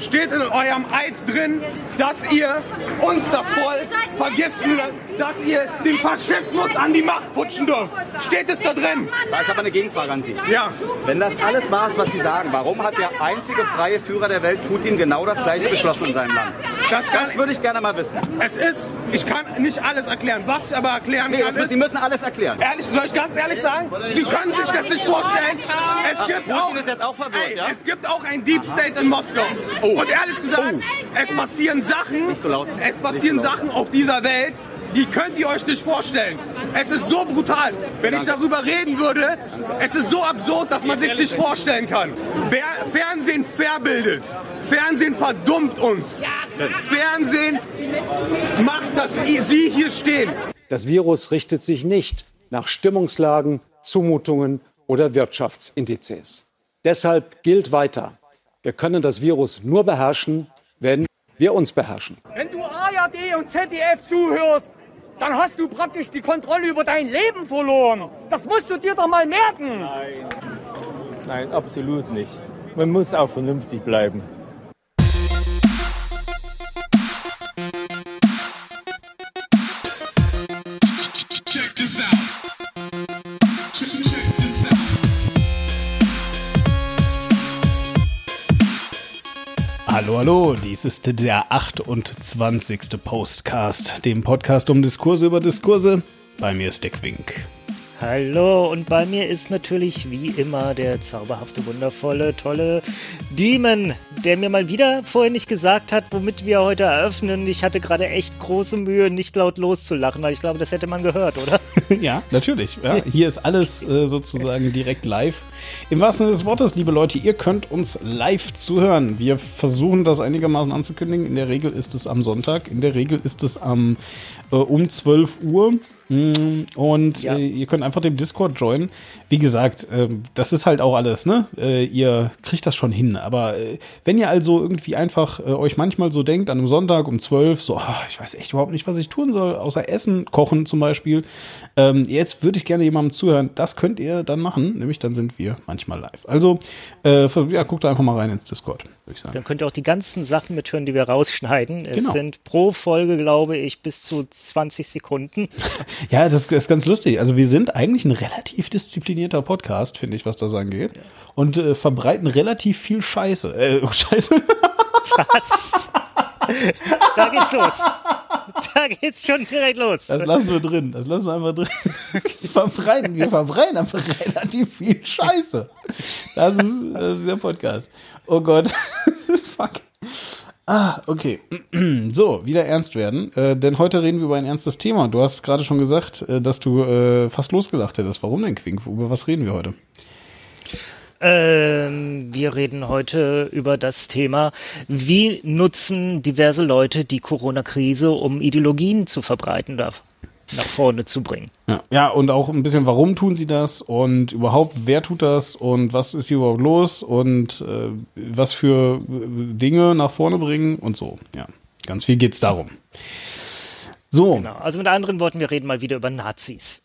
steht in eurem Eid drin, dass ihr uns das Volk vergiften, dass ihr den Faschismus an die Macht putschen dürft. Steht es da drin? Ich habe eine Gegenfrage an Sie. Ja. Wenn das alles war, was Sie sagen, warum hat der einzige freie Führer der Welt, Putin, genau das Gleiche beschlossen in seinem Land? Das, Das würde ich gerne mal wissen. es ist, ich kann nicht alles erklären. Was ich aber erklären Nee, kann, ist, Sie müssen alles erklären. Ehrlich, soll ich ganz ehrlich sagen? Sie können sich das nicht vorstellen. Es gibt auch, auch verwirrt, ey, ja? es gibt auch ein Deep State in Moskau. Und ehrlich gesagt, es passieren Sachen, Nicht so laut. es passieren Sachen auf dieser Welt, die könnt ihr euch nicht vorstellen. Es ist so brutal. Wenn ich darüber reden würde, es ist so absurd, dass man sich nicht vorstellen kann. Wer Fernsehen verbildet. Fernsehen verdummt uns. Fernsehen macht, dass Sie hier stehen. Das Virus richtet sich nicht nach Stimmungslagen, Zumutungen oder Wirtschaftsindizes. Deshalb gilt weiter, wir können das Virus nur beherrschen, wenn wir uns beherrschen. Wenn du ARD und ZDF zuhörst, dann hast du praktisch die Kontrolle über dein Leben verloren. Das musst du dir doch mal merken. Nein, absolut nicht. Man muss auch vernünftig bleiben. Hallo, hallo, dies ist der 28. Postcast, dem Podcast um Diskurse über Diskurse. Bei mir ist Dick Wink. Hallo, und bei mir ist natürlich wie immer der zauberhafte, wundervolle, tolle Demon, der mir mal wieder vorhin nicht gesagt hat, womit wir heute eröffnen. Ich hatte gerade echt große Mühe, nicht laut loszulachen, weil ich glaube, das hätte man gehört, oder? Ja, natürlich. Ja, hier ist alles äh, sozusagen direkt live. Im wahrsten Sinne des Wortes, liebe Leute, ihr könnt uns live zuhören. Wir versuchen das einigermaßen anzukündigen. In der Regel ist es am Sonntag, in der Regel ist es am äh, um 12 Uhr. Mm, Und Ja. äh, ihr könnt einfach dem Discord joinen. Wie gesagt, ähm, das ist halt auch alles, ne? Äh, ihr kriegt das schon hin. Aber äh, wenn ihr also irgendwie einfach äh, euch manchmal so denkt, an einem Sonntag um 12, so, ah, ich weiß echt überhaupt nicht, was ich tun soll, außer Essen, Kochen zum Beispiel. Ähm, jetzt würde ich gerne jemandem zuhören. Das könnt ihr dann machen, nämlich dann sind wir manchmal live. Also, ja, guckt da einfach mal rein ins Discord, würde ich sagen. Dann könnt ihr auch die ganzen Sachen mithören, die wir rausschneiden. Es Genau. sind pro Folge, glaube ich, bis zu 20 Sekunden. Ja, das, das ist ganz lustig. Also wir sind eigentlich ein relativ disziplinierter Podcast, finde ich, was das angeht. Und äh, verbreiten relativ viel Scheiße. Äh, Scheiße. Da geht's los. Da geht's schon direkt los. Das lassen wir drin. Das lassen wir einfach drin. verbreiten, wir verbreiten einfach relativ viel Scheiße. Das ist, das ist der Podcast. Oh Gott. Fuck. Ah, okay. So, wieder ernst werden. Äh, denn heute reden wir über ein ernstes Thema. Du hast gerade schon gesagt, äh, dass du äh, fast losgelacht hättest. Warum denn, Quink? Über was reden wir heute? Ähm, wir reden heute über das Thema, wie nutzen diverse Leute die Corona-Krise, um Ideologien zu verbreiten, da nach vorne zu bringen. Ja. ja, und auch ein bisschen, warum tun sie das und überhaupt, wer tut das und was ist hier überhaupt los und äh, was für äh, Dinge nach vorne bringen und so. Ja, ganz viel geht's darum. So, Genau. Also mit anderen Worten, wir reden mal wieder über Nazis.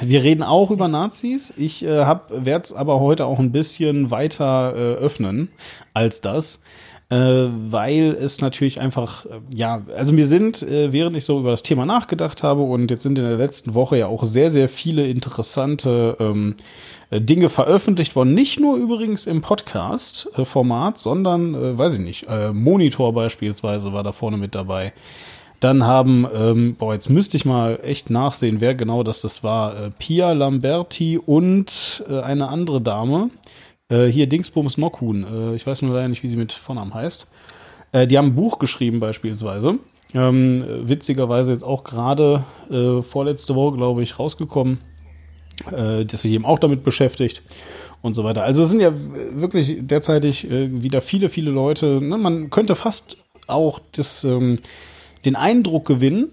wir reden auch über Nazis. Ich äh, werde es aber heute auch ein bisschen weiter äh, öffnen als das. Äh, weil es natürlich einfach, äh, ja, also mir sind, äh, während ich so über das Thema nachgedacht habe und jetzt sind in der letzten Woche ja auch sehr, sehr viele interessante ähm, äh, Dinge veröffentlicht worden. Nicht nur übrigens im Podcast-Format, sondern, äh, weiß ich nicht, äh, Monitor beispielsweise war da vorne mit dabei. Dann haben, ähm, boah, jetzt müsste ich mal echt nachsehen, wer genau das das war. Äh, Pia Lamberti und eine andere Dame. Äh, hier Dingsbums Mockhuhn. Äh, ich weiß nur leider nicht, wie sie mit Vornamen heißt. Äh, die haben ein Buch geschrieben beispielsweise. Ähm, äh, witzigerweise jetzt auch gerade äh, vorletzte Woche, glaube ich, rausgekommen, äh, das sich eben auch damit beschäftigt und so weiter. Also es sind ja wirklich derzeitig wieder viele, viele Leute. Ne? Man könnte fast auch das, ähm, den Eindruck gewinnen,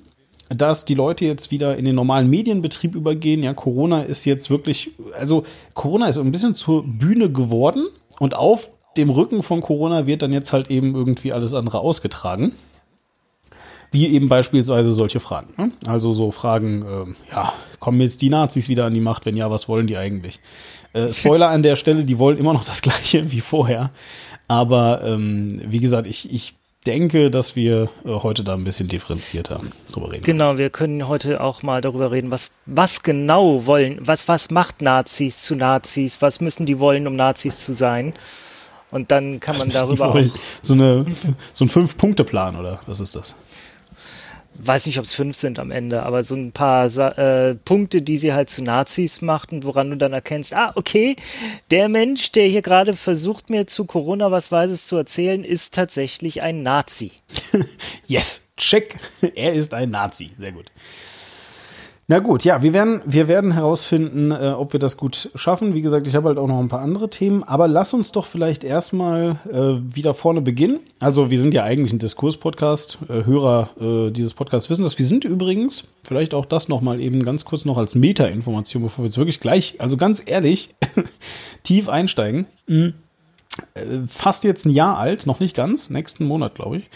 dass die Leute jetzt wieder in den normalen Medienbetrieb übergehen. Ja, Corona ist jetzt wirklich, also Corona ist ein bisschen zur Bühne geworden und auf dem Rücken von Corona wird dann jetzt halt eben irgendwie alles andere ausgetragen. Wie eben beispielsweise solche Fragen. Ne? Also so Fragen, ähm, ja, kommen jetzt die Nazis wieder an die Macht? Wenn ja, was wollen die eigentlich? Äh, Spoiler an der Stelle, die wollen immer noch das gleiche wie vorher. Aber ähm, wie gesagt, ich, ich denke, dass wir äh, heute da ein bisschen differenzierter drüber reden. Genau, wir können heute auch mal darüber reden, was, was genau wollen, was, was macht Nazis zu Nazis, was müssen die wollen, um Nazis zu sein. Und dann kann man darüber auch, so, eine, so ein Fünf-Punkte-Plan oder was ist das? Weiß nicht, ob es fünf sind am Ende, aber so ein paar äh, Punkte, die sie halt zu Nazis machten, woran du dann erkennst, ah, okay, der Mensch, der hier gerade versucht, mir zu Corona was Weises zu erzählen, ist tatsächlich ein Nazi. yes, check. Er ist ein Nazi. Sehr gut. Na gut, ja, wir werden, wir werden herausfinden, äh, ob wir das gut schaffen. Wie gesagt, ich habe halt auch noch ein paar andere Themen, aber lass uns doch vielleicht erstmal äh, wieder vorne beginnen. Also, wir sind ja eigentlich ein Diskurs-Podcast. Äh, Hörer äh, dieses Podcasts wissen das. Wir sind übrigens, vielleicht auch das nochmal eben ganz kurz noch als Meta-Information, bevor wir jetzt wirklich gleich, also ganz ehrlich, tief einsteigen. Mhm. Fast jetzt ein Jahr alt, noch nicht ganz, nächsten Monat, glaube ich.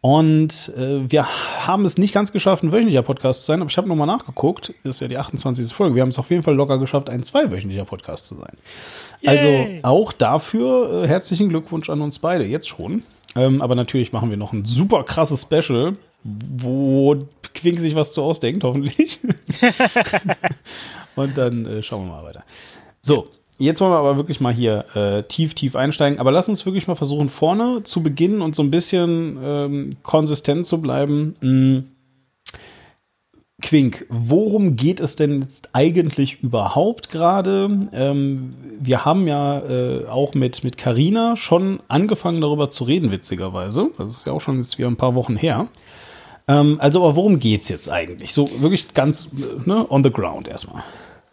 Und äh, wir haben es nicht ganz geschafft, ein wöchentlicher Podcast zu sein, aber ich habe nochmal nachgeguckt. Das ist ja die 28. Folge. Wir haben es auf jeden Fall locker geschafft, ein zweiwöchentlicher Podcast zu sein. Yay. Also auch dafür äh, herzlichen Glückwunsch an uns beide, jetzt schon. Ähm, aber natürlich machen wir noch ein super krasses Special, wo Quink sich was zu ausdenkt, hoffentlich. Und dann äh, schauen wir mal weiter. So, Jetzt wollen wir aber wirklich mal hier äh, tief, tief einsteigen. Aber lass uns wirklich mal versuchen, vorne zu beginnen und so ein bisschen ähm, konsistent zu bleiben. Hm. Quink, worum geht es denn jetzt eigentlich überhaupt gerade? Ähm, wir haben ja äh, auch mit mit Carina schon angefangen darüber zu reden, witzigerweise. Das ist ja auch schon jetzt wieder ein paar Wochen her. Ähm, also, aber worum geht's jetzt eigentlich? So wirklich ganz äh, ne, on the ground erstmal.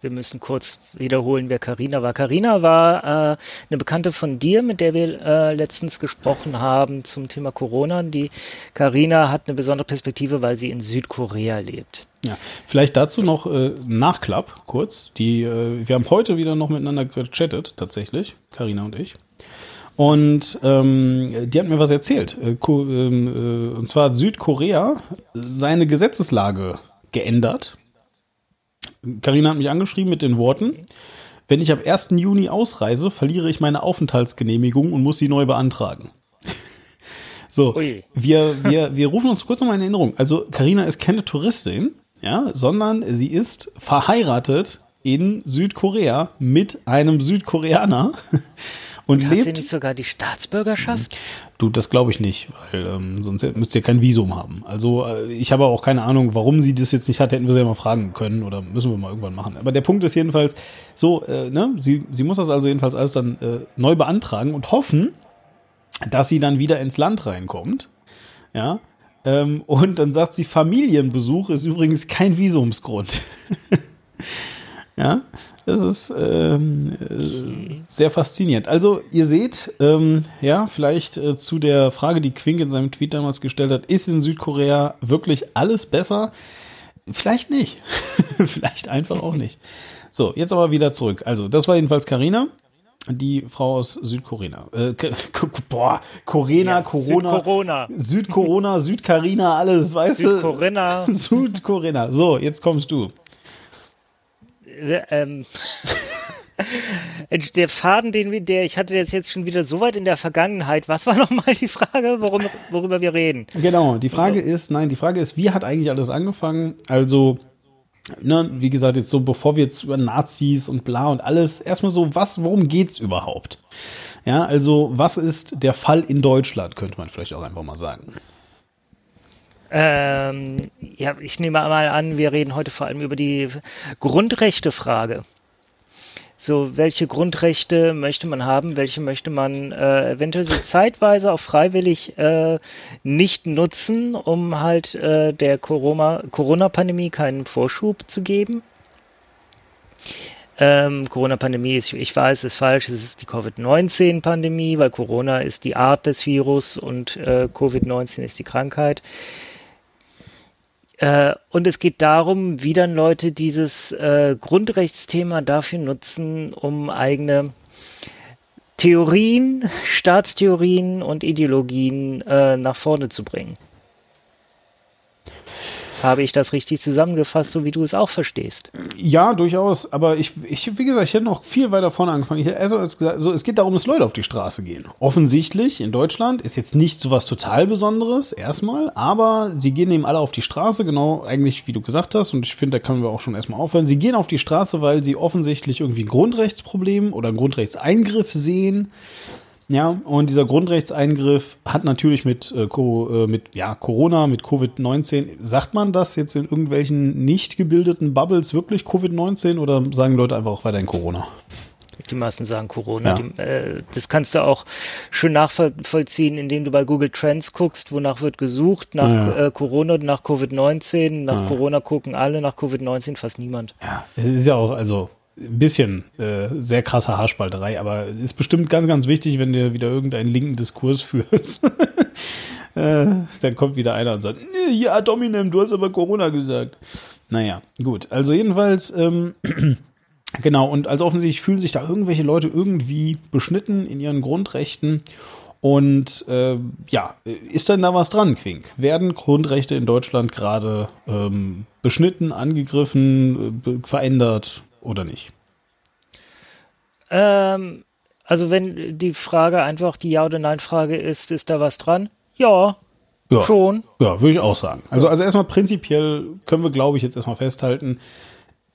Wir müssen kurz wiederholen, wer Karina war. Karina war äh, eine Bekannte von dir, mit der wir äh, letztens gesprochen haben zum Thema Corona. Die Karina hat eine besondere Perspektive, weil sie in Südkorea lebt. Ja, vielleicht dazu noch äh, Nachklapp kurz. Die, äh, wir haben heute wieder noch miteinander gechattet, tatsächlich, Karina und ich. Und ähm, die hat mir was erzählt. Äh, ähm, äh, und zwar hat Südkorea seine Gesetzeslage geändert Karina hat mich angeschrieben mit den Worten, wenn ich ab 1. Juni ausreise, verliere ich meine Aufenthaltsgenehmigung und muss sie neu beantragen. so, Ui. wir, wir, wir rufen uns kurz nochmal in Erinnerung. Also, Karina ist keine Touristin, ja, sondern sie ist verheiratet in Südkorea mit einem Südkoreaner. Und Hat lebt, sie nicht sogar die Staatsbürgerschaft? Du, das glaube ich nicht, weil ähm, sonst müsst ihr kein Visum haben. Also äh, ich habe auch keine Ahnung, warum sie das jetzt nicht hat. Hätten wir sie ja mal fragen können oder müssen wir mal irgendwann machen. Aber der Punkt ist jedenfalls so, äh, ne, sie, sie muss das also jedenfalls alles dann äh, neu beantragen und hoffen, dass sie dann wieder ins Land reinkommt. Ja. Ähm, und dann sagt sie, Familienbesuch ist übrigens kein Visumsgrund. ja. Das ist ähm, äh, sehr faszinierend. Also, ihr seht, ähm, ja, vielleicht äh, zu der Frage, die Quink in seinem Tweet damals gestellt hat, ist in Südkorea wirklich alles besser? Vielleicht nicht. vielleicht einfach auch nicht. So, jetzt aber wieder zurück. Also, das war jedenfalls Karina die Frau aus Südkorea. Äh, boah, Corona, ja, Corona. Südcorona. Südcorona, Südkarina, alles, weißt du? Südcorinna. So, jetzt kommst du ähm, der Faden, den wir, der, ich hatte das jetzt schon wieder so weit in der Vergangenheit. Was war nochmal die Frage, worum, worüber wir reden? Genau, die Frage also. ist, nein, die Frage ist, wie hat eigentlich alles angefangen? Also, ne, wie gesagt, jetzt so, bevor wir jetzt über Nazis und bla und alles, erstmal so, was, worum geht's überhaupt? Ja, also, was ist der Fall in Deutschland, könnte man vielleicht auch einfach mal sagen. Ähm, ja, ich nehme mal an, wir reden heute vor allem über die Grundrechtefrage. So, welche Grundrechte möchte man haben, welche möchte man äh, eventuell so zeitweise auch freiwillig äh, nicht nutzen, um halt äh, der Corona-Pandemie keinen Vorschub zu geben? Ähm, Corona-Pandemie ist, ich weiß, ist falsch, es ist die Covid-19-Pandemie, weil Corona ist die Art des Virus und äh, Covid-19 ist die Krankheit. Äh, und es geht darum, wie dann Leute dieses äh, Grundrechtsthema dafür nutzen, um eigene Theorien, Staatstheorien und Ideologien äh, nach vorne zu bringen. Habe ich das richtig zusammengefasst, so wie du es auch verstehst? Ja, durchaus. Aber ich, ich wie gesagt, ich hätte noch viel weiter vorne angefangen. Ich, also, es, so, es geht darum, dass Leute auf die Straße gehen. Offensichtlich in Deutschland ist jetzt nicht so was total Besonderes, erstmal, aber sie gehen eben alle auf die Straße, genau eigentlich, wie du gesagt hast. Und ich finde, da können wir auch schon erstmal aufhören. Sie gehen auf die Straße, weil sie offensichtlich irgendwie ein Grundrechtsproblem oder einen Grundrechtseingriff sehen. Ja, und dieser Grundrechtseingriff hat natürlich mit, äh, Co äh, mit ja, Corona, mit Covid-19, sagt man das jetzt in irgendwelchen nicht gebildeten Bubbles wirklich Covid-19 oder sagen Leute einfach auch weiterhin Corona? Die meisten sagen Corona. Ja. Die, äh, das kannst du auch schön nachvollziehen, indem du bei Google Trends guckst, wonach wird gesucht, nach Ja. äh, Corona, nach Covid-19. Nach Ja. Corona gucken alle, nach Covid-19 fast niemand. Ja, es ist ja auch, also ein bisschen äh, sehr krasse Haarspalterei, aber ist bestimmt ganz, ganz wichtig, wenn du wieder irgendeinen linken Diskurs führst. äh, dann kommt wieder einer und sagt, "Nee, ja, Dominem, du hast aber Corona gesagt. Naja, gut. Also jedenfalls, ähm, genau, und also offensichtlich fühlen sich da irgendwelche Leute irgendwie beschnitten in ihren Grundrechten. Und äh, ja, ist denn da was dran, Quink? Werden Grundrechte in Deutschland gerade ähm, beschnitten, angegriffen, äh, verändert oder nicht? Ähm, also wenn die Frage einfach die Ja- oder Nein-Frage ist, ist da was dran? Ja, Ja. schon. Ja, würde ich auch sagen. Also, also erstmal prinzipiell können wir, glaube ich, jetzt erstmal festhalten,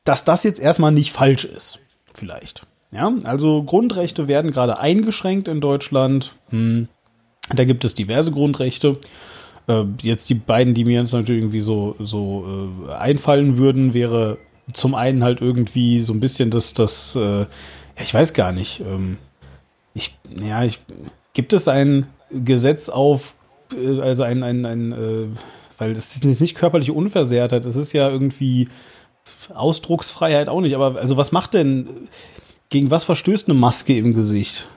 dass das jetzt erstmal nicht falsch ist. Vielleicht. Ja, also Grundrechte werden gerade eingeschränkt in Deutschland. Hm. Da gibt es diverse Grundrechte. Äh, jetzt die beiden, die mir jetzt natürlich irgendwie so, so äh, einfallen würden, wäre zum einen halt irgendwie so ein bisschen das, das, äh, ich weiß gar nicht. Ähm, ich, ja, ich, gibt es ein Gesetz auf, äh, also ein, ein, ein äh, weil das ist nicht körperliche Unversehrtheit, das ist ja irgendwie Ausdrucksfreiheit auch nicht, aber also was macht denn, gegen was verstößt eine Maske im Gesicht?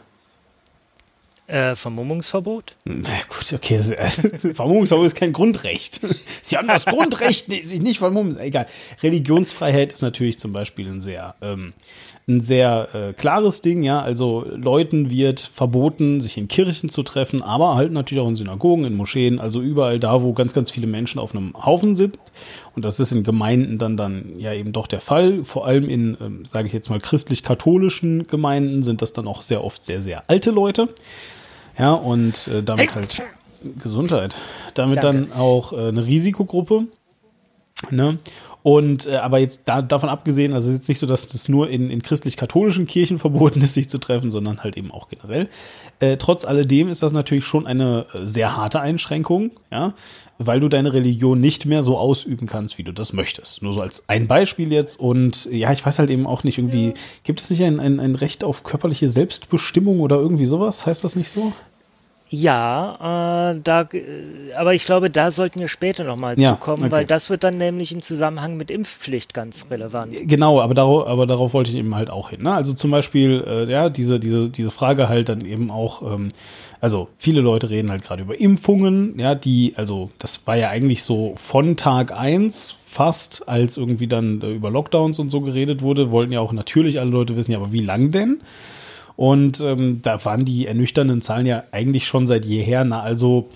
Äh, Vermummungsverbot? Na gut, okay, äh, Vermummungsverbot ist kein Grundrecht. Sie haben das Grundrecht, sich nicht vermummen. Egal. Religionsfreiheit ist natürlich zum Beispiel ein sehr, ähm, ein sehr äh, klares Ding, ja. Also Leuten wird verboten, sich in Kirchen zu treffen, aber halt natürlich auch in Synagogen, in Moscheen, also überall da, wo ganz, ganz viele Menschen auf einem Haufen sind. Und das ist in Gemeinden dann dann ja eben doch der Fall. Vor allem in, ähm, sage ich jetzt mal, christlich-katholischen Gemeinden sind das dann auch sehr oft sehr, sehr alte Leute. Ja, und äh, damit halt Gesundheit. Damit Danke. dann auch äh, eine Risikogruppe. Ne? Und äh, aber jetzt da, davon abgesehen, also es ist jetzt nicht so, dass das nur in, in christlich-katholischen Kirchen verboten ist, sich zu treffen, sondern halt eben auch generell. Äh, trotz alledem ist das natürlich schon eine äh, sehr harte Einschränkung, ja, weil du deine Religion nicht mehr so ausüben kannst, wie du das möchtest. Nur so als ein Beispiel jetzt. Und ja, ich weiß halt eben auch nicht, irgendwie, gibt es nicht ein, ein, ein Recht auf körperliche Selbstbestimmung oder irgendwie sowas? Heißt das nicht so? Ja, äh, da, äh, aber ich glaube, da sollten wir später nochmal Ja, zu kommen, okay. weil das wird dann nämlich im Zusammenhang mit Impfpflicht ganz relevant. Genau, aber darauf, aber darauf wollte ich eben halt auch hin. Ne? Also zum Beispiel, äh, ja, diese, diese, diese Frage halt dann eben auch, ähm, also viele Leute reden halt gerade über Impfungen, ja, die, also das war ja eigentlich so von Tag eins fast, als irgendwie dann äh, über Lockdowns und so geredet wurde, wollten ja auch natürlich alle Leute wissen, ja, aber wie lang denn? Und ähm, da waren die ernüchternden Zahlen ja eigentlich schon seit jeher, na, also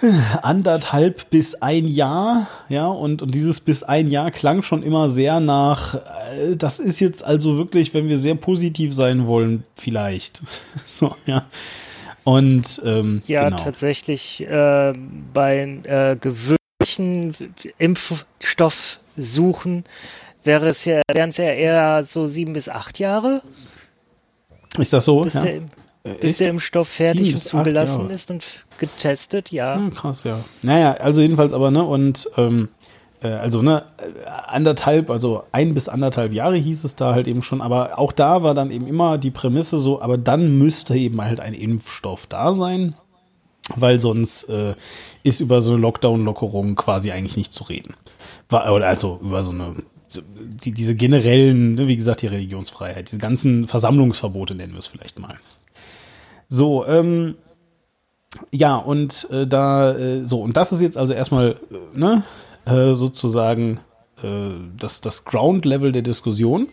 anderthalb bis ein Jahr, ja, und, und dieses bis ein Jahr klang schon immer sehr nach, äh, das ist jetzt also wirklich, wenn wir sehr positiv sein wollen, vielleicht. so, ja. Und ähm, Ja, genau. tatsächlich äh, bei äh, gewöhnlichen Impfstoffsuchen wäre es ja, wären es ja eher so sieben bis acht Jahre, Ist das so? bis, Ja. der, bis der Impfstoff fertig Sieben und bis acht zugelassen Jahre. ist und getestet, ja. Ja, krass, ja. Naja, also jedenfalls aber, ne, und ähm, äh, also, ne, äh, anderthalb, also ein bis anderthalb Jahre hieß es da halt eben schon, aber auch da war dann eben immer die Prämisse so, aber dann müsste eben halt ein Impfstoff da sein, weil sonst äh, ist über so eine Lockdown-Lockerung quasi eigentlich nicht zu reden. War, oder also über so eine, die, diese generellen, ne, wie gesagt, die Religionsfreiheit, diese ganzen Versammlungsverbote nennen wir es vielleicht mal. So, ähm, ja, und äh, da, äh, so, und das ist jetzt also erstmal, äh, ne, äh, sozusagen äh, das, das Ground-Level der Diskussion.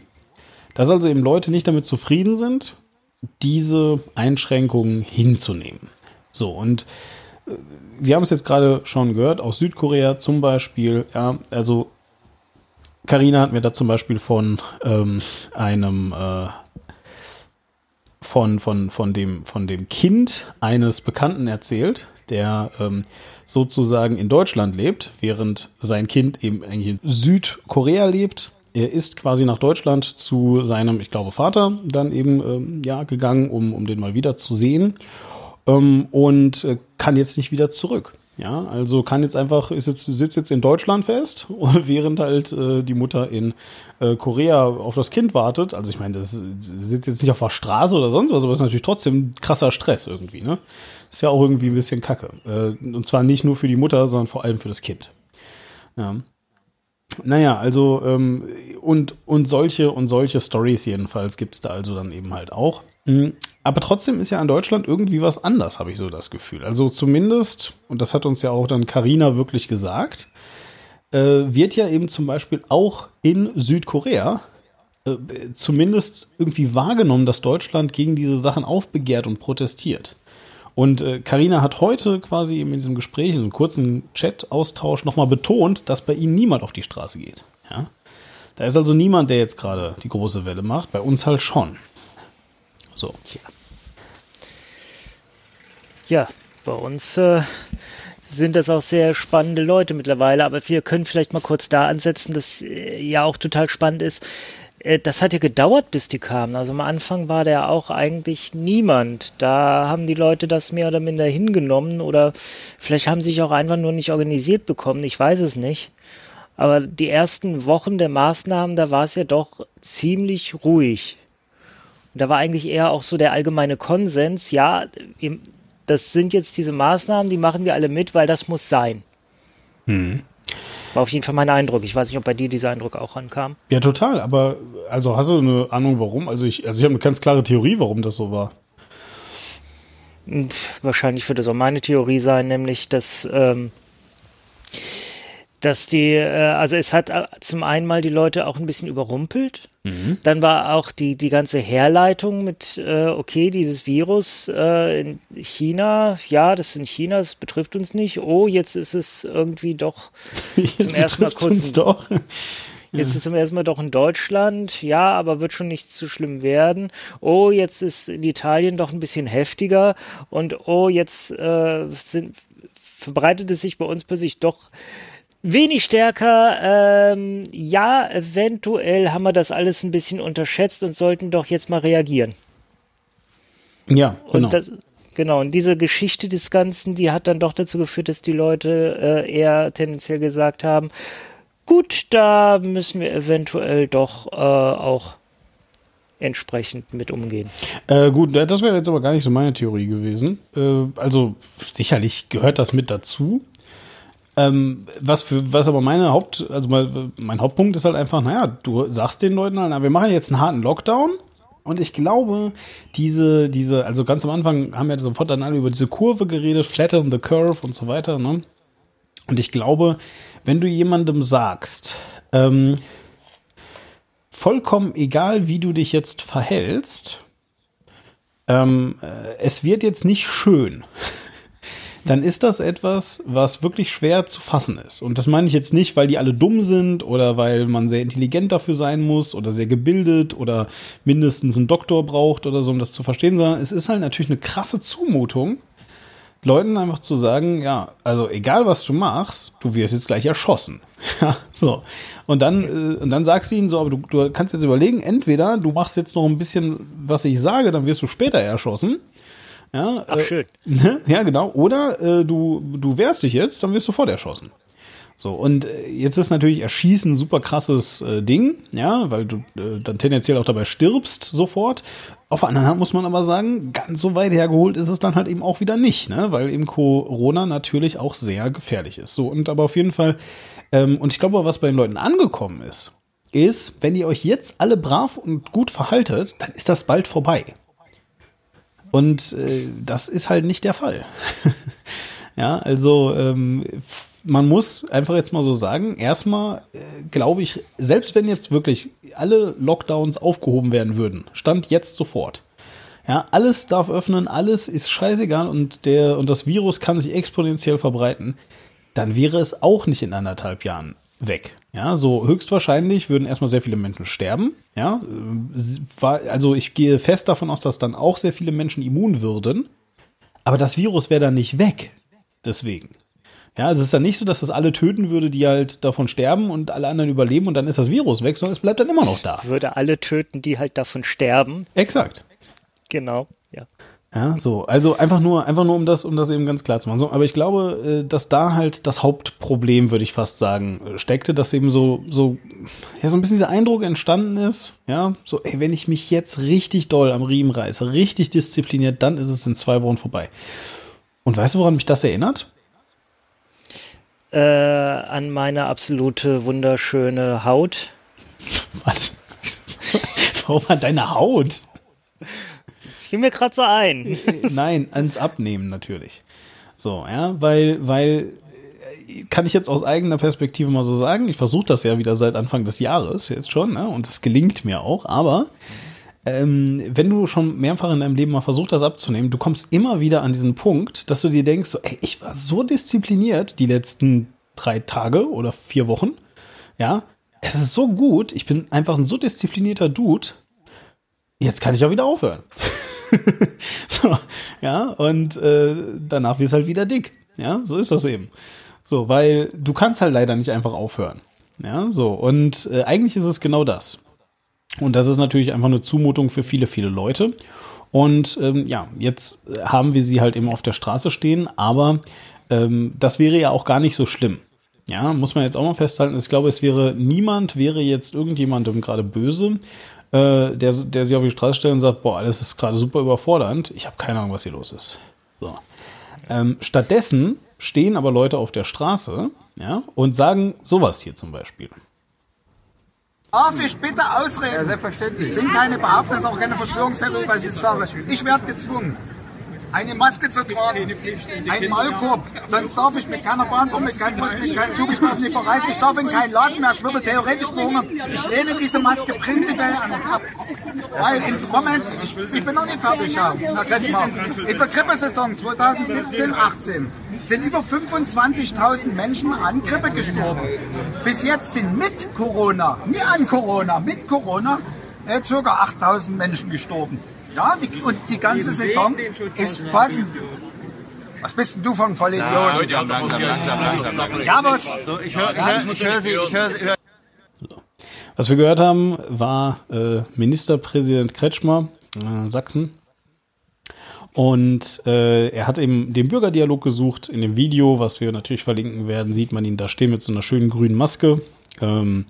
Dass also eben Leute nicht damit zufrieden sind, diese Einschränkungen hinzunehmen. So, und wir haben es jetzt gerade schon gehört, aus Südkorea zum Beispiel, ja, also Karina hat mir da zum Beispiel von ähm, einem äh, von, von, von, dem, von dem Kind eines Bekannten erzählt, der ähm, sozusagen in Deutschland lebt, während sein Kind eben in Südkorea lebt. Er ist quasi nach Deutschland zu seinem, ich glaube, Vater dann eben ähm, ja, gegangen, um, um den mal wieder zu sehen ähm, und äh, kann jetzt nicht wieder zurück. Ja, also kann jetzt einfach, ist jetzt, sitzt jetzt in Deutschland fest, während halt äh, die Mutter in äh, Korea auf das Kind wartet. Also ich meine, das sitzt jetzt nicht auf der Straße oder sonst was, aber ist natürlich trotzdem krasser Stress irgendwie, ne? Ist ja auch irgendwie ein bisschen Kacke. Äh, und zwar nicht nur für die Mutter, sondern vor allem für das Kind. Ja. Naja, also ähm, und, und solche und solche Stories jedenfalls gibt's da also dann eben halt auch. Mhm. Aber trotzdem ist ja in Deutschland irgendwie was anders, habe ich so das Gefühl. Also zumindest, und das hat uns ja auch dann Karina wirklich gesagt, äh, wird ja eben zum Beispiel auch in Südkorea äh, zumindest irgendwie wahrgenommen, dass Deutschland gegen diese Sachen aufbegehrt und protestiert. Und Karina äh, hat heute quasi eben in diesem Gespräch, in einem kurzen Chat-Austausch nochmal betont, dass bei ihnen niemand auf die Straße geht. Ja? Da ist also niemand, der jetzt gerade die große Welle macht. Bei uns halt schon. So. Ja, ja bei uns äh, sind das auch sehr spannende Leute mittlerweile, aber wir können vielleicht mal kurz da ansetzen, dass äh, ja auch total spannend ist. Äh, das hat ja gedauert, bis die kamen. Also am Anfang war da auch eigentlich niemand. Da haben die Leute das mehr oder minder hingenommen oder vielleicht haben sie sich auch einfach nur nicht organisiert bekommen. Ich weiß es nicht. Aber die ersten Wochen der Maßnahmen, da war es ja doch ziemlich ruhig. Und da war eigentlich eher auch so der allgemeine Konsens, ja, das sind jetzt diese Maßnahmen, die machen wir alle mit, weil das muss sein. Hm. War auf jeden Fall mein Eindruck. Ich weiß nicht, ob bei dir dieser Eindruck auch ankam. Ja, total. Aber also hast du eine Ahnung, warum? Also ich, also ich habe eine ganz klare Theorie, warum das so war. Und wahrscheinlich wird das auch meine Theorie sein, nämlich dass ähm, dass die, äh, also es hat äh, zum einen mal die Leute auch ein bisschen überrumpelt. Mhm. Dann war auch die, die ganze Herleitung mit, äh, okay, dieses Virus äh, in China, ja, das ist in China, das betrifft uns nicht. Oh, jetzt ist es irgendwie doch zum ersten Mal kurz. Uns doch. Jetzt ist zum ersten Mal doch in Deutschland, ja, aber wird schon nicht zu schlimm werden. Oh, jetzt ist in Italien doch ein bisschen heftiger und oh, jetzt äh, sind, verbreitet es sich bei uns plötzlich doch wenig stärker. Ähm, ja, eventuell haben wir das alles ein bisschen unterschätzt und sollten doch jetzt mal reagieren. Ja, genau. Und das, genau, und diese Geschichte des Ganzen, die hat dann doch dazu geführt, dass die Leute äh, eher tendenziell gesagt haben, gut, da müssen wir eventuell doch äh, auch entsprechend mit umgehen. Äh, gut, das wäre jetzt aber gar nicht so meine Theorie gewesen. Äh, also sicherlich gehört das mit dazu. Ähm, was für, was aber meine Haupt, also mal, mein Hauptpunkt ist halt einfach, naja, du sagst den Leuten halt, na, wir machen jetzt einen harten Lockdown. Und ich glaube, diese, diese, also ganz am Anfang haben wir sofort dann alle über diese Kurve geredet, flatten the curve und so weiter, ne? Und ich glaube, wenn du jemandem sagst, ähm, vollkommen egal, wie du dich jetzt verhältst, ähm, äh, es wird jetzt nicht schön. dann ist das etwas, was wirklich schwer zu fassen ist. Und das meine ich jetzt nicht, weil die alle dumm sind oder weil man sehr intelligent dafür sein muss oder sehr gebildet oder mindestens einen Doktor braucht oder so, um das zu verstehen, sondern es ist halt natürlich eine krasse Zumutung, Leuten einfach zu sagen, ja, also egal was du machst, du wirst jetzt gleich erschossen. Ja, so. Und dann, äh, und dann sagst du ihnen so, aber du, du kannst jetzt überlegen, entweder du machst jetzt noch ein bisschen, was ich sage, dann wirst du später erschossen. Ja, Ach, schön. Äh, ja, genau. Oder äh, du, du wehrst dich jetzt, dann wirst du sofort erschossen. So, und äh, jetzt ist natürlich Erschießen ein super krasses äh, Ding, ja, weil du äh, dann tendenziell auch dabei stirbst sofort. Auf der anderen Hand muss man aber sagen, ganz so weit hergeholt ist es dann halt eben auch wieder nicht, ne? weil eben Corona natürlich auch sehr gefährlich ist. So, und aber auf jeden Fall, ähm, und ich glaube, was bei den Leuten angekommen ist, ist, wenn ihr euch jetzt alle brav und gut verhaltet, dann ist das bald vorbei. Und äh, das ist halt nicht der Fall. ja, also ähm, man muss einfach jetzt mal so sagen, erstmal äh, glaube ich, selbst wenn jetzt wirklich alle Lockdowns aufgehoben werden würden, stand jetzt sofort, Ja, alles darf öffnen, alles ist scheißegal und der und das Virus kann sich exponentiell verbreiten. Dann wäre es auch nicht in anderthalb Jahren weg. Ja, so höchstwahrscheinlich würden erstmal sehr viele Menschen sterben. Ja, also ich gehe fest davon aus, dass dann auch sehr viele Menschen immun würden. Aber das Virus wäre dann nicht weg. Deswegen. Ja, also es ist dann nicht so, dass das alle töten würde, die halt davon sterben und alle anderen überleben und dann ist das Virus weg, sondern es bleibt dann immer noch da. Würde alle töten, die halt davon sterben. Exakt. Genau, ja. Ja, so. Also einfach nur, einfach nur, um das, um das eben ganz klar zu machen. So, aber ich glaube, äh, dass da halt das Hauptproblem, würde ich fast sagen, äh, steckte, dass eben so, so, ja, so ein bisschen dieser Eindruck entstanden ist, ja, so, ey, wenn ich mich jetzt richtig doll am Riemen reiße, richtig diszipliniert, dann ist es in zwei Wochen vorbei. Und weißt du, woran mich das erinnert? Äh, an meine absolute wunderschöne Haut. Was? Warum an deine Haut? Fiel mir gerade so ein. Nein, ans Abnehmen natürlich. So, ja, weil, weil, kann ich jetzt aus eigener Perspektive mal so sagen, ich versuche das ja wieder seit Anfang des Jahres jetzt schon, ne? und es gelingt mir auch, aber ähm, wenn du schon mehrfach in deinem Leben mal versucht hast abzunehmen, du kommst immer wieder an diesen Punkt, dass du dir denkst, so, ey, ich war so diszipliniert die letzten drei Tage oder vier Wochen, ja, es ist so gut, ich bin einfach ein so disziplinierter Dude, jetzt kann ich auch wieder aufhören. so, ja, und äh, danach wirst halt wieder dick. Ja, so ist das eben. So, weil du kannst halt leider nicht einfach aufhören. Ja, so, und äh, eigentlich ist es genau das. Und das ist natürlich einfach eine Zumutung für viele, viele Leute. Und ähm, ja, jetzt haben wir sie halt eben auf der Straße stehen, aber ähm, das wäre ja auch gar nicht so schlimm. Ja, muss man jetzt auch mal festhalten. Ich glaube, es wäre niemand, wäre jetzt irgendjemandem gerade böse, äh, der, der sich auf die Straße stellt und sagt, boah, alles ist gerade super überfordernd. Ich habe keine Ahnung, was hier los ist. So. Ähm, stattdessen stehen aber Leute auf der Straße ja, und sagen sowas hier zum Beispiel. Darf ich bitte ausreden? Ja, selbstverständlich. Ich bin keine Behauptung, das ist auch keine Verschwörungstheorie, was ich sage. Ich werde gezwungen eine Maske zu tragen, einen Maulkorb. Sonst darf ich mit keiner Bahn mit keinem Bus, mit keinem Zug, ich darf nicht verreisen, ich darf in keinen Laden mehr, ich würde theoretisch verhungern. Ich lehne diese Maske prinzipiell ab. Weil im Moment, ich, ich bin noch nicht fertig, Herr Kretschmer. In der Grippesaison 2017, 18 sind über 25.000 Menschen an Grippe gestorben. Bis jetzt sind mit Corona, nie an Corona, mit Corona, äh, ca. 8.000 Menschen gestorben. Ja, die, und die ganze Saison ist fast. Was bist denn du von Vollidiot? Ja, ja, langsam, langsam, langsam, ja was? So, ich höre hör, ich hör Sie, ich höre Sie. So. Was wir gehört haben, war äh, Ministerpräsident Kretschmer, äh, Sachsen. Und äh, er hat eben den Bürgerdialog gesucht. In dem Video, was wir natürlich verlinken werden, sieht man ihn da stehen mit so einer schönen grünen Maske, ähm,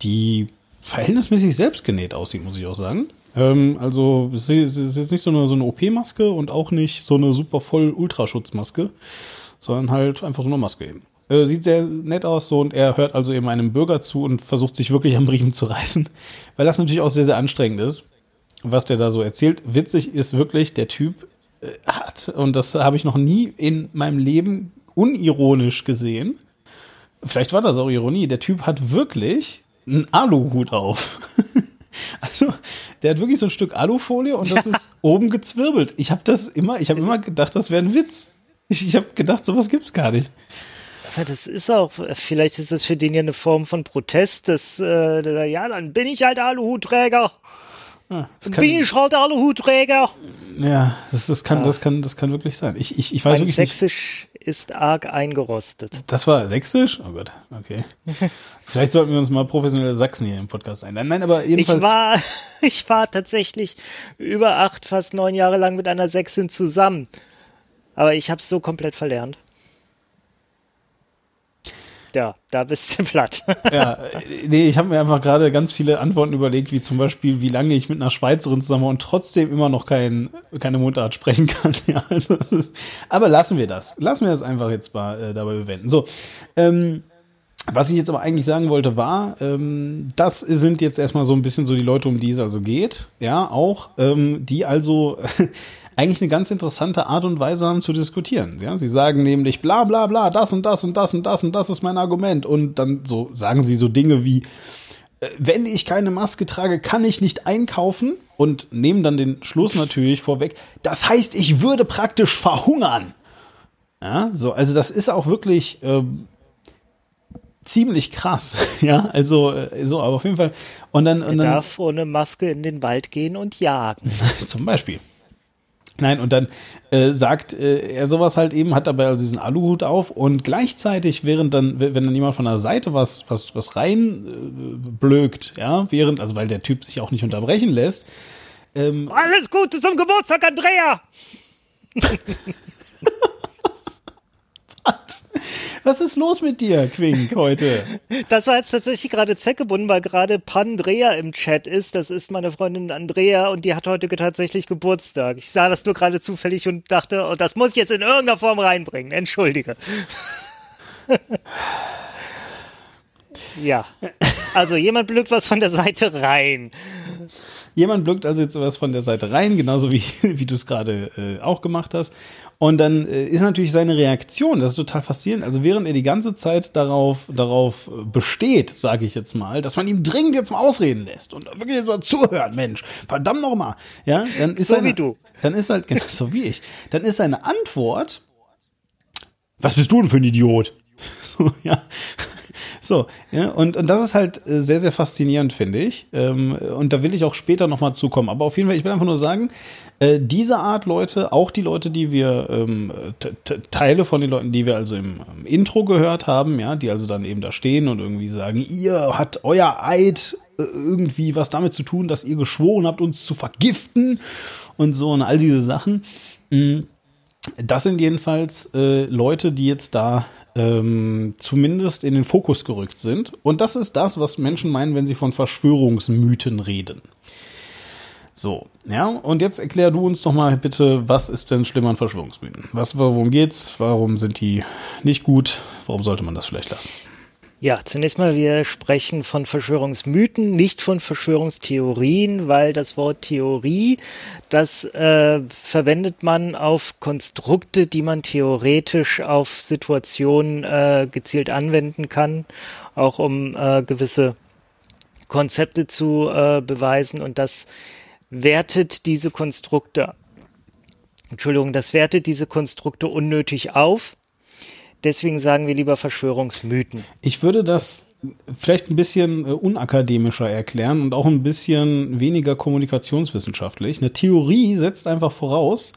die verhältnismäßig selbstgenäht aussieht, muss ich auch sagen. Ähm, also es ist jetzt nicht so eine, so eine OP-Maske und auch nicht so eine super voll Ultraschutzmaske, sondern halt einfach so eine Maske eben. Äh, sieht sehr nett aus so und er hört also eben einem Bürger zu und versucht sich wirklich am Riemen zu reißen, weil das natürlich auch sehr, sehr anstrengend ist, was der da so erzählt. Witzig ist wirklich, der Typ äh, hat, und das habe ich noch nie in meinem Leben unironisch gesehen, vielleicht war das auch Ironie, der Typ hat wirklich einen Aluhut auf. Also, der hat wirklich so ein Stück Alufolie und das ja. ist oben gezwirbelt. Ich habe das immer, ich habe immer gedacht, das wäre ein Witz. Ich, ich habe gedacht, sowas gibt's gar nicht. Aber das ist auch, vielleicht ist das für den ja eine Form von Protest, dass, äh, ja, dann bin ich halt Aluhutträger. Ah, dann kann, bin ich halt Aluhutträger. Ja, das, das, kann, ja. das, kann, das kann wirklich sein. Ich, ich, ich weiß mein wirklich Sächsisch nicht. Ist arg eingerostet. Das war Sächsisch? Oh Gott, okay. Vielleicht sollten wir uns mal professionelle Sachsen hier im Podcast einladen. Nein, aber jedenfalls. Ich war, ich war tatsächlich über acht, fast neun Jahre lang mit einer Sächsin zusammen. Aber ich habe es so komplett verlernt ja, da bist du platt. ja, nee, ich habe mir einfach gerade ganz viele Antworten überlegt, wie zum Beispiel, wie lange ich mit einer Schweizerin zusammen und trotzdem immer noch kein, keine Mundart sprechen kann. Ja, also ist, aber lassen wir das. Lassen wir das einfach jetzt mal äh, dabei bewenden. So, ähm, was ich jetzt aber eigentlich sagen wollte, war, ähm, das sind jetzt erstmal so ein bisschen so die Leute, um die es also geht. Ja, auch, ähm, die also eigentlich eine ganz interessante Art und Weise haben zu diskutieren. Ja, sie sagen nämlich bla bla bla, das und das und das und das und das ist mein Argument. Und dann so sagen sie so Dinge wie, äh, wenn ich keine Maske trage, kann ich nicht einkaufen und nehmen dann den Schluss natürlich vorweg. Das heißt, ich würde praktisch verhungern. Ja, so, also das ist auch wirklich ähm, ziemlich krass. Ja, also äh, so, aber auf jeden Fall. Und dann, und dann darf ohne Maske in den Wald gehen und jagen. zum Beispiel. Nein, und dann äh, sagt äh, er sowas halt eben, hat dabei also diesen Aluhut auf und gleichzeitig, während dann, wenn dann jemand von der Seite was, was, was rein äh, blökt, ja, während, also weil der Typ sich auch nicht unterbrechen lässt, ähm, Alles Gute zum Geburtstag, Andrea! was ist los mit dir, Quink, heute? Das war jetzt tatsächlich gerade zweckgebunden, weil gerade Pandrea im Chat ist. Das ist meine Freundin Andrea und die hat heute tatsächlich Geburtstag. Ich sah das nur gerade zufällig und dachte, oh, das muss ich jetzt in irgendeiner Form reinbringen. Entschuldige. ja. Also jemand blökt was von der Seite rein. Jemand blökt also jetzt was von der Seite rein, genauso wie, wie du es gerade äh, auch gemacht hast. Und dann äh, ist natürlich seine Reaktion, das ist total faszinierend. Also während er die ganze Zeit darauf, darauf äh, besteht, sage ich jetzt mal, dass man ihm dringend jetzt mal ausreden lässt und wirklich jetzt mal zuhört, Mensch, verdammt noch mal, ja, dann ist So seine, wie du. Dann ist halt genau so wie ich. Dann ist seine Antwort: Was bist du denn für ein Idiot? So, ja. So, ja, und, und das ist halt äh, sehr, sehr faszinierend, finde ich. Ähm, und da will ich auch später nochmal zukommen. Aber auf jeden Fall, ich will einfach nur sagen, äh, diese Art Leute, auch die Leute, die wir, ähm, Teile von den Leuten, die wir also im, im Intro gehört haben, ja, die also dann eben da stehen und irgendwie sagen, ihr hat euer Eid äh, irgendwie was damit zu tun, dass ihr geschworen habt, uns zu vergiften und so und all diese Sachen. Mm, das sind jedenfalls äh, Leute, die jetzt da ähm, zumindest in den Fokus gerückt sind. Und das ist das, was Menschen meinen, wenn sie von Verschwörungsmythen reden. So, ja, und jetzt erklär du uns doch mal bitte, was ist denn schlimm an Verschwörungsmythen? Was, worum geht's? Warum sind die nicht gut? Warum sollte man das vielleicht lassen? Ja, zunächst mal, wir sprechen von Verschwörungsmythen, nicht von Verschwörungstheorien, weil das Wort Theorie, das äh, verwendet man auf Konstrukte, die man theoretisch auf Situationen äh, gezielt anwenden kann, auch um äh, gewisse Konzepte zu äh, beweisen und das wertet diese Konstrukte, Entschuldigung, das wertet diese Konstrukte unnötig auf. Deswegen sagen wir lieber Verschwörungsmythen. Ich würde das vielleicht ein bisschen äh, unakademischer erklären und auch ein bisschen weniger kommunikationswissenschaftlich. Eine Theorie setzt einfach voraus,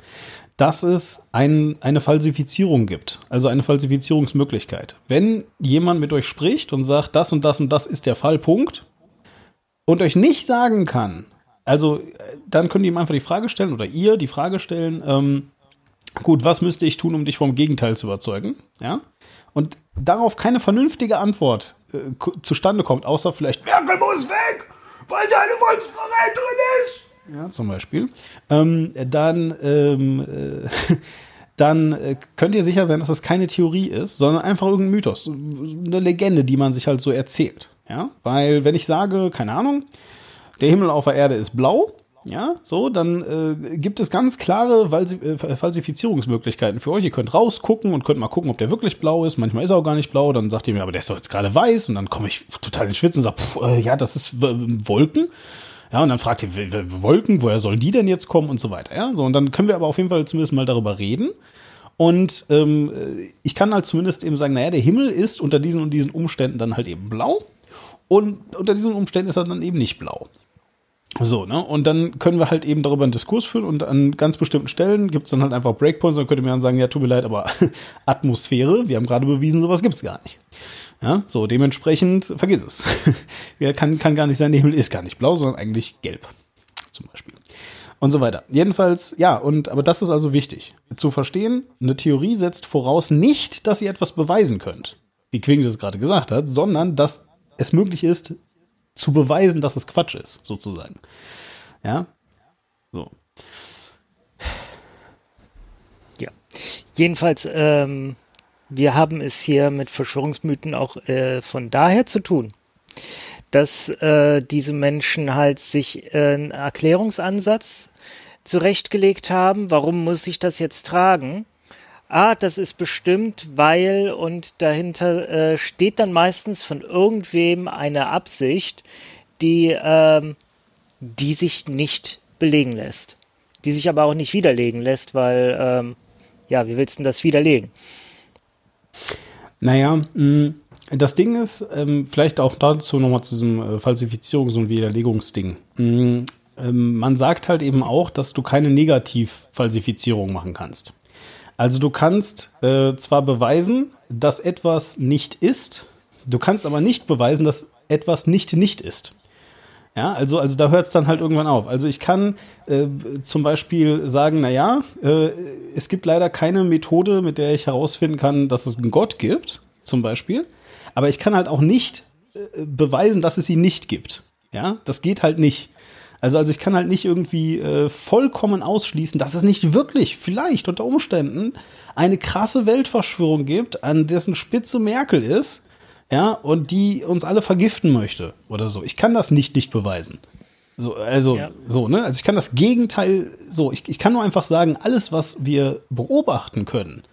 dass es ein, eine Falsifizierung gibt, also eine Falsifizierungsmöglichkeit. Wenn jemand mit euch spricht und sagt, das und das und das ist der Fall, Punkt, und euch nicht sagen kann, also äh, dann könnt ihr ihm einfach die Frage stellen oder ihr die Frage stellen, ähm, gut, was müsste ich tun, um dich vom Gegenteil zu überzeugen? Ja. Und darauf keine vernünftige Antwort äh, zustande kommt, außer vielleicht, Merkel muss weg, weil sie eine Volksverräterin ist. Ja, zum Beispiel. Ähm, dann ähm, äh, dann äh, könnt ihr sicher sein, dass das keine Theorie ist, sondern einfach irgendein Mythos, eine Legende, die man sich halt so erzählt. Ja, weil wenn ich sage, keine Ahnung, der Himmel auf der Erde ist blau, ja, so, dann äh, gibt es ganz klare äh, Falsifizierungsmöglichkeiten für euch. Ihr könnt rausgucken und könnt mal gucken, ob der wirklich blau ist. Manchmal ist er auch gar nicht blau. Dann sagt ihr mir, aber der ist doch jetzt gerade weiß. Und dann komme ich total in Schwitzen und sage, äh, ja, das ist Wolken. Ja, und dann fragt ihr, Wolken, woher sollen die denn jetzt kommen und so weiter. Ja, so, und dann können wir aber auf jeden Fall zumindest mal darüber reden. Und ähm, äh, ich kann halt zumindest eben sagen, naja, der Himmel ist unter diesen und diesen Umständen dann halt eben blau. Und unter diesen Umständen ist er dann eben nicht blau. So, ne? Und dann können wir halt eben darüber einen Diskurs führen und an ganz bestimmten Stellen gibt es dann halt einfach Breakpoints dann könnt ihr mir dann sagen, ja, tut mir leid, aber Atmosphäre, wir haben gerade bewiesen, sowas gibt's gar nicht. Ja, so dementsprechend, vergiss es. ja, kann, kann gar nicht sein, der Himmel ist gar nicht blau, sondern eigentlich gelb. Zum Beispiel. Und so weiter. Jedenfalls, ja, und aber das ist also wichtig. Zu verstehen, eine Theorie setzt voraus nicht, dass ihr etwas beweisen könnt, wie Quing das gerade gesagt hat, sondern dass es möglich ist, zu beweisen, dass es Quatsch ist, sozusagen. Ja? So. Ja. Jedenfalls, ähm, wir haben es hier mit Verschwörungsmythen auch äh, von daher zu tun, dass äh, diese Menschen halt sich äh, einen Erklärungsansatz zurechtgelegt haben. Warum muss ich das jetzt tragen? Ah, das ist bestimmt, weil und dahinter äh, steht dann meistens von irgendwem eine Absicht, die, ähm, die sich nicht belegen lässt. Die sich aber auch nicht widerlegen lässt, weil, ähm, ja, wie willst du denn das widerlegen? Naja, mh, das Ding ist, ähm, vielleicht auch dazu nochmal zu diesem äh, Falsifizierungs- und Widerlegungsding. Mh, ähm, man sagt halt eben auch, dass du keine Negativfalsifizierung machen kannst. Also du kannst äh, zwar beweisen, dass etwas nicht ist, du kannst aber nicht beweisen, dass etwas nicht nicht ist. Ja, also, also da hört es dann halt irgendwann auf. Also ich kann äh, zum Beispiel sagen, na ja, äh, es gibt leider keine Methode, mit der ich herausfinden kann, dass es einen Gott gibt, zum Beispiel. Aber ich kann halt auch nicht äh, beweisen, dass es ihn nicht gibt. Ja, das geht halt nicht. Also, also ich kann halt nicht irgendwie äh, vollkommen ausschließen, dass es nicht wirklich, vielleicht unter Umständen, eine krasse Weltverschwörung gibt, an dessen Spitze Merkel ist ja, und die uns alle vergiften möchte oder so. Ich kann das nicht nicht beweisen. So, also, ja. so, ne? Also ich kann das Gegenteil, so, ich, ich kann nur einfach sagen, alles, was wir beobachten können,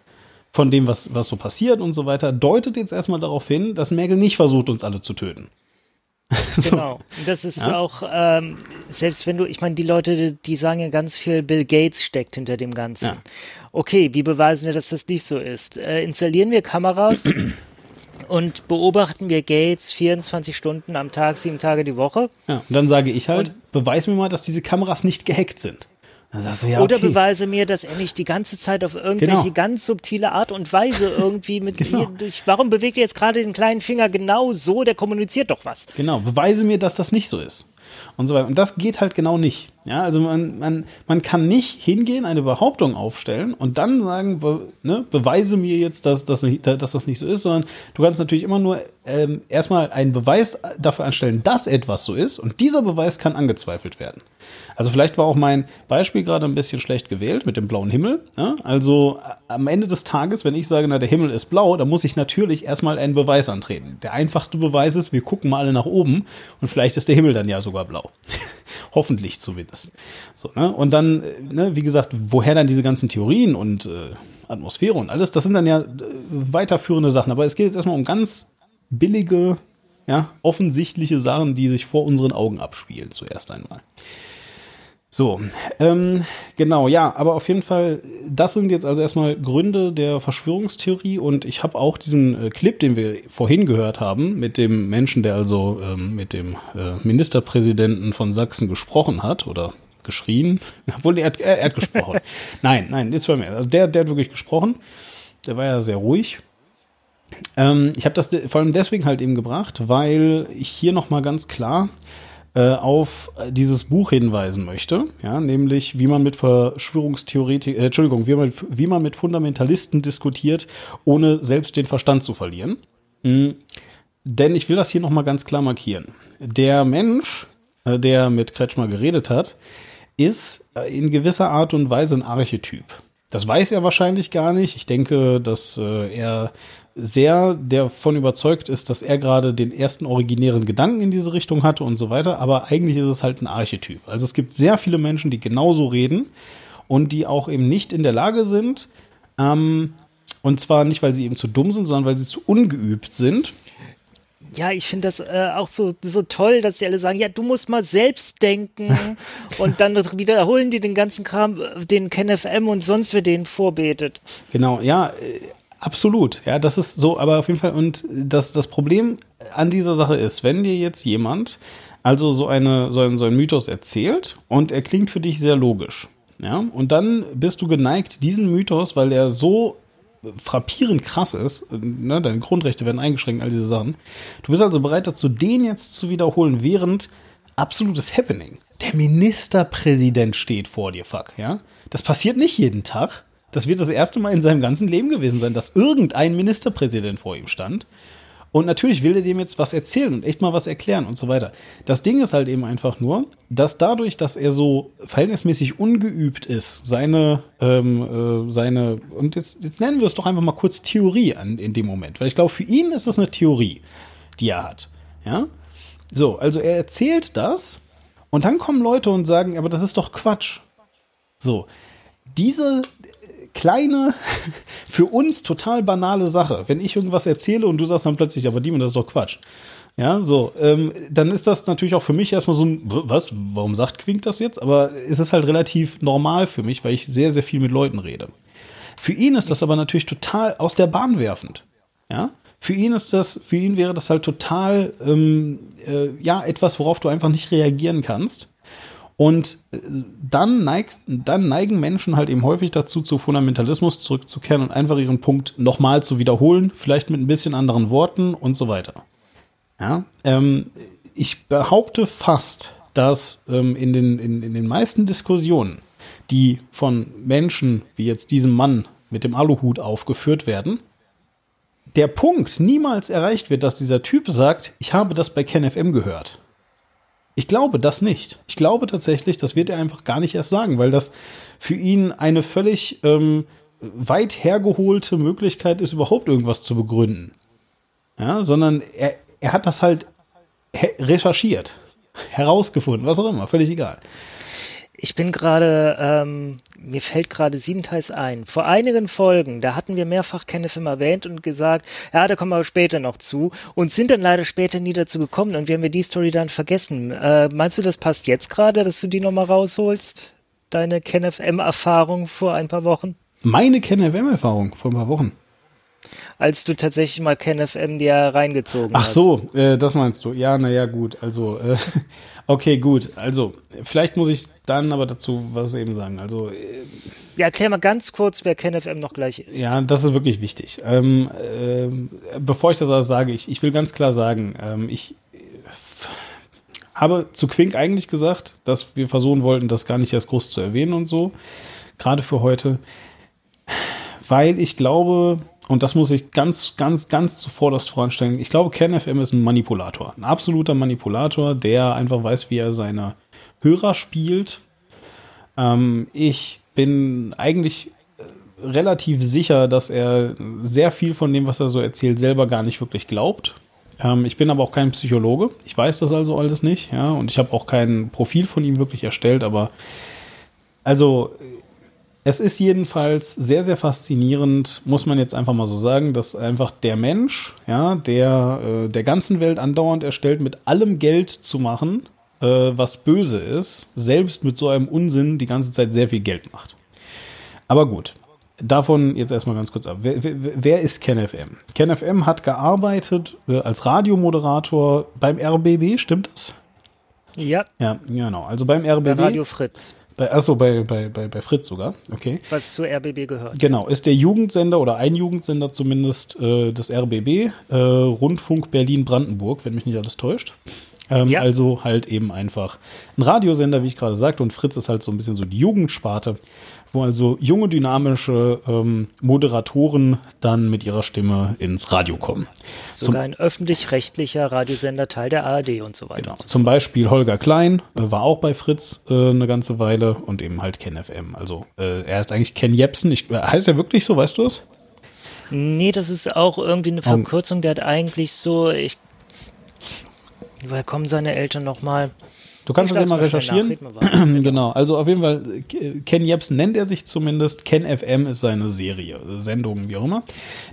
von dem, was, was so passiert und so weiter, deutet jetzt erstmal darauf hin, dass Merkel nicht versucht, uns alle zu töten. so. Genau. Und das ist ja? auch, ähm, selbst wenn du, ich meine, die Leute, die sagen ja ganz viel, Bill Gates steckt hinter dem Ganzen. Ja. Okay, wie beweisen wir, dass das nicht so ist? Äh, installieren wir Kameras und beobachten wir Gates 24 Stunden am Tag, sieben Tage die Woche. Ja, und dann sage ich halt, und, beweis mir mal, dass diese Kameras nicht gehackt sind. Du, ja, Oder beweise mir, dass er nicht die ganze Zeit auf irgendwelche genau. ganz subtile Art und Weise irgendwie mit genau. durch, warum bewegt er jetzt gerade den kleinen Finger genau so, der kommuniziert doch was. Genau, beweise mir, dass das nicht so ist und so weiter. Und das geht halt genau nicht. Ja, also man, man, man kann nicht hingehen, eine Behauptung aufstellen und dann sagen, be, ne, beweise mir jetzt, dass, dass, dass das nicht so ist, sondern du kannst natürlich immer nur ähm, erstmal einen Beweis dafür anstellen, dass etwas so ist und dieser Beweis kann angezweifelt werden. Also vielleicht war auch mein Beispiel gerade ein bisschen schlecht gewählt mit dem blauen Himmel. Ja? Also am Ende des Tages, wenn ich sage, na, der Himmel ist blau, dann muss ich natürlich erstmal einen Beweis antreten. Der einfachste Beweis ist, wir gucken mal alle nach oben und vielleicht ist der Himmel dann ja sogar blau. Hoffentlich zumindest. So, ne? Und dann, ne, wie gesagt, woher dann diese ganzen Theorien und äh, Atmosphäre und alles, das sind dann ja äh, weiterführende Sachen. Aber es geht jetzt erstmal um ganz billige, ja, offensichtliche Sachen, die sich vor unseren Augen abspielen, zuerst einmal. So, ähm, genau, ja, aber auf jeden Fall, das sind jetzt also erstmal Gründe der Verschwörungstheorie und ich habe auch diesen äh, Clip, den wir vorhin gehört haben, mit dem Menschen, der also ähm, mit dem äh, Ministerpräsidenten von Sachsen gesprochen hat oder geschrien, obwohl er, er, er hat gesprochen. nein, nein, jetzt war mir, also der, der hat wirklich gesprochen, der war ja sehr ruhig. Ähm, ich habe das vor allem deswegen halt eben gebracht, weil ich hier nochmal ganz klar äh, auf dieses Buch hinweisen möchte, ja, nämlich wie man mit Verschwörungstheoretik, äh, Entschuldigung, wie man, wie man mit Fundamentalisten diskutiert, ohne selbst den Verstand zu verlieren. Mhm. Denn ich will das hier nochmal ganz klar markieren. Der Mensch, äh, der mit Kretschmer geredet hat, ist äh, in gewisser Art und Weise ein Archetyp. Das weiß er wahrscheinlich gar nicht. Ich denke, dass äh, er sehr davon überzeugt ist, dass er gerade den ersten originären Gedanken in diese Richtung hatte und so weiter, aber eigentlich ist es halt ein Archetyp. Also es gibt sehr viele Menschen, die genauso reden und die auch eben nicht in der Lage sind, ähm, und zwar nicht, weil sie eben zu dumm sind, sondern weil sie zu ungeübt sind. Ja, ich finde das äh, auch so, so toll, dass sie alle sagen, ja, du musst mal selbst denken und dann wiederholen die den ganzen Kram, den KenFM und sonst wer den vorbetet. Genau, ja, äh, Absolut, ja, das ist so, aber auf jeden Fall, und das, das Problem an dieser Sache ist, wenn dir jetzt jemand also so, eine, so, ein, so ein Mythos erzählt und er klingt für dich sehr logisch, ja, und dann bist du geneigt, diesen Mythos, weil er so frappierend krass ist, ne, deine Grundrechte werden eingeschränkt, all diese Sachen, du bist also bereit dazu, den jetzt zu wiederholen, während absolutes Happening. Der Ministerpräsident steht vor dir, fuck, ja. Das passiert nicht jeden Tag. Das wird das erste Mal in seinem ganzen Leben gewesen sein, dass irgendein Ministerpräsident vor ihm stand. Und natürlich will er dem jetzt was erzählen und echt mal was erklären und so weiter. Das Ding ist halt eben einfach nur, dass dadurch, dass er so verhältnismäßig ungeübt ist, seine, ähm, äh, seine, und jetzt, jetzt nennen wir es doch einfach mal kurz Theorie an, in dem Moment, weil ich glaube, für ihn ist das eine Theorie, die er hat. Ja? So, also er erzählt das und dann kommen Leute und sagen, aber das ist doch Quatsch. So, diese, kleine, für uns total banale Sache. Wenn ich irgendwas erzähle und du sagst dann plötzlich, aber Demon, das ist doch Quatsch. Ja, so, ähm, dann ist das natürlich auch für mich erstmal so ein, was, warum sagt Quink das jetzt? Aber es ist halt relativ normal für mich, weil ich sehr, sehr viel mit Leuten rede. Für ihn ist das aber natürlich total aus der Bahn werfend. Ja, für ihn ist das, für ihn wäre das halt total, ähm, äh, ja, etwas, worauf du einfach nicht reagieren kannst. Und äh, dann, neigst, dann neigen Menschen halt eben häufig dazu, zu Fundamentalismus zurückzukehren und einfach ihren Punkt nochmal zu wiederholen, vielleicht mit ein bisschen anderen Worten und so weiter. Ja, ähm, ich behaupte fast, dass ähm, in, den, in, in den meisten Diskussionen, die von Menschen wie jetzt diesem Mann mit dem Aluhut aufgeführt werden, der Punkt niemals erreicht wird, dass dieser Typ sagt, ich habe das bei KenFM gehört. Ich glaube das nicht. Ich glaube tatsächlich, das wird er einfach gar nicht erst sagen, weil das für ihn eine völlig ähm, weit hergeholte Möglichkeit ist, überhaupt irgendwas zu begründen. Ja, sondern er, er hat das halt recherchiert, herausgefunden, was auch immer, völlig egal. Ich bin gerade, ähm, mir fällt gerade siebenteils ein. Vor einigen Folgen, da hatten wir mehrfach Kennefim erwähnt und gesagt, ja, da kommen wir später noch zu und sind dann leider später nie dazu gekommen und wir haben wir die Story dann vergessen. Äh, meinst du, das passt jetzt gerade, dass du die nochmal rausholst? Deine KenFM-Erfahrung vor ein paar Wochen? Meine KenFM-Erfahrung vor ein paar Wochen? Als du tatsächlich mal KenFM dir reingezogen Ach hast. Ach so, äh, das meinst du. Ja, naja, gut. Also, äh, okay, gut. Also, vielleicht muss ich dann aber dazu was eben sagen. Also, äh, ja, erklär mal ganz kurz, wer KenFM noch gleich ist. Ja, das ist wirklich wichtig. Ähm, äh, bevor ich das alles sage, ich, ich will ganz klar sagen, ähm, ich habe zu Quink eigentlich gesagt, dass wir versuchen wollten, das gar nicht erst groß zu erwähnen und so. Gerade für heute. Weil ich glaube, und das muss ich ganz, ganz, ganz zuvorderst voranstellen. Ich glaube, KenFM ist ein Manipulator. Ein absoluter Manipulator, der einfach weiß, wie er seine Hörer spielt. Ähm, ich bin eigentlich äh, relativ sicher, dass er sehr viel von dem, was er so erzählt, selber gar nicht wirklich glaubt. Ähm, ich bin aber auch kein Psychologe. Ich weiß das also alles nicht, ja, und ich habe auch kein Profil von ihm wirklich erstellt, aber also es ist jedenfalls sehr, sehr faszinierend, muss man jetzt einfach mal so sagen, dass einfach der Mensch, ja, der äh, der ganzen Welt andauernd erstellt, mit allem Geld zu machen, äh, was böse ist, selbst mit so einem Unsinn die ganze Zeit sehr viel Geld macht. Aber gut, davon jetzt erstmal ganz kurz ab. Wer, wer, wer ist KenFM? KenFM hat gearbeitet äh, als Radiomoderator beim RBB, stimmt das? Ja. Ja, genau. Also beim RBB. Bei Radio Fritz. Bei, achso, bei, bei, bei, bei Fritz sogar. Okay. Was zur RBB gehört. Genau, ist der Jugendsender oder ein Jugendsender zumindest äh, des RBB, äh, Rundfunk Berlin-Brandenburg, wenn mich nicht alles täuscht. Ähm, ja. Also halt eben einfach ein Radiosender, wie ich gerade sagte, und Fritz ist halt so ein bisschen so die Jugendsparte, wo also junge, dynamische ähm, Moderatoren dann mit ihrer Stimme ins Radio kommen. Sogar Zum, ein öffentlich-rechtlicher Radiosender, Teil der ARD und so weiter. Genau. So Zum Beispiel Holger Klein äh, war auch bei Fritz äh, eine ganze Weile und eben halt Ken FM. Also äh, er ist eigentlich Ken Jepsen. Ich, heißt er wirklich so, weißt du das? Nee, das ist auch irgendwie eine Verkürzung. Der hat eigentlich so, ich Woher kommen seine Eltern nochmal? Du kannst das ja mal recherchieren. genau, also auf jeden Fall, Ken Jebsen nennt er sich zumindest. Ken FM ist seine Serie, Sendung, wie auch immer.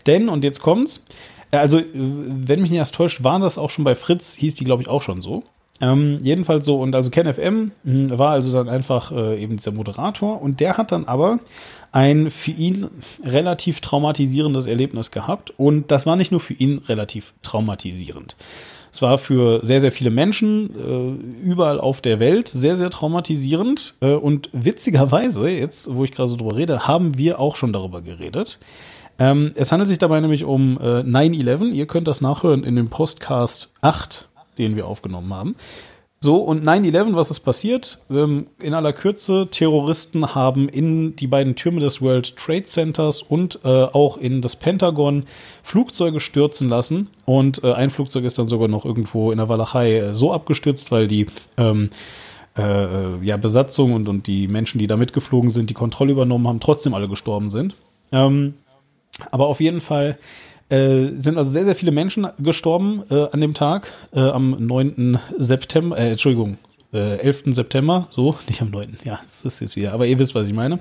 Denn, und jetzt kommt's, also, wenn mich nicht erst täuscht, war das auch schon bei Fritz, hieß die, glaube ich, auch schon so. Ähm, jedenfalls so, und also Ken FM hm, war also dann einfach äh, eben dieser Moderator und der hat dann aber ein für ihn relativ traumatisierendes Erlebnis gehabt und das war nicht nur für ihn relativ traumatisierend. Es war für sehr, sehr viele Menschen äh, überall auf der Welt sehr, sehr traumatisierend. Äh, und witzigerweise, jetzt, wo ich gerade so drüber rede, haben wir auch schon darüber geredet. Ähm, es handelt sich dabei nämlich um äh, 9-11. Ihr könnt das nachhören in dem Postcast 8, den wir aufgenommen haben. So, und 9-11, was ist passiert? Ähm, in aller Kürze, Terroristen haben in die beiden Türme des World Trade Centers und äh, auch in das Pentagon Flugzeuge stürzen lassen. Und äh, ein Flugzeug ist dann sogar noch irgendwo in der Walachei äh, so abgestürzt, weil die ähm, äh, ja, Besatzung und, und die Menschen, die da mitgeflogen sind, die Kontrolle übernommen haben, trotzdem alle gestorben sind. Ähm, aber auf jeden Fall äh, sind also sehr, sehr viele Menschen gestorben äh, an dem Tag, äh, am 9. September, äh, Entschuldigung, äh, 11. September, so, nicht am 9. Ja, das ist jetzt wieder, aber ihr wisst, was ich meine.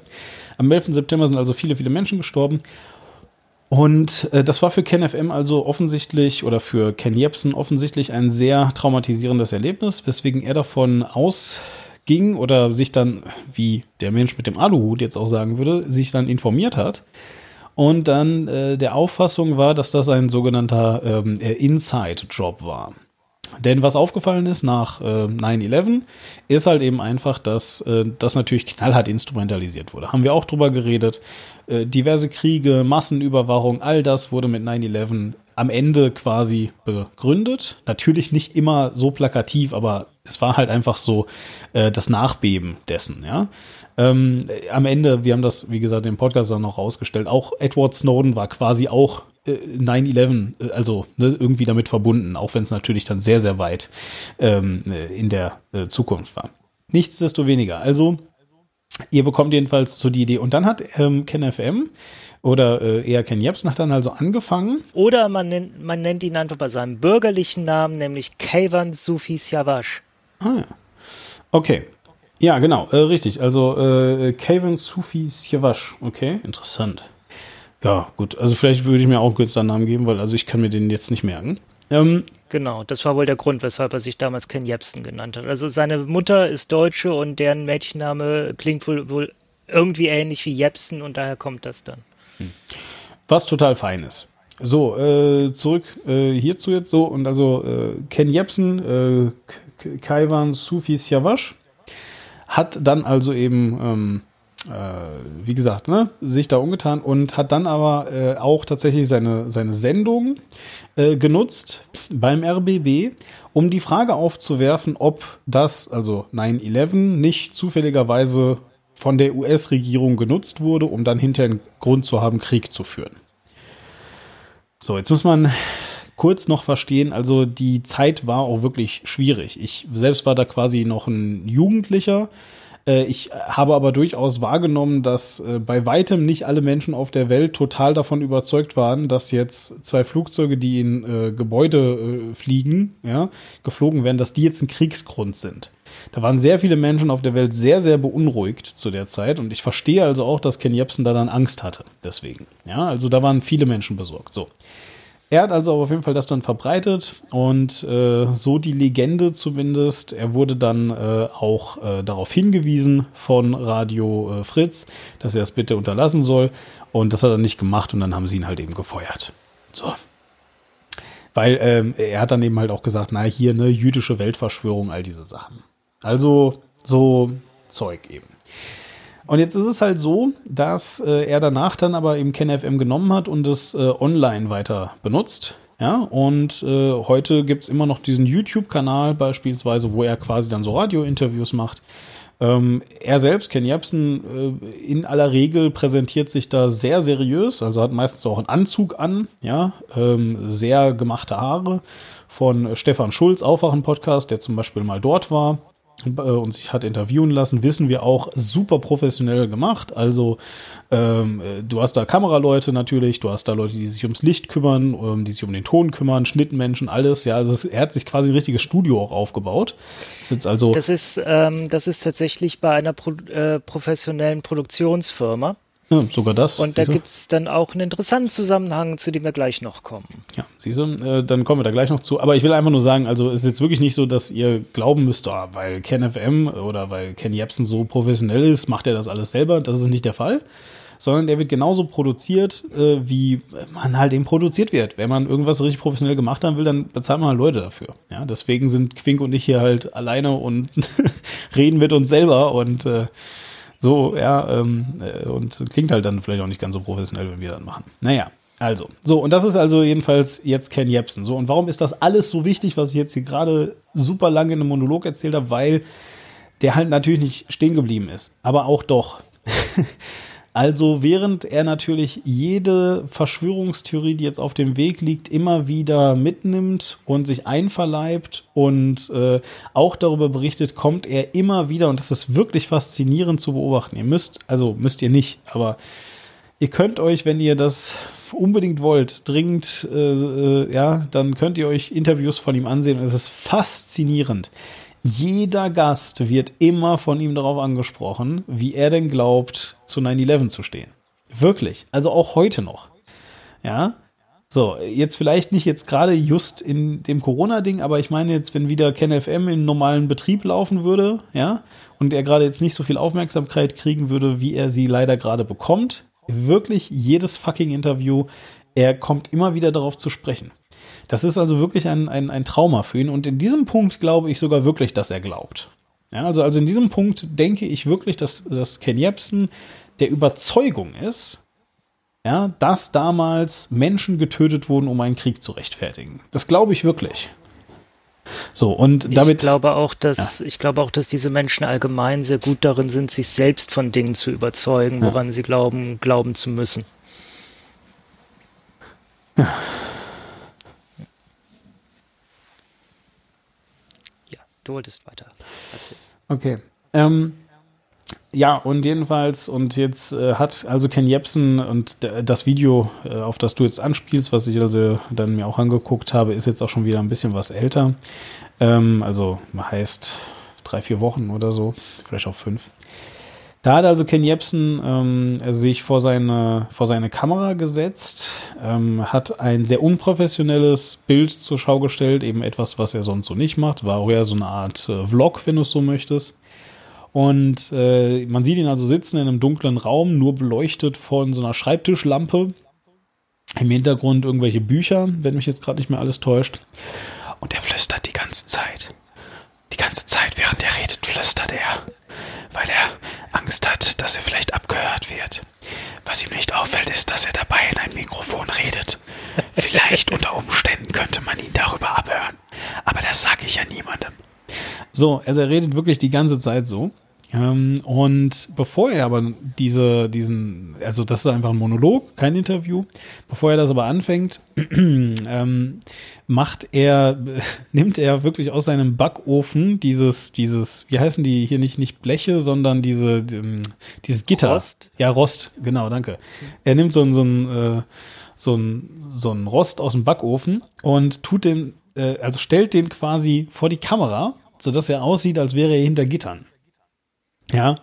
Am 11. September sind also viele, viele Menschen gestorben. Und äh, das war für Ken FM also offensichtlich oder für Ken Jebsen offensichtlich ein sehr traumatisierendes Erlebnis, weswegen er davon ausging oder sich dann, wie der Mensch mit dem Aluhut jetzt auch sagen würde, sich dann informiert hat und dann äh, der Auffassung war, dass das ein sogenannter ähm, Inside-Job war. Denn was aufgefallen ist nach äh, 9-11, ist halt eben einfach, dass äh, das natürlich knallhart instrumentalisiert wurde. Haben wir auch drüber geredet. Äh, diverse Kriege, Massenüberwachung, all das wurde mit 9-11 am Ende quasi begründet. Natürlich nicht immer so plakativ, aber es war halt einfach so äh, das Nachbeben dessen, ja. Ähm, am Ende, wir haben das, wie gesagt, im Podcast auch noch rausgestellt, auch Edward Snowden war quasi auch 9-11, äh, also ne, irgendwie damit verbunden, auch wenn es natürlich dann sehr, sehr weit ähm, äh, in der äh, Zukunft war. Nichtsdestoweniger, also ihr bekommt jedenfalls so die Idee. Und dann hat ähm, KenFM oder äh, eher Ken Jebsen hat dann also angefangen. Oder man nennt, man nennt ihn einfach bei seinem bürgerlichen Namen, nämlich Kayvan Sufi Siavash. Ah ja. Okay. Ja, genau, äh, richtig. Also äh, Kayvan Sufi Siavash. Okay, interessant. Ja, gut. Also vielleicht würde ich mir auch kurz einen Namen geben, weil also ich kann mir den jetzt nicht merken. Ähm, genau, das war wohl der Grund, weshalb er sich damals Ken Jebsen genannt hat. Also seine Mutter ist Deutsche und deren Mädchenname klingt wohl, wohl irgendwie ähnlich wie Jebsen und daher kommt das dann. Hm. Was total fein ist. So, äh, zurück äh, hierzu jetzt so und also äh, Ken Jebsen, äh, Kaiwan Sufi Siavash hat dann also eben ähm, äh, wie gesagt, ne, sich da umgetan und hat dann aber äh, auch tatsächlich seine, seine Sendung äh, genutzt beim RBB, um die Frage aufzuwerfen, ob das, also 9-11, nicht zufälligerweise von der US-Regierung genutzt wurde, um dann hinterher einen Grund zu haben, Krieg zu führen. So, jetzt muss man kurz noch verstehen, also die Zeit war auch wirklich schwierig. Ich selbst war da quasi noch ein Jugendlicher äh, ich habe aber durchaus wahrgenommen, dass äh, bei weitem nicht alle Menschen auf der Welt total davon überzeugt waren, dass jetzt zwei Flugzeuge, die in äh, Gebäude fliegen, ja, geflogen werden, dass die jetzt ein Kriegsgrund sind. Da waren sehr viele Menschen auf der Welt sehr, sehr beunruhigt zu der Zeit und ich verstehe also auch, dass Ken Jebsen da dann Angst hatte. Deswegen. Ja, also da waren viele Menschen besorgt. So. Er hat also auf jeden Fall das dann verbreitet und äh, so die Legende zumindest. Er wurde dann äh, auch äh, darauf hingewiesen von Radio äh, Fritz, dass er es bitte unterlassen soll. Und das hat er nicht gemacht und dann haben sie ihn halt eben gefeuert. So. Weil ähm, er hat dann eben halt auch gesagt, na hier, ne, jüdische Weltverschwörung, all diese Sachen. Also so Zeug eben. Und jetzt ist es halt so, dass äh, er danach dann aber eben KenFM genommen hat und es äh, online weiter benutzt. Ja, und äh, heute gibt's immer noch diesen YouTube-Kanal beispielsweise, wo er quasi dann so Radio-Interviews macht. Ähm, er selbst, Ken Jebsen, äh, in aller Regel präsentiert sich da sehr seriös, also hat meistens auch einen Anzug an, ja, ähm, sehr gemachte Haare von Stefan Schulz, Aufwachen-Podcast, der zum Beispiel mal dort war und sich hat interviewen lassen, wissen wir auch super professionell gemacht. Also ähm, äh, du hast da Kameraleute natürlich, du hast da Leute, die sich ums Licht kümmern, ähm, die sich um den Ton kümmern, Schnittmenschen, alles. Ja, also es, er hat sich quasi ein richtiges Studio auch aufgebaut. Das ist, also das ist, ähm, das ist tatsächlich bei einer Pro äh, professionellen Produktionsfirma. Ja, sogar das. Und da gibt es dann auch einen interessanten Zusammenhang, zu dem wir gleich noch kommen. Ja, siehst du, äh, dann kommen wir da gleich noch zu. Aber ich will einfach nur sagen, also es ist jetzt wirklich nicht so, dass ihr glauben müsst, oh, weil Ken FM oder weil Ken Jebsen so professionell ist, macht er das alles selber. Das ist nicht der Fall. Sondern der wird genauso produziert, äh, wie man halt eben produziert wird. Wenn man irgendwas richtig professionell gemacht haben will, dann bezahlt man halt Leute dafür. Ja, deswegen sind Quink und ich hier halt alleine und reden mit uns selber und äh, so, ja, ähm, äh, und klingt halt dann vielleicht auch nicht ganz so professionell, wenn wir das machen. Naja, also, so, und das ist also jedenfalls jetzt Ken Jebsen. So, und warum ist das alles so wichtig, was ich jetzt hier gerade super lange in einem Monolog erzählt habe? Weil der halt natürlich nicht stehen geblieben ist, aber auch doch. Also während er natürlich jede Verschwörungstheorie, die jetzt auf dem Weg liegt, immer wieder mitnimmt und sich einverleibt und äh, auch darüber berichtet, kommt er immer wieder, und das ist wirklich faszinierend zu beobachten. Ihr müsst, also müsst ihr nicht, aber ihr könnt euch, wenn ihr das unbedingt wollt, dringend, äh, äh ja, dann könnt ihr euch Interviews von ihm ansehen. Und es ist faszinierend jeder Gast wird immer von ihm darauf angesprochen, wie er denn glaubt, zu 9-11 zu stehen. Wirklich. Also auch heute noch. Ja. So, jetzt vielleicht nicht jetzt gerade just in dem Corona-Ding, aber ich meine jetzt, wenn wieder KenFM in normalen Betrieb laufen würde, ja, und er gerade jetzt nicht so viel Aufmerksamkeit kriegen würde, wie er sie leider gerade bekommt, wirklich jedes fucking Interview, er kommt immer wieder darauf zu sprechen. Das ist also wirklich ein, ein, ein Trauma für ihn und in diesem Punkt glaube ich sogar wirklich, dass er glaubt. Ja, also, also in diesem Punkt denke ich wirklich, dass, dass Ken Jebsen der Überzeugung ist, ja, dass damals Menschen getötet wurden, um einen Krieg zu rechtfertigen. Das glaube ich wirklich. So, und damit. Ich glaube auch, dass, ja. ich glaube auch, dass diese Menschen allgemein sehr gut darin sind, sich selbst von Dingen zu überzeugen, woran ja. sie glauben, glauben zu müssen. Ja. Du wolltest weiter. Erzähl. Okay. Ähm, ja, und jedenfalls, und jetzt äh, hat also Ken Jebsen und das Video, äh, auf das du jetzt anspielst, was ich also dann mir auch angeguckt habe, ist jetzt auch schon wieder ein bisschen was älter. Ähm, also heißt drei, vier Wochen oder so, vielleicht auch fünf. Da hat also Ken Jebsen ähm, sich vor seine, vor seine Kamera gesetzt, ähm, hat ein sehr unprofessionelles Bild zur Schau gestellt, eben etwas, was er sonst so nicht macht, war auch eher so eine Art äh, Vlog, wenn du es so möchtest. Und äh, man sieht ihn also sitzen in einem dunklen Raum, nur beleuchtet von so einer Schreibtischlampe. Im Hintergrund irgendwelche Bücher, wenn mich jetzt gerade nicht mehr alles täuscht. Und er flüstert die ganze Zeit. Die ganze Zeit, während er redet, flüstert er. Weil er Angst hat, dass er vielleicht abgehört wird. Was ihm nicht auffällt, ist, dass er dabei in ein Mikrofon redet. Vielleicht unter Umständen könnte man ihn darüber abhören. Aber das sage ich ja niemandem. So, also er redet wirklich die ganze Zeit so. Ähm, und bevor er aber diese, diesen, also das ist einfach ein Monolog, kein Interview, bevor er das aber anfängt, ähm, macht er, nimmt er wirklich aus seinem Backofen dieses, dieses, wie heißen die hier nicht, nicht Bleche, sondern diese, ähm, dieses Gitter. Rost? Ja, Rost, genau, danke. Er nimmt so ein, so ein, äh, so ein, so ein Rost aus dem Backofen und tut den, äh, also stellt den quasi vor die Kamera, sodass er aussieht, als wäre er hinter Gittern. Ja.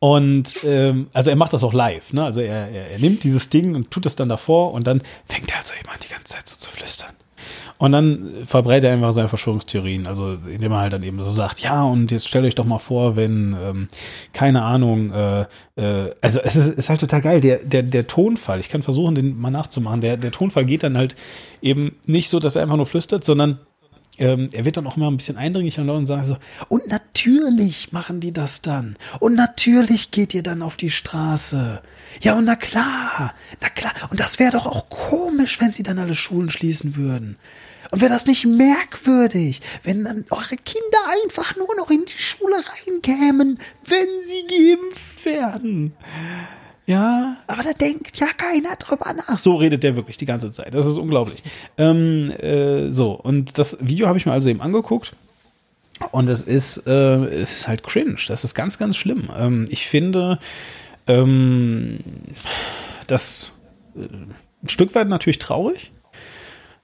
Und ähm, also er macht das auch live, ne? Also er, er, er nimmt dieses Ding und tut es dann davor und dann fängt er also immer die ganze Zeit so zu flüstern. Und dann verbreitet er einfach seine Verschwörungstheorien, also indem er halt dann eben so sagt, ja, und jetzt stellt euch doch mal vor, wenn, ähm, keine Ahnung, äh, äh, also es ist, ist halt total geil, der, der, der Tonfall, ich kann versuchen, den mal nachzumachen, der, der Tonfall geht dann halt eben nicht so, dass er einfach nur flüstert, sondern ähm, er wird dann auch immer ein bisschen eindringlicher und sagt so, und natürlich machen die das dann. Und natürlich geht ihr dann auf die Straße. Ja, und na klar, na klar. Und das wäre doch auch komisch, wenn sie dann alle Schulen schließen würden. Und wäre das nicht merkwürdig, wenn dann eure Kinder einfach nur noch in die Schule reinkämen, wenn sie geimpft werden? Ja, aber da denkt ja keiner drüber nach. So redet der wirklich die ganze Zeit. Das ist unglaublich. Ähm, äh, so, und das Video habe ich mir also eben angeguckt. Und es ist, äh, es ist halt cringe. Das ist ganz, ganz schlimm. Ähm, ich finde, ähm, das äh, ein Stück weit natürlich traurig.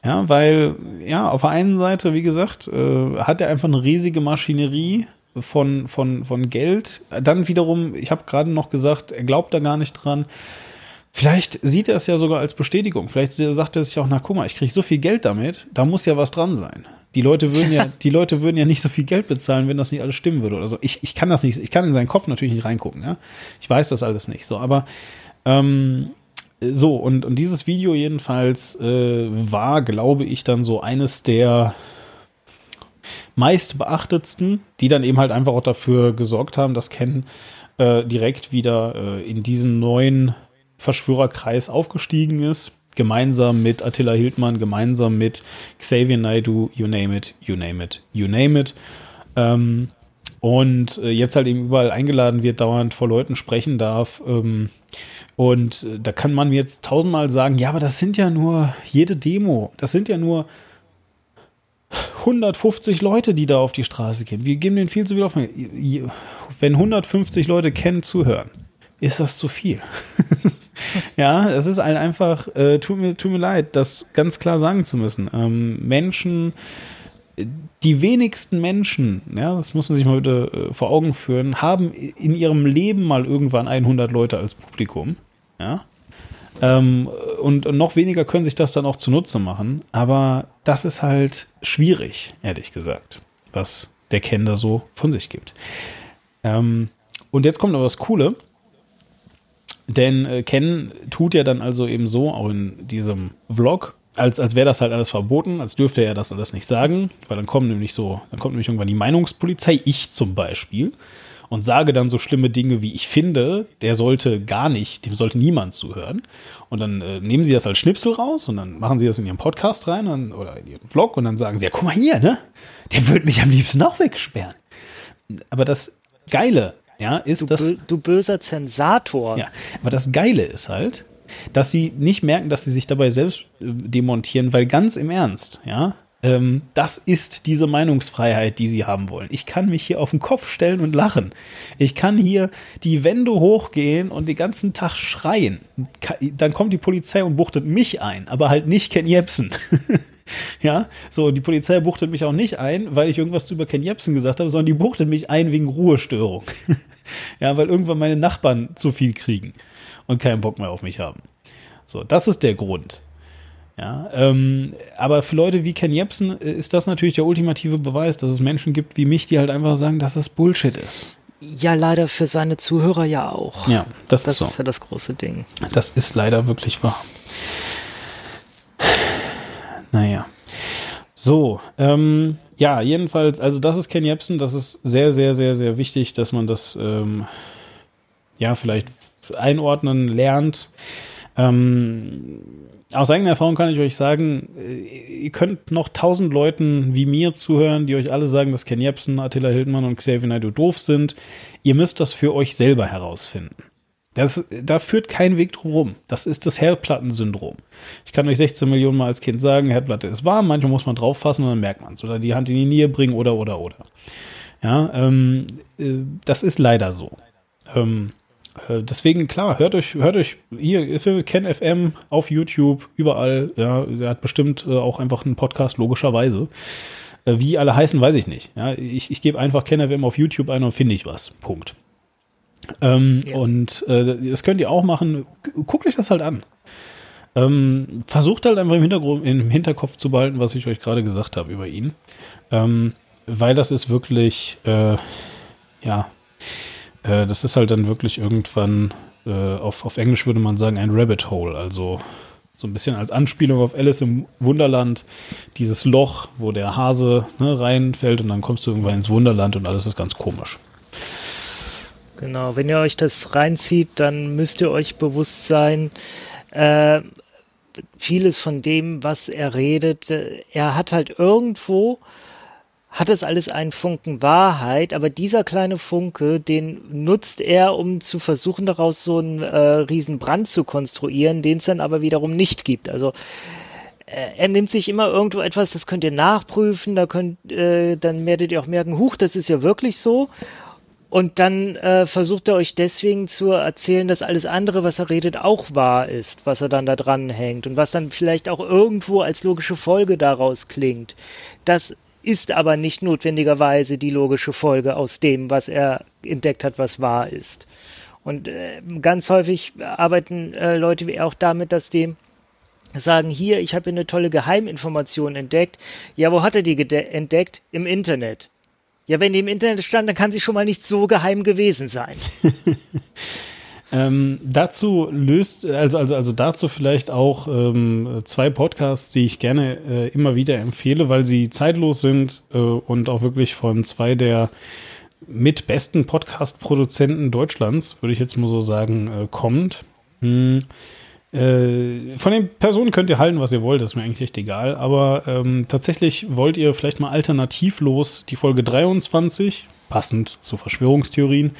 Ja, weil, ja, auf der einen Seite, wie gesagt, äh, hat er einfach eine riesige Maschinerie von, von, von Geld. Dann wiederum, ich habe gerade noch gesagt, er glaubt da gar nicht dran. Vielleicht sieht er es ja sogar als Bestätigung. Vielleicht sagt er sich auch, na guck mal, ich kriege so viel Geld damit, da muss ja was dran sein. Die Leute würden ja, die Leute würden ja nicht so viel Geld bezahlen, wenn das nicht alles stimmen würde oder so. Ich, ich kann das nicht, ich kann in seinen Kopf natürlich nicht reingucken, ja. Ich weiß das alles nicht so, aber ähm, so, und, und dieses Video jedenfalls äh, war, glaube ich, dann so eines der meist beachtetsten, die dann eben halt einfach auch dafür gesorgt haben, dass Ken äh, direkt wieder äh, in diesen neuen Verschwörerkreis aufgestiegen ist. Gemeinsam mit Attila Hildmann, gemeinsam mit Xavier Naidu, you name it, you name it, you name it. Ähm, und äh, jetzt halt eben überall eingeladen wird, dauernd vor Leuten sprechen darf. Ähm, und äh, da kann man jetzt tausendmal sagen, ja, aber das sind ja nur jede Demo, das sind ja nur 150 Leute, die da auf die Straße gehen. Wir geben denen viel zu viel Aufmerksamkeit. Wenn 150 Leute kennen, zuhören, ist das zu viel. ja, es ist halt einfach, äh, tut, mir, tut mir leid, das ganz klar sagen zu müssen. Ähm, Menschen, die wenigsten Menschen, ja, das muss man sich mal wieder äh, vor Augen führen, haben in ihrem Leben mal irgendwann 100 Leute als Publikum. Ja. Ähm, und noch weniger können sich das dann auch zunutze machen. Aber das ist halt schwierig, ehrlich gesagt, was der Ken da so von sich gibt. Ähm, und jetzt kommt aber das Coole. Denn äh, Ken tut ja dann also eben so, auch in diesem Vlog, als, als wäre das halt alles verboten, als dürfte er das alles nicht sagen, weil dann kommen nämlich so, dann kommt nämlich irgendwann die Meinungspolizei, ich zum Beispiel, und sage dann so schlimme Dinge wie ich finde, der sollte gar nicht, dem sollte niemand zuhören. Und dann äh, nehmen sie das als Schnipsel raus und dann machen sie das in ihren Podcast rein und, oder in ihren Vlog und dann sagen sie, ja, guck mal hier, ne? Der würde mich am liebsten auch wegsperren. Aber das Geile, ja, ist Du, das. du böser Zensator. Ja, aber das Geile ist halt, dass sie nicht merken, dass sie sich dabei selbst äh, demontieren, weil ganz im Ernst, ja, ähm, das ist diese Meinungsfreiheit, die sie haben wollen. Ich kann mich hier auf den Kopf stellen und lachen. Ich kann hier die Wände hochgehen und den ganzen Tag schreien. Dann kommt die Polizei und buchtet mich ein, aber halt nicht Ken Jebsen. Ja, so, die Polizei buchtet mich auch nicht ein, weil ich irgendwas über Ken Jebsen gesagt habe, sondern die buchtet mich ein wegen Ruhestörung. ja, weil irgendwann meine Nachbarn zu viel kriegen und keinen Bock mehr auf mich haben. So, das ist der Grund. Ja, ähm, aber für Leute wie Ken Jebsen äh, ist das natürlich der ultimative Beweis, dass es Menschen gibt wie mich, die halt einfach sagen, dass das Bullshit ist. Ja, leider für seine Zuhörer ja auch. Ja, das, Das ist so. ist ja das große Ding. Das ist leider wirklich wahr. Naja. So, ähm, ja, jedenfalls, also das ist Ken Jebsen, das ist sehr, sehr, sehr, sehr wichtig, dass man das, ähm, ja, vielleicht einordnen lernt. Ähm, aus eigener Erfahrung kann ich euch sagen, äh, ihr könnt noch tausend Leuten wie mir zuhören, die euch alle sagen, dass Ken Jebsen, Attila Hildmann und Xavier Naidoo doof sind. Ihr müsst das für euch selber herausfinden. Das, da führt kein Weg drum rum. Das ist das Herdplattensyndrom. Ich kann euch 16 Millionen Mal als Kind sagen, Herdplatte ist warm, manchmal muss man drauf fassen und dann merkt man es. Oder die Hand in die Nähe bringen oder, oder, oder. Ja, ähm, äh, das ist leider so. Ähm, äh, deswegen, klar, hört euch, hört euch hier, findet Ken FM auf YouTube, überall. Ja, er hat bestimmt äh, auch einfach einen Podcast, logischerweise. Äh, wie alle heißen, weiß ich nicht. Ja, ich, ich gebe einfach Ken FM auf YouTube ein und finde ich was. Punkt. Ähm, Und äh, das könnt ihr auch machen. Guckt euch das halt an. Ähm, versucht halt einfach im Hintergrund, im Hinterkopf zu behalten, was ich euch gerade gesagt habe über ihn. Ähm, weil das ist wirklich, äh, ja, äh, das ist halt dann wirklich irgendwann, äh, auf, auf Englisch würde man sagen, ein Rabbit Hole. Also so ein bisschen als Anspielung auf Alice im Wunderland, dieses Loch, wo der Hase ne, reinfällt und dann kommst du irgendwann ins Wunderland und alles ist ganz komisch. Genau, wenn ihr euch das reinzieht, dann müsst ihr euch bewusst sein, äh, vieles von dem, was er redet, äh, er hat halt irgendwo, hat es alles einen Funken Wahrheit, aber dieser kleine Funke, den nutzt er, um zu versuchen, daraus so einen äh, riesen Brand zu konstruieren, den es dann aber wiederum nicht gibt. Also äh, er nimmt sich immer irgendwo etwas, das könnt ihr nachprüfen, da könnt, äh, dann werdet ihr auch merken, huch, das ist ja wirklich so. Und dann äh, versucht er euch deswegen zu erzählen, dass alles andere, was er redet, auch wahr ist, was er dann da dran hängt und was dann vielleicht auch irgendwo als logische Folge daraus klingt. Das ist aber nicht notwendigerweise die logische Folge aus dem, was er entdeckt hat, was wahr ist. Und äh, ganz häufig arbeiten äh, Leute wie er auch damit, dass die sagen, hier, ich habe eine tolle Geheiminformation entdeckt. Ja, wo hat er die entdeckt? Im Internet. Ja, wenn die im Internet stand, dann kann sie schon mal nicht so geheim gewesen sein. Ähm, dazu löst, also, also, also dazu vielleicht auch ähm, zwei Podcasts, die ich gerne äh, immer wieder empfehle, weil sie zeitlos sind äh, und auch wirklich von zwei der mit besten Podcast-Produzenten Deutschlands, würde ich jetzt mal so sagen, äh, kommt. Hm. Äh, von den Personen könnt ihr halten, was ihr wollt, ist mir eigentlich echt egal. Aber ähm, tatsächlich wollt ihr vielleicht mal alternativlos die Folge 23, passend zu Verschwörungstheorien,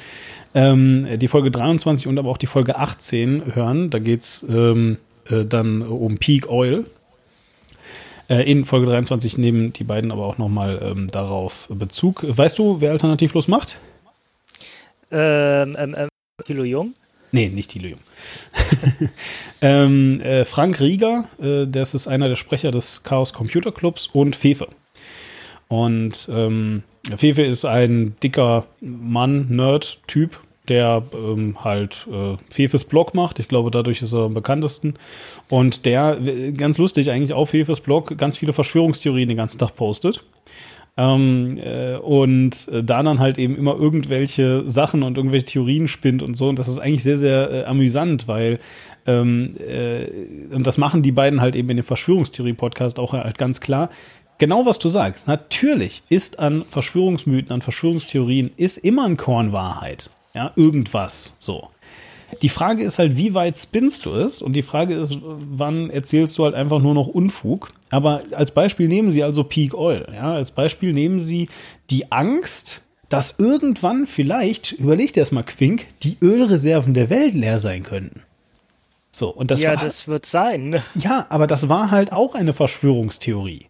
ähm, die Folge 23 und aber auch die Folge 18 hören. Da geht es ähm, äh, dann um Peak Oil. Äh, in Folge 23 nehmen die beiden aber auch nochmal ähm, darauf Bezug. Weißt du, wer alternativlos macht? Ähm, ähm, ähm, Kilo Jung? Nee, nicht Thilo Jung. ähm, äh, Frank Rieger, äh, das ist einer der Sprecher des Chaos Computer Clubs und Fefe. Und ähm, Fefe ist ein dicker Mann, Nerd, Typ, der ähm, halt äh, Fefes Blog macht. Ich glaube, dadurch ist er am bekanntesten. Und der, ganz lustig eigentlich auf Fefes Blog, ganz viele Verschwörungstheorien den ganzen Tag postet. Ähm, äh, und äh, da dann halt eben immer irgendwelche Sachen und irgendwelche Theorien spinnt und so. Und das ist eigentlich sehr, sehr äh, amüsant, weil ähm, äh, und das machen die beiden halt eben in dem Verschwörungstheorie-Podcast auch halt ganz klar. Genau was du sagst. Natürlich ist an Verschwörungsmythen, an Verschwörungstheorien ist immer ein Korn Wahrheit. Ja, irgendwas so. Die Frage ist halt, wie weit spinnst du es? Und die Frage ist, wann erzählst du halt einfach nur noch Unfug? Aber als Beispiel nehmen Sie also Peak Oil. Ja, als Beispiel nehmen Sie die Angst, dass irgendwann vielleicht, überleg dir das mal, Quink, die Ölreserven der Welt leer sein könnten. So, und das ja, war, das wird sein. ja, aber das war halt auch eine Verschwörungstheorie.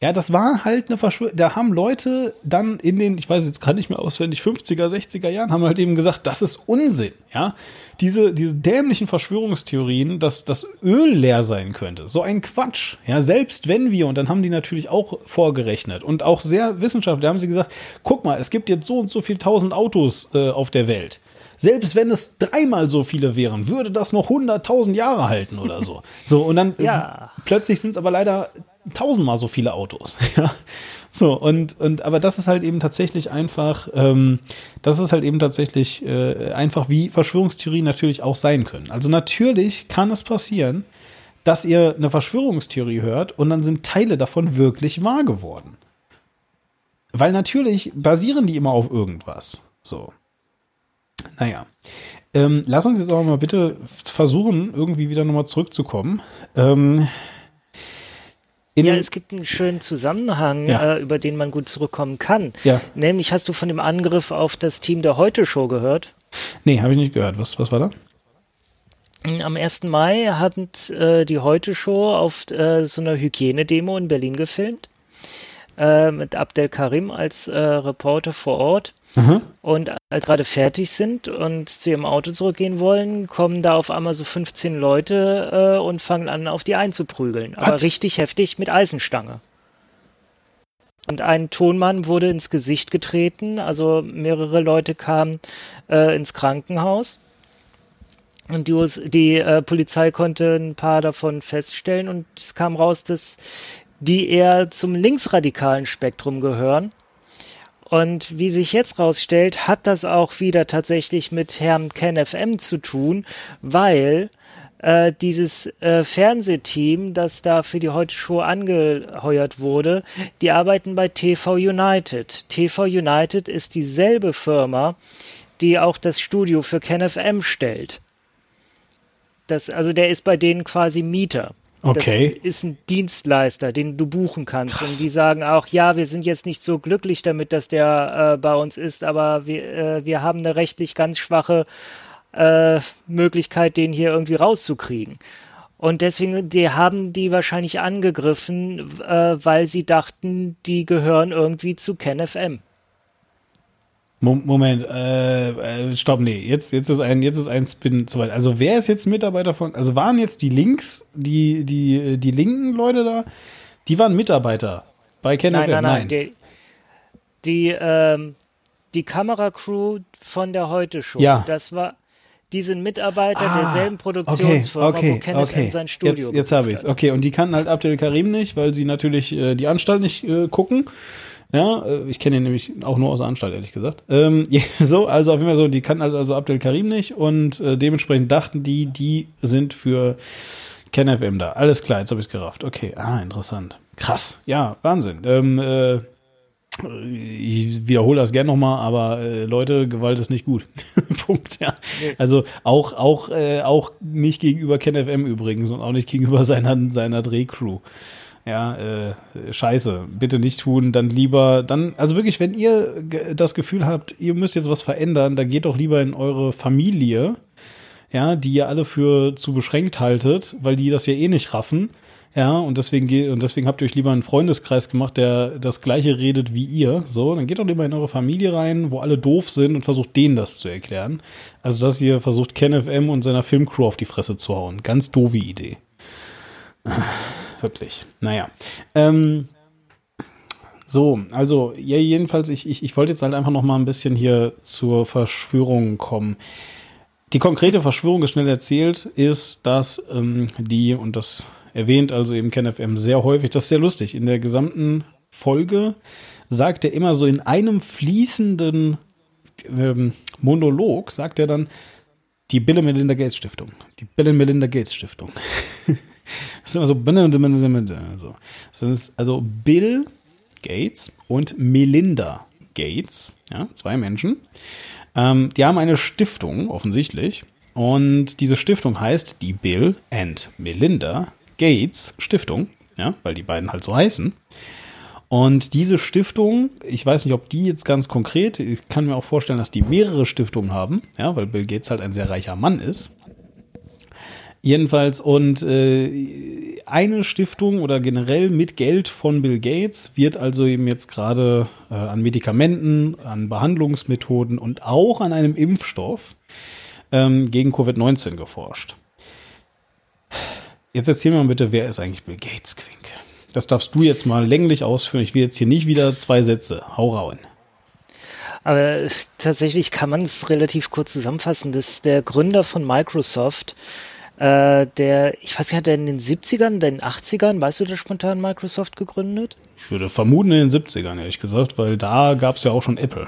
Ja, das war halt eine Verschwörung. Da haben Leute dann in den, ich weiß jetzt gar nicht mehr auswendig, 50er, 60er Jahren, haben halt eben gesagt, das ist Unsinn. Ja, diese, diese dämlichen Verschwörungstheorien, dass das Öl leer sein könnte. So ein Quatsch. Ja, selbst wenn wir, und dann haben die natürlich auch vorgerechnet und auch sehr wissenschaftlich, da haben sie gesagt, guck mal, es gibt jetzt so und so viel tausend Autos äh, auf der Welt. Selbst wenn es dreimal so viele wären, würde das noch 100.000 Jahre halten oder so. So, und dann Ja. äh, plötzlich sind es aber leider tausendmal so viele Autos. Ja. So, und, und, aber das ist halt eben tatsächlich einfach, ähm, das ist halt eben tatsächlich äh, einfach, wie Verschwörungstheorien natürlich auch sein können. Also natürlich kann es passieren, dass ihr eine Verschwörungstheorie hört und dann sind Teile davon wirklich wahr geworden. Weil natürlich basieren die immer auf irgendwas. So. Naja. Ähm, lass uns jetzt aber mal bitte versuchen, irgendwie wieder nochmal zurückzukommen. Ähm, Ja, es gibt einen schönen Zusammenhang, Ja. äh, über den man gut zurückkommen kann. Ja. Nämlich hast du von dem Angriff auf das Team der Heute-Show gehört? nee, habe ich nicht gehört. Was, was war da? Am 1. Mai hat äh, die Heute-Show auf äh, so einer Hygienedemo in Berlin gefilmt. Äh, mit Abdel Karim als äh, Reporter vor Ort. Und als gerade fertig sind und zu ihrem Auto zurückgehen wollen, kommen da auf einmal so 15 Leute äh, und fangen an, auf die einzuprügeln. Aber Was? richtig heftig mit Eisenstange. Und ein Tonmann wurde ins Gesicht getreten, also mehrere Leute kamen äh, ins Krankenhaus. Und die, US die äh, Polizei konnte ein paar davon feststellen und es kam raus, dass die eher zum linksradikalen Spektrum gehören. Und wie sich jetzt rausstellt, hat das auch wieder tatsächlich mit Herrn Ken FM zu tun, weil äh, dieses äh, Fernsehteam, das da für die Heute Show angeheuert wurde, die arbeiten bei TV United. TV United ist dieselbe Firma, die auch das Studio für Ken FM stellt. Das, also der ist bei denen quasi Mieter. Okay. Das ist ein Dienstleister, den du buchen kannst. Und die sagen auch, ja, wir sind jetzt nicht so glücklich damit, dass der äh, bei uns ist, aber wir, äh, wir haben eine rechtlich ganz schwache äh, Möglichkeit, den hier irgendwie rauszukriegen. Und deswegen, die haben die wahrscheinlich angegriffen, äh, weil sie dachten, die gehören irgendwie zu KenFM. Mo- Moment, äh, äh, stopp, nee, jetzt, jetzt ist ein, jetzt ist ein Spin zu weit. Also wer ist jetzt Mitarbeiter von, also waren jetzt die Links, die, die, die linken Leute da, die waren Mitarbeiter bei KenFM? Nein, nein, nein. Die, die, ähm, die Kameracrew von der Heute Show, Ja. das war, die sind Mitarbeiter Ah, derselben Produktionsfirma, wo KenFM sein Studio Jetzt, jetzt habe ich es. Okay, und die kannten halt Abdel Karim nicht, weil sie natürlich äh, die Anstalt nicht äh, gucken. Ja, äh, ich kenne ihn nämlich auch nur aus der Anstalt, ehrlich gesagt. Ähm, ja, so, also auf jeden Fall so, die kannten also Abdel Karim nicht und äh, dementsprechend dachten die, die sind für KenFM da. Alles klar, jetzt habe ich es gerafft. Okay, ah, interessant. Krass, ja, Wahnsinn. Ähm, äh, ich wiederhole das gern nochmal, aber äh, Leute, Gewalt ist nicht gut. Punkt, ja. Also auch, auch, äh, auch nicht gegenüber KenFM übrigens und auch nicht gegenüber seiner, seiner Drehcrew. Ja, äh, scheiße, bitte nicht tun, dann lieber, dann, also wirklich, wenn ihr das Gefühl habt, ihr müsst jetzt was verändern, dann geht doch lieber in eure Familie, ja, die ihr alle für zu beschränkt haltet, weil die das ja eh nicht raffen. Ja, und deswegen und deswegen habt ihr euch lieber einen Freundeskreis gemacht, der das gleiche redet wie ihr. So, dann geht doch lieber in eure Familie rein, wo alle doof sind und versucht denen das zu erklären. Also, dass ihr versucht, Ken FM und seiner Filmcrew auf die Fresse zu hauen. Ganz doofe Idee. Wirklich. Naja. Ähm, So, also ja, jedenfalls, ich, ich, ich wollte jetzt halt einfach noch mal ein bisschen hier zur Verschwörung kommen. Die konkrete Verschwörung, ist schnell erzählt, ist, dass ähm, die, und das erwähnt also eben KenFM sehr häufig, das ist sehr lustig, in der gesamten Folge sagt er immer so in einem fließenden ähm, Monolog, sagt er dann, die Bill und Melinda Gates Stiftung. Die Bill und Melinda Gates Stiftung. das ist immer so, so. Also Bill Gates und Melinda Gates, ja, zwei Menschen. Ähm, die haben eine Stiftung, offensichtlich. Und diese Stiftung heißt die Bill and Melinda Gates Stiftung, ja, weil die beiden halt so heißen. Und diese Stiftung, ich weiß nicht, ob die jetzt ganz konkret, ich kann mir auch vorstellen, dass die mehrere Stiftungen haben, ja, weil Bill Gates halt ein sehr reicher Mann ist. Jedenfalls, und äh, eine Stiftung oder generell mit Geld von Bill Gates wird also eben jetzt gerade äh, an Medikamenten, an Behandlungsmethoden und auch an einem Impfstoff ähm, gegen Covid-19 geforscht. Jetzt erzähl mir mal bitte, wer ist eigentlich Bill Gates, Quink? Das darfst du jetzt mal länglich ausführen. Ich will jetzt hier nicht wieder zwei Sätze. Hau rauen. Aber tatsächlich kann man es relativ kurz zusammenfassen. Das ist der Gründer von Microsoft, äh, der, ich weiß nicht, hat er in den 70ern, den 80ern, weißt du das spontan Microsoft gegründet? Ich würde vermuten in den 70ern, ehrlich gesagt, weil da gab es ja auch schon Apple.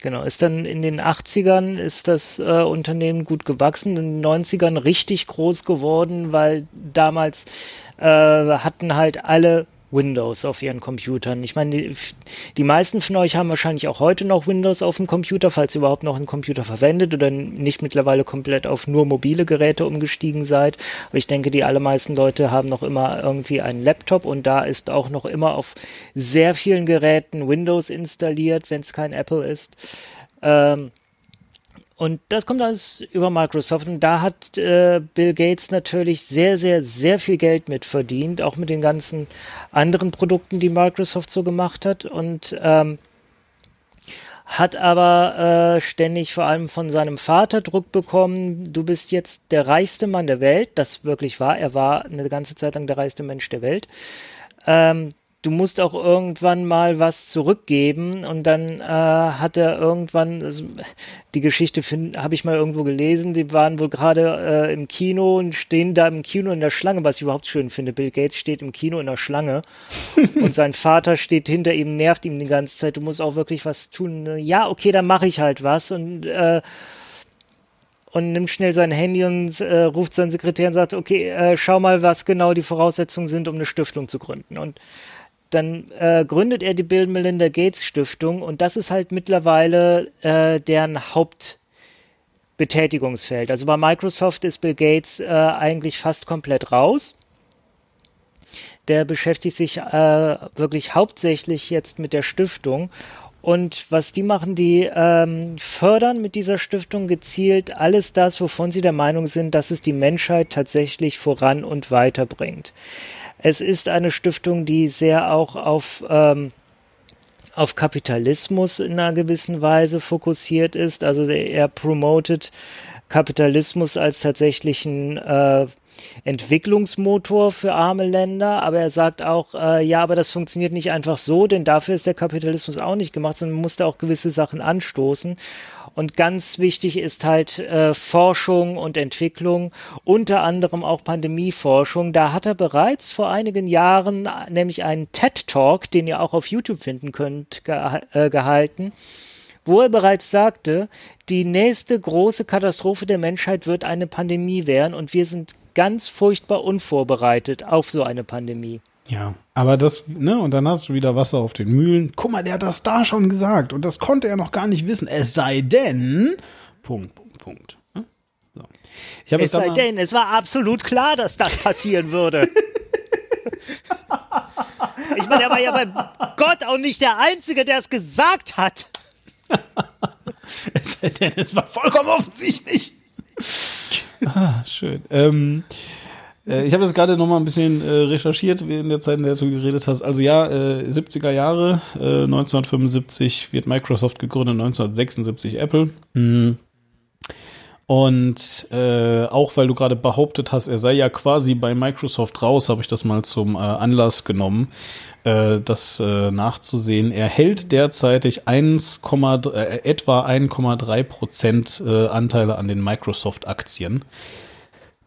Genau, ist dann in den 80ern ist das äh, Unternehmen gut gewachsen, in den 90ern richtig groß geworden, weil damals äh, hatten halt alle Windows auf ihren Computern. Ich meine, die, die, meisten von euch haben wahrscheinlich auch heute noch Windows auf dem Computer, falls ihr überhaupt noch einen Computer verwendet oder nicht mittlerweile komplett auf nur mobile Geräte umgestiegen seid. Aber ich denke, die allermeisten Leute haben noch immer irgendwie einen Laptop und da ist auch noch immer auf sehr vielen Geräten Windows installiert, wenn es kein Apple ist. Ähm, und das kommt alles über Microsoft. Und da hat äh, Bill Gates natürlich sehr, sehr, sehr viel Geld mit verdient, auch mit den ganzen anderen Produkten, die Microsoft so gemacht hat. Und ähm, hat aber äh, ständig vor allem von seinem Vater Druck bekommen, du bist jetzt der reichste Mann der Welt, das wirklich war, er war eine ganze Zeit lang der reichste Mensch der Welt. Ähm, du musst auch irgendwann mal was zurückgeben und dann äh, hat er irgendwann also die Geschichte habe ich mal irgendwo gelesen die waren wohl gerade äh, im Kino und stehen da im Kino in der Schlange was ich überhaupt schön finde Bill Gates steht im Kino in der Schlange und sein Vater steht hinter ihm nervt ihm die ganze Zeit du musst auch wirklich was tun ja okay dann mache ich halt was und äh, und nimmt schnell sein Handy und äh, ruft seinen Sekretär und sagt, okay, äh, schau mal, was genau die Voraussetzungen sind, um eine Stiftung zu gründen. Und dann äh, gründet er die Bill Melinda Gates Stiftung und das ist halt mittlerweile äh, deren Hauptbetätigungsfeld. Also bei Microsoft ist Bill Gates äh, eigentlich fast komplett raus. Der beschäftigt sich äh, wirklich hauptsächlich jetzt mit der Stiftung. Und was die machen, die ähm, fördern mit dieser Stiftung gezielt alles das, wovon sie der Meinung sind, dass es die Menschheit tatsächlich voran und weiterbringt. Es ist eine Stiftung, die sehr auch auf, ähm, auf Kapitalismus in einer gewissen Weise fokussiert ist. Also er promotet Kapitalismus als tatsächlichen äh, Entwicklungsmotor für arme Länder, aber er sagt auch, äh, ja, aber das funktioniert nicht einfach so, denn dafür ist der Kapitalismus auch nicht gemacht, sondern man muss da auch gewisse Sachen anstoßen. Und ganz wichtig ist halt äh, Forschung und Entwicklung, unter anderem auch Pandemieforschung. Da hat er bereits vor einigen Jahren nämlich einen TED Talk, den ihr auch auf YouTube finden könnt, ge äh, gehalten wo er bereits sagte, die nächste große Katastrophe der Menschheit wird eine Pandemie werden und wir sind ganz furchtbar unvorbereitet auf so eine Pandemie. Ja, aber das, ne, und dann hast du wieder Wasser auf den Mühlen. Guck mal, der hat das da schon gesagt und das konnte er noch gar nicht wissen. Es sei denn, Punkt, Punkt, Punkt. Ne? So. Ich es sei denn, es war absolut klar, dass das passieren würde. ich meine, er war ja bei Gott auch nicht der Einzige, der es gesagt hat. es sei denn, es war vollkommen offensichtlich. ah, schön. Ähm, äh, ich habe das gerade noch mal ein bisschen äh, recherchiert in der Zeit, in der du geredet hast. Also ja, äh, 70er Jahre, 1975 äh, wird Microsoft gegründet, 1976 Apple. Mhm. Und äh, auch weil du gerade behauptet hast, er sei ja quasi bei Microsoft raus, habe ich das mal zum äh, Anlass genommen, äh, das äh, nachzusehen. Er hält derzeitig 1, äh, etwa 1,3 Prozent Anteile an den Microsoft-Aktien.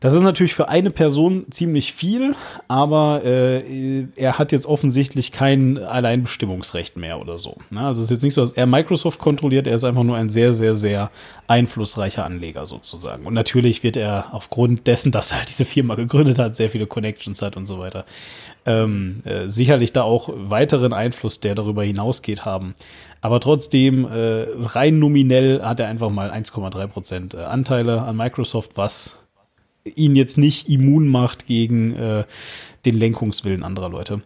Das ist natürlich für eine Person ziemlich viel, aber äh, er hat jetzt offensichtlich kein Alleinbestimmungsrecht mehr oder so. Ne? Also es ist jetzt nicht so, dass er Microsoft kontrolliert, er ist einfach nur ein sehr, sehr, sehr einflussreicher Anleger sozusagen. Und natürlich wird er aufgrund dessen, dass er halt diese Firma gegründet hat, sehr viele Connections hat und so weiter, ähm, äh, sicherlich da auch weiteren Einfluss, der darüber hinausgeht, haben. Aber trotzdem, äh, rein nominell hat er einfach mal 1,3 Prozent äh, Anteile an Microsoft, was ihn jetzt nicht immun macht gegen äh, den Lenkungswillen anderer Leute.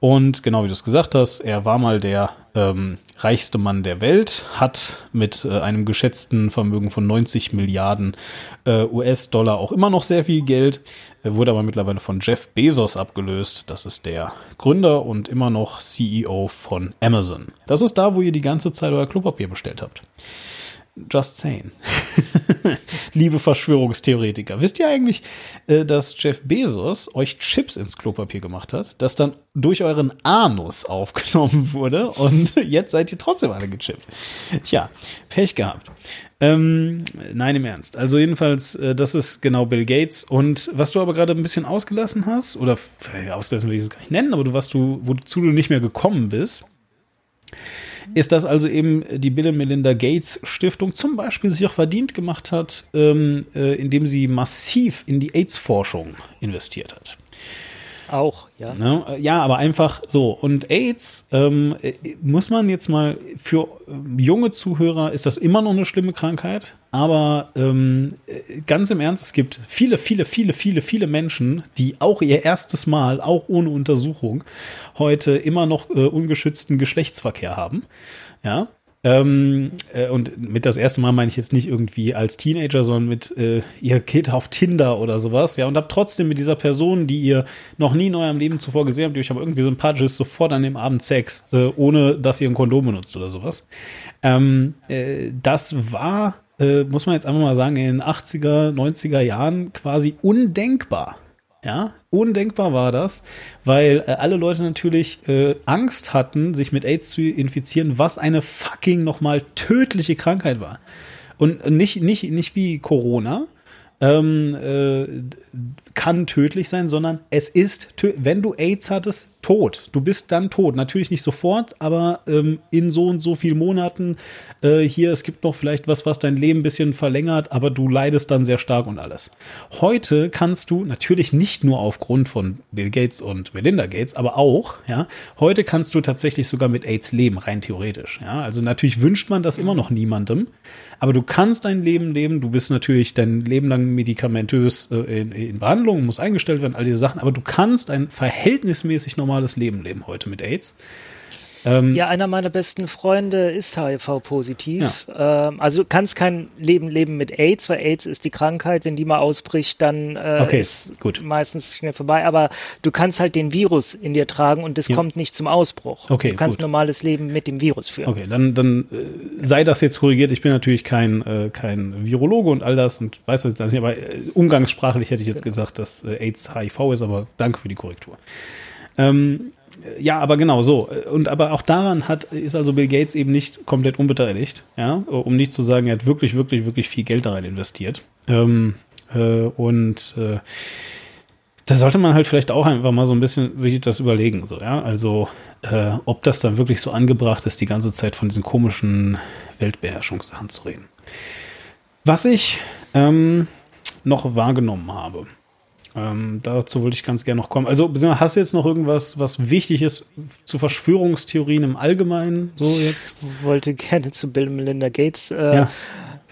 Und genau wie du es gesagt hast, er war mal der ähm, reichste Mann der Welt, hat mit äh, einem geschätzten Vermögen von 90 Milliarden äh, US-Dollar auch immer noch sehr viel Geld, er wurde aber mittlerweile von Jeff Bezos abgelöst. Das ist der Gründer und immer noch CEO von Amazon. Das ist da, wo ihr die ganze Zeit euer Klopapier bestellt habt. Just saying. Liebe Verschwörungstheoretiker. Wisst ihr eigentlich, äh, dass Jeff Bezos euch Chips ins Klopapier gemacht hat, das dann durch euren Anus aufgenommen wurde und jetzt seid ihr trotzdem alle gechippt? Tja, Pech gehabt. Ähm, nein, im Ernst. Also jedenfalls, äh, das ist genau Bill Gates. Und was du aber gerade ein bisschen ausgelassen hast, oder ausgelassen will ich es gar nicht nennen, aber du, was du, wozu du nicht mehr gekommen bist, ist, dass also eben die Bill und Melinda Gates Stiftung zum Beispiel sich auch verdient gemacht hat, ähm, äh, indem sie massiv in die AIDS-Forschung investiert hat. Auch, ja. Ne? Ja, aber einfach so. Und AIDS ähm, äh, muss man jetzt mal für ähm, junge Zuhörer ist das immer noch eine schlimme Krankheit. Aber ähm, äh, ganz im Ernst, es gibt viele, viele, viele, viele, viele Menschen, die auch ihr erstes Mal, auch ohne Untersuchung, heute immer noch äh, ungeschützten Geschlechtsverkehr haben. Ja, ähm, äh, und mit das erste Mal meine ich jetzt nicht irgendwie als Teenager, sondern mit äh, ihr geht auf Tinder oder sowas, ja, und habt trotzdem mit dieser Person, die ihr noch nie in eurem Leben zuvor gesehen habt, die euch aber irgendwie sympathisch ist, sofort an dem Abend Sex, äh, ohne dass ihr ein Kondom benutzt oder sowas. Ähm, äh, das war, äh, muss man jetzt einfach mal sagen, in den 80er, 90er Jahren quasi undenkbar. Ja, undenkbar war das, weil äh, alle Leute natürlich äh, Angst hatten, sich mit AIDS zu infizieren, was eine fucking nochmal tödliche Krankheit war. Und nicht, nicht, nicht wie Corona, ähm, äh, kann tödlich sein, sondern es ist, wenn du AIDS hattest, tot. Du bist dann tot. Natürlich nicht sofort, aber ähm, in so und so vielen Monaten äh, hier, es gibt noch vielleicht was, was dein Leben ein bisschen verlängert, aber du leidest dann sehr stark und alles. Heute kannst du natürlich nicht nur aufgrund von Bill Gates und Melinda Gates, aber auch, ja, heute kannst du tatsächlich sogar mit AIDS leben, rein theoretisch. Ja, also natürlich wünscht man das immer noch niemandem. Aber du kannst dein Leben leben, du bist natürlich dein Leben lang medikamentös äh, in, in, Behandlung, muss eingestellt werden, all diese Sachen, aber du kannst ein verhältnismäßig normales Leben leben heute mit AIDS. Ähm, ja, einer meiner besten Freunde ist HIV-positiv. Ja. Ähm, also du kannst kein Leben leben mit AIDS, weil AIDS ist die Krankheit. Wenn die mal ausbricht, dann äh, okay, ist gut. meistens schnell vorbei. Aber du kannst halt den Virus in dir tragen und es ja. kommt nicht zum Ausbruch. Okay, du kannst gut. normales Leben mit dem Virus führen. Okay, dann, dann äh, sei das jetzt korrigiert. Ich bin natürlich kein, äh, kein Virologe und all das und weiß das nicht, aber äh, umgangssprachlich hätte ich jetzt gesagt, dass äh, AIDS HIV ist, aber danke für die Korrektur. Ähm, ja, aber genau so. Und aber auch daran hat, ist also Bill Gates eben nicht komplett unbeteiligt, ja, um nicht zu sagen, er hat wirklich, wirklich, wirklich viel Geld da rein investiert. Ähm, äh, und äh, da sollte man halt vielleicht auch einfach mal so ein bisschen sich das überlegen, so, ja. Also, äh, ob das dann wirklich so angebracht ist, die ganze Zeit von diesen komischen Weltbeherrschungssachen zu reden. Was ich ähm, noch wahrgenommen habe, ähm, dazu wollte ich ganz gerne noch kommen. Also, hast du jetzt noch irgendwas, was wichtig ist zu Verschwörungstheorien im Allgemeinen? So jetzt? Ich wollte gerne zu Bill Melinda Gates äh, ja.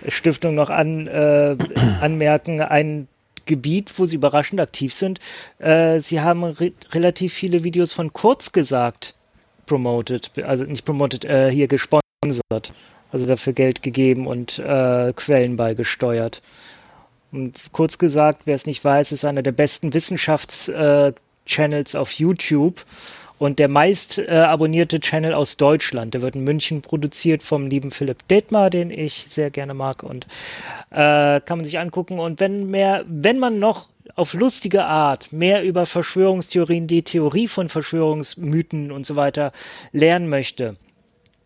Stiftung noch an, äh, anmerken. Ein Gebiet, wo sie überraschend aktiv sind. Äh, sie haben re relativ viele Videos von Kurz gesagt promoted, also nicht promoted, äh, hier gesponsert. Also dafür Geld gegeben und äh, Quellen beigesteuert. Und kurz gesagt, wer es nicht weiß, ist einer der besten Wissenschaftschannels auf YouTube. und der meist äh, abonnierte Channel aus Deutschland. Der wird in München produziert vom lieben Philipp Detmar, den ich sehr gerne mag und äh, kann man sich angucken. Und wenn mehr, wenn man noch auf lustige Art mehr über Verschwörungstheorien, die Theorie von Verschwörungsmythen und so weiter lernen möchte,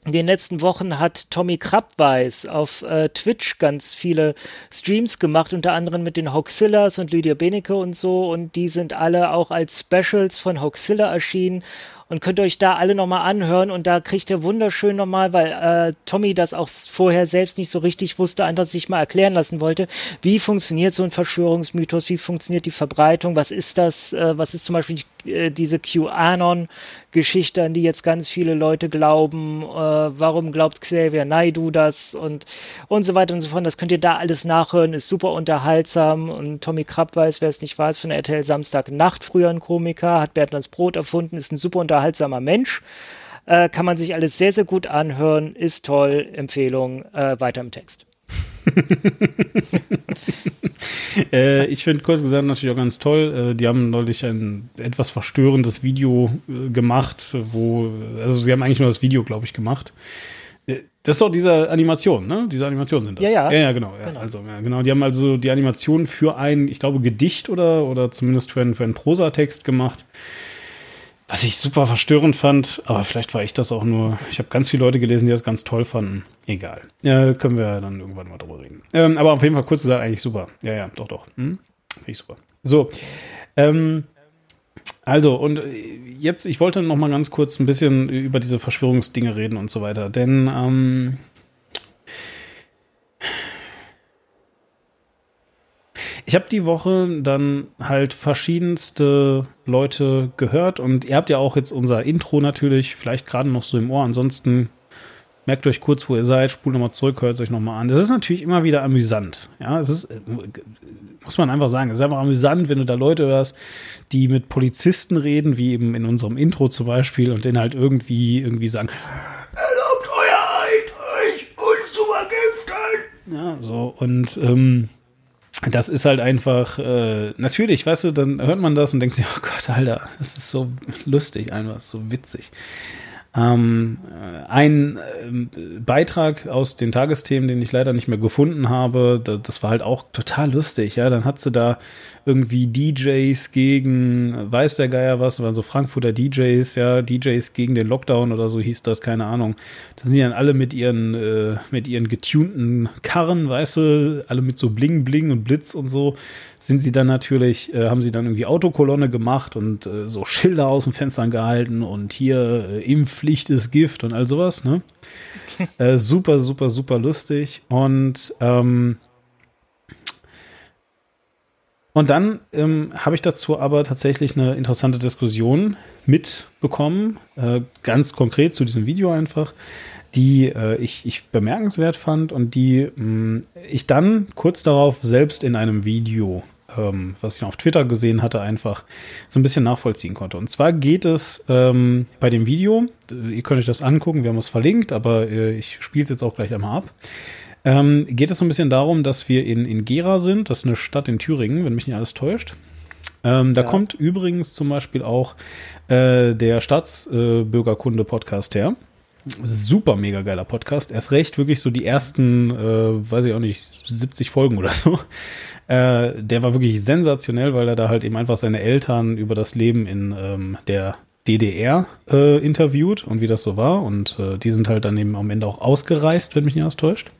in den letzten Wochen hat Tommy Krabweis auf äh, Twitch ganz viele Streams gemacht, unter anderem mit den Hoxillas und Lydia Benecke und so. Und die sind alle auch als Specials von Hoxilla erschienen und könnt ihr euch da alle nochmal anhören und da kriegt ihr wunderschön nochmal, weil äh, Tommy das auch vorher selbst nicht so richtig wusste, einfach sich mal erklären lassen wollte, wie funktioniert so ein Verschwörungsmythos, wie funktioniert die Verbreitung, was ist das, äh, was ist zum Beispiel äh, diese QAnon-Geschichte, an die jetzt ganz viele Leute glauben, äh, warum glaubt Xavier Naidu das und, und so weiter und so fort. Das könnt ihr da alles nachhören, ist super unterhaltsam und Tommy Krapp weiß, wer es nicht weiß, von RTL Samstag Nacht früher ein Komiker, hat Bertlands Brot erfunden, ist ein super unterhaltsamer Mensch. Äh, kann man sich alles sehr, sehr gut anhören, ist toll, Empfehlung, äh, weiter im Text. äh, ich finde kurz gesagt natürlich auch ganz toll. Äh, die haben neulich ein etwas verstörendes Video äh, gemacht, wo, also sie haben eigentlich nur das Video, glaube ich, gemacht. Äh, das ist doch diese Animation, ne? Diese Animationen sind das. Ja, ja. Ja, ja genau. Ja, Genau. Also, ja, genau. Die haben also die Animation für ein, ich glaube, Gedicht oder, oder zumindest für einen, für einen Prosatext gemacht. Was ich super verstörend fand, aber vielleicht war ich das auch nur. Ich habe ganz viele Leute gelesen, die das ganz toll fanden. Egal. Ja, können wir dann irgendwann mal drüber reden. Ähm, aber auf jeden Fall kurz gesagt, eigentlich super. Ja, ja, doch, doch. Hm? Finde ich super. So. Ähm, also, und äh, jetzt, ich wollte noch mal ganz kurz ein bisschen über diese Verschwörungsdinge reden und so weiter. Denn, ähm, Ich habe die Woche dann halt verschiedenste Leute gehört und ihr habt ja auch jetzt unser Intro natürlich vielleicht gerade noch so im Ohr. Ansonsten merkt euch kurz, wo ihr seid, spult nochmal zurück, hört es euch nochmal an. Das ist natürlich immer wieder amüsant. Ja, es ist, äh, muss man einfach sagen, es ist einfach amüsant, wenn du da Leute hörst, die mit Polizisten reden, wie eben in unserem Intro zum Beispiel, und denen halt irgendwie, irgendwie sagen, erlaubt euer Eid, euch uns zu vergiften. Ja, so, und, ähm, das ist halt einfach, äh, natürlich, weißt du, dann hört man das und denkt sich, oh Gott, Alter, das ist so lustig, einfach so witzig. Ähm, äh, ein ähm, Beitrag aus den Tagesthemen, den ich leider nicht mehr gefunden habe, da, das war halt auch total lustig, ja, dann hat sie da irgendwie DJs gegen, weiß der Geier was, waren so Frankfurter DJs, ja, DJs gegen den Lockdown oder so hieß das, keine Ahnung. Da sind dann alle mit ihren, äh, mit ihren getunten Karren, weißt du, alle mit so Bling Bling und Blitz und so, sind sie dann natürlich, äh, haben sie dann irgendwie Autokolonne gemacht und äh, so Schilder aus den Fenstern gehalten und hier äh, Impfpflicht ist Gift und all sowas, ne? äh, super, super, super lustig und ähm, und dann ähm, habe ich dazu aber tatsächlich eine interessante Diskussion mitbekommen, äh, ganz konkret zu diesem Video einfach, die äh, ich, ich bemerkenswert fand und die mh, ich dann kurz darauf selbst in einem Video, ähm, was ich auf Twitter gesehen hatte, einfach so ein bisschen nachvollziehen konnte. Und zwar geht es ähm, bei dem Video, ihr könnt euch das angucken, wir haben es verlinkt, aber äh, ich spiele es jetzt auch gleich einmal ab ähm, geht es so ein bisschen darum, dass wir in, in Gera sind. Das ist eine Stadt in Thüringen, wenn mich nicht alles täuscht. Ähm, da Ja. kommt übrigens zum Beispiel auch äh, der Staatsbürgerkunde-Podcast her. Super mega geiler Podcast. Erst recht wirklich so die ersten, äh, weiß ich auch nicht, 70 Folgen oder so. Äh, der war wirklich sensationell, weil er da halt eben einfach seine Eltern über das Leben in ähm, der DDR äh, interviewt und wie das so war. Und äh, die sind halt dann eben am Ende auch ausgereist, wenn mich nicht alles täuscht.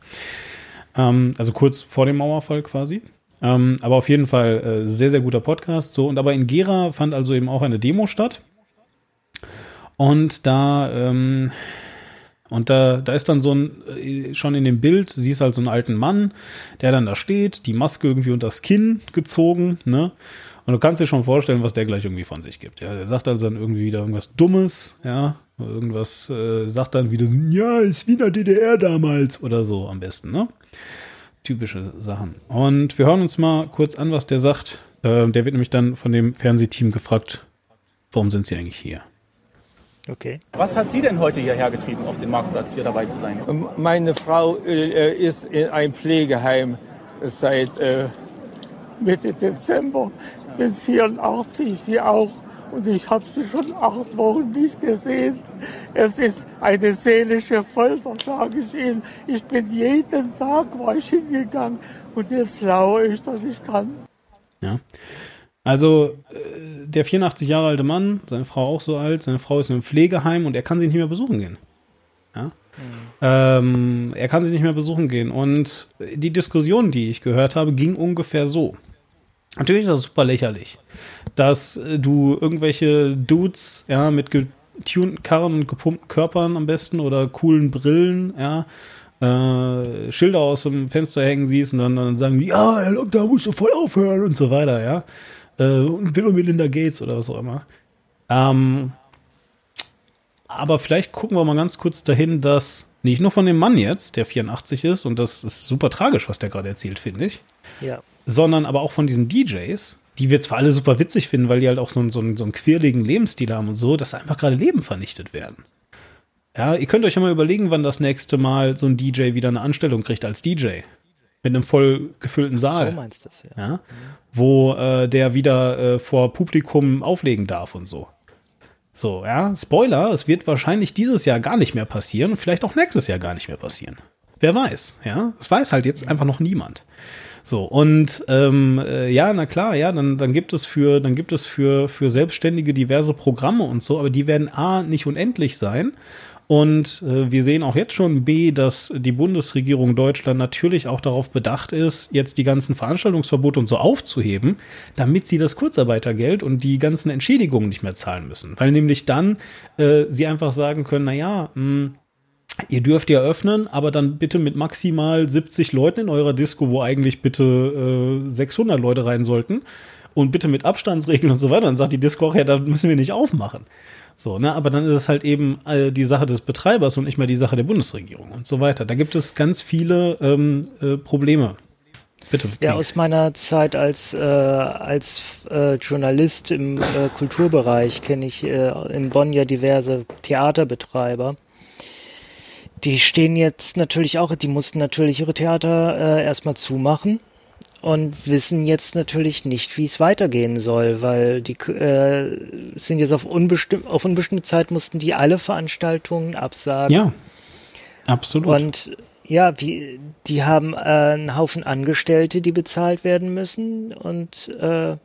Ähm, also kurz vor dem Mauerfall quasi. Ähm, aber auf jeden Fall äh, sehr, sehr guter Podcast. So, und aber in Gera fand also eben auch eine Demo statt. Und da, ähm, und da, da ist dann so ein, äh, schon in dem Bild, siehst halt so einen alten Mann, der dann da steht, die Maske irgendwie unter das Kinn gezogen, ne? Und du kannst dir schon vorstellen, was der gleich irgendwie von sich gibt. Ja, der sagt also dann irgendwie wieder irgendwas Dummes, ja, irgendwas, äh, sagt dann wieder, ja, ist wie in der DDR damals oder so am besten, ne? Typische Sachen. Und wir hören uns mal kurz an, was der sagt. Äh, der wird nämlich dann von dem Fernsehteam gefragt, warum sind sie eigentlich hier? Okay. Was hat Sie denn heute hierher getrieben, auf den Marktplatz hier dabei zu sein? Meine Frau äh, ist in einem Pflegeheim seit äh, Mitte Dezember. Bin 84, sie auch. und ich habe sie schon acht Wochen nicht gesehen. Es ist eine seelische Folter, sage ich Ihnen. Ich bin jeden Tag war ich hingegangen und jetzt laue ich, dass ich kann. Ja. Also äh, der 84 Jahre alte Mann, seine Frau auch so alt, seine Frau ist in einem Pflegeheim und er kann sie nicht mehr besuchen gehen. Ja? Ähm, er kann sie nicht mehr besuchen gehen. Und die Diskussion, die ich gehört habe, ging ungefähr so. Natürlich ist das super lächerlich, dass äh, du irgendwelche Dudes, ja, mit getunten Karren und gepumpten Körpern am besten oder coolen Brillen, ja, äh, Schilder aus dem Fenster hängen siehst und dann, dann sagen ja, Herr Lockdown musst du voll aufhören und so weiter, ja. Äh, und Bill und Melinda Gates oder was auch immer. Ähm, aber vielleicht gucken wir mal ganz kurz dahin, dass nicht nur von dem Mann jetzt, der 84 ist, und das ist super tragisch, was der gerade erzählt, finde ich, Ja. Sondern aber auch von diesen DJs, die wir zwar alle super witzig finden, weil die halt auch so, einen- so, einen- so einen quirligen Lebensstil haben und so, dass einfach gerade Leben vernichtet werden. Ja, ihr könnt euch ja mal überlegen, wann das nächste Mal so ein DJ wieder eine Anstellung kriegt als DJ. Mit einem voll gefüllten Saal. So meinst du es, ja. ja. Wo äh, der wieder äh, vor Publikum auflegen darf und so. So, ja, Spoiler, es wird wahrscheinlich dieses Jahr gar nicht mehr passieren und vielleicht auch nächstes Jahr gar nicht mehr passieren. Wer weiß, ja. Es weiß halt jetzt einfach noch niemand. So, und ähm, äh, ja, na klar, ja, dann, dann gibt es für, dann gibt es für, für Selbstständige diverse Programme und so, aber die werden A nicht unendlich sein. Und äh, wir sehen auch jetzt schon B, dass die Bundesregierung Deutschland natürlich auch darauf bedacht ist, jetzt die ganzen Veranstaltungsverbote und so aufzuheben, damit sie das Kurzarbeitergeld und die ganzen Entschädigungen nicht mehr zahlen müssen. Weil nämlich dann äh, sie einfach sagen können, na ja, mh, Ihr dürft ja öffnen, aber dann bitte mit maximal 70 Leuten in eurer Disco, wo eigentlich bitte äh, 600 Leute rein sollten. Und bitte mit Abstandsregeln und so weiter. Dann sagt die Disco auch, ja, da müssen wir nicht aufmachen. So, ne, aber dann ist es halt eben äh, die Sache des Betreibers und nicht mehr die Sache der Bundesregierung und so weiter. Da gibt es ganz viele ähm, äh, Probleme. Bitte. Ja, aus meiner Zeit als, äh, als äh, Journalist im äh, Kulturbereich kenne ich äh, in Bonn ja diverse Theaterbetreiber. Die stehen jetzt natürlich auch, die mussten natürlich ihre Theater äh, erstmal zumachen und wissen jetzt natürlich nicht, wie es weitergehen soll, weil die äh, sind jetzt auf, unbestimm auf unbestimmte Zeit mussten die alle Veranstaltungen absagen. Ja, absolut. Und ja, wie, die haben äh, einen Haufen Angestellte, die bezahlt werden müssen und äh,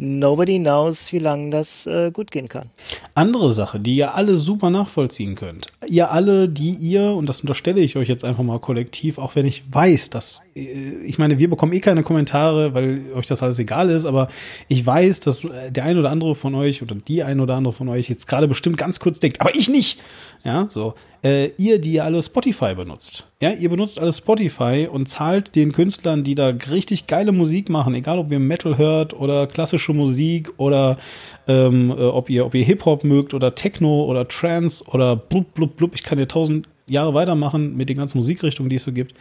nobody knows, wie lange das äh, gut gehen kann. Andere Sache, die ihr alle super nachvollziehen könnt. Ihr alle, die ihr, und das unterstelle ich euch jetzt einfach mal kollektiv, auch wenn ich weiß, dass, äh, ich meine, wir bekommen eh keine Kommentare, weil euch das alles egal ist, aber ich weiß, dass äh, der ein oder andere von euch oder die ein oder andere von euch jetzt gerade bestimmt ganz kurz denkt, aber ich nicht. Ja, so. Äh, ihr, die ihr alle Spotify benutzt. Ja, ihr benutzt alle Spotify und zahlt den Künstlern, die da richtig geile Musik machen, egal ob ihr Metal hört oder klassische Musik oder ähm, äh, ob ihr, ob ihr Hip-Hop mögt oder Techno oder Trance oder blub, blub, blub. Ich kann ja tausend Jahre weitermachen mit den ganzen Musikrichtungen, die es so gibt.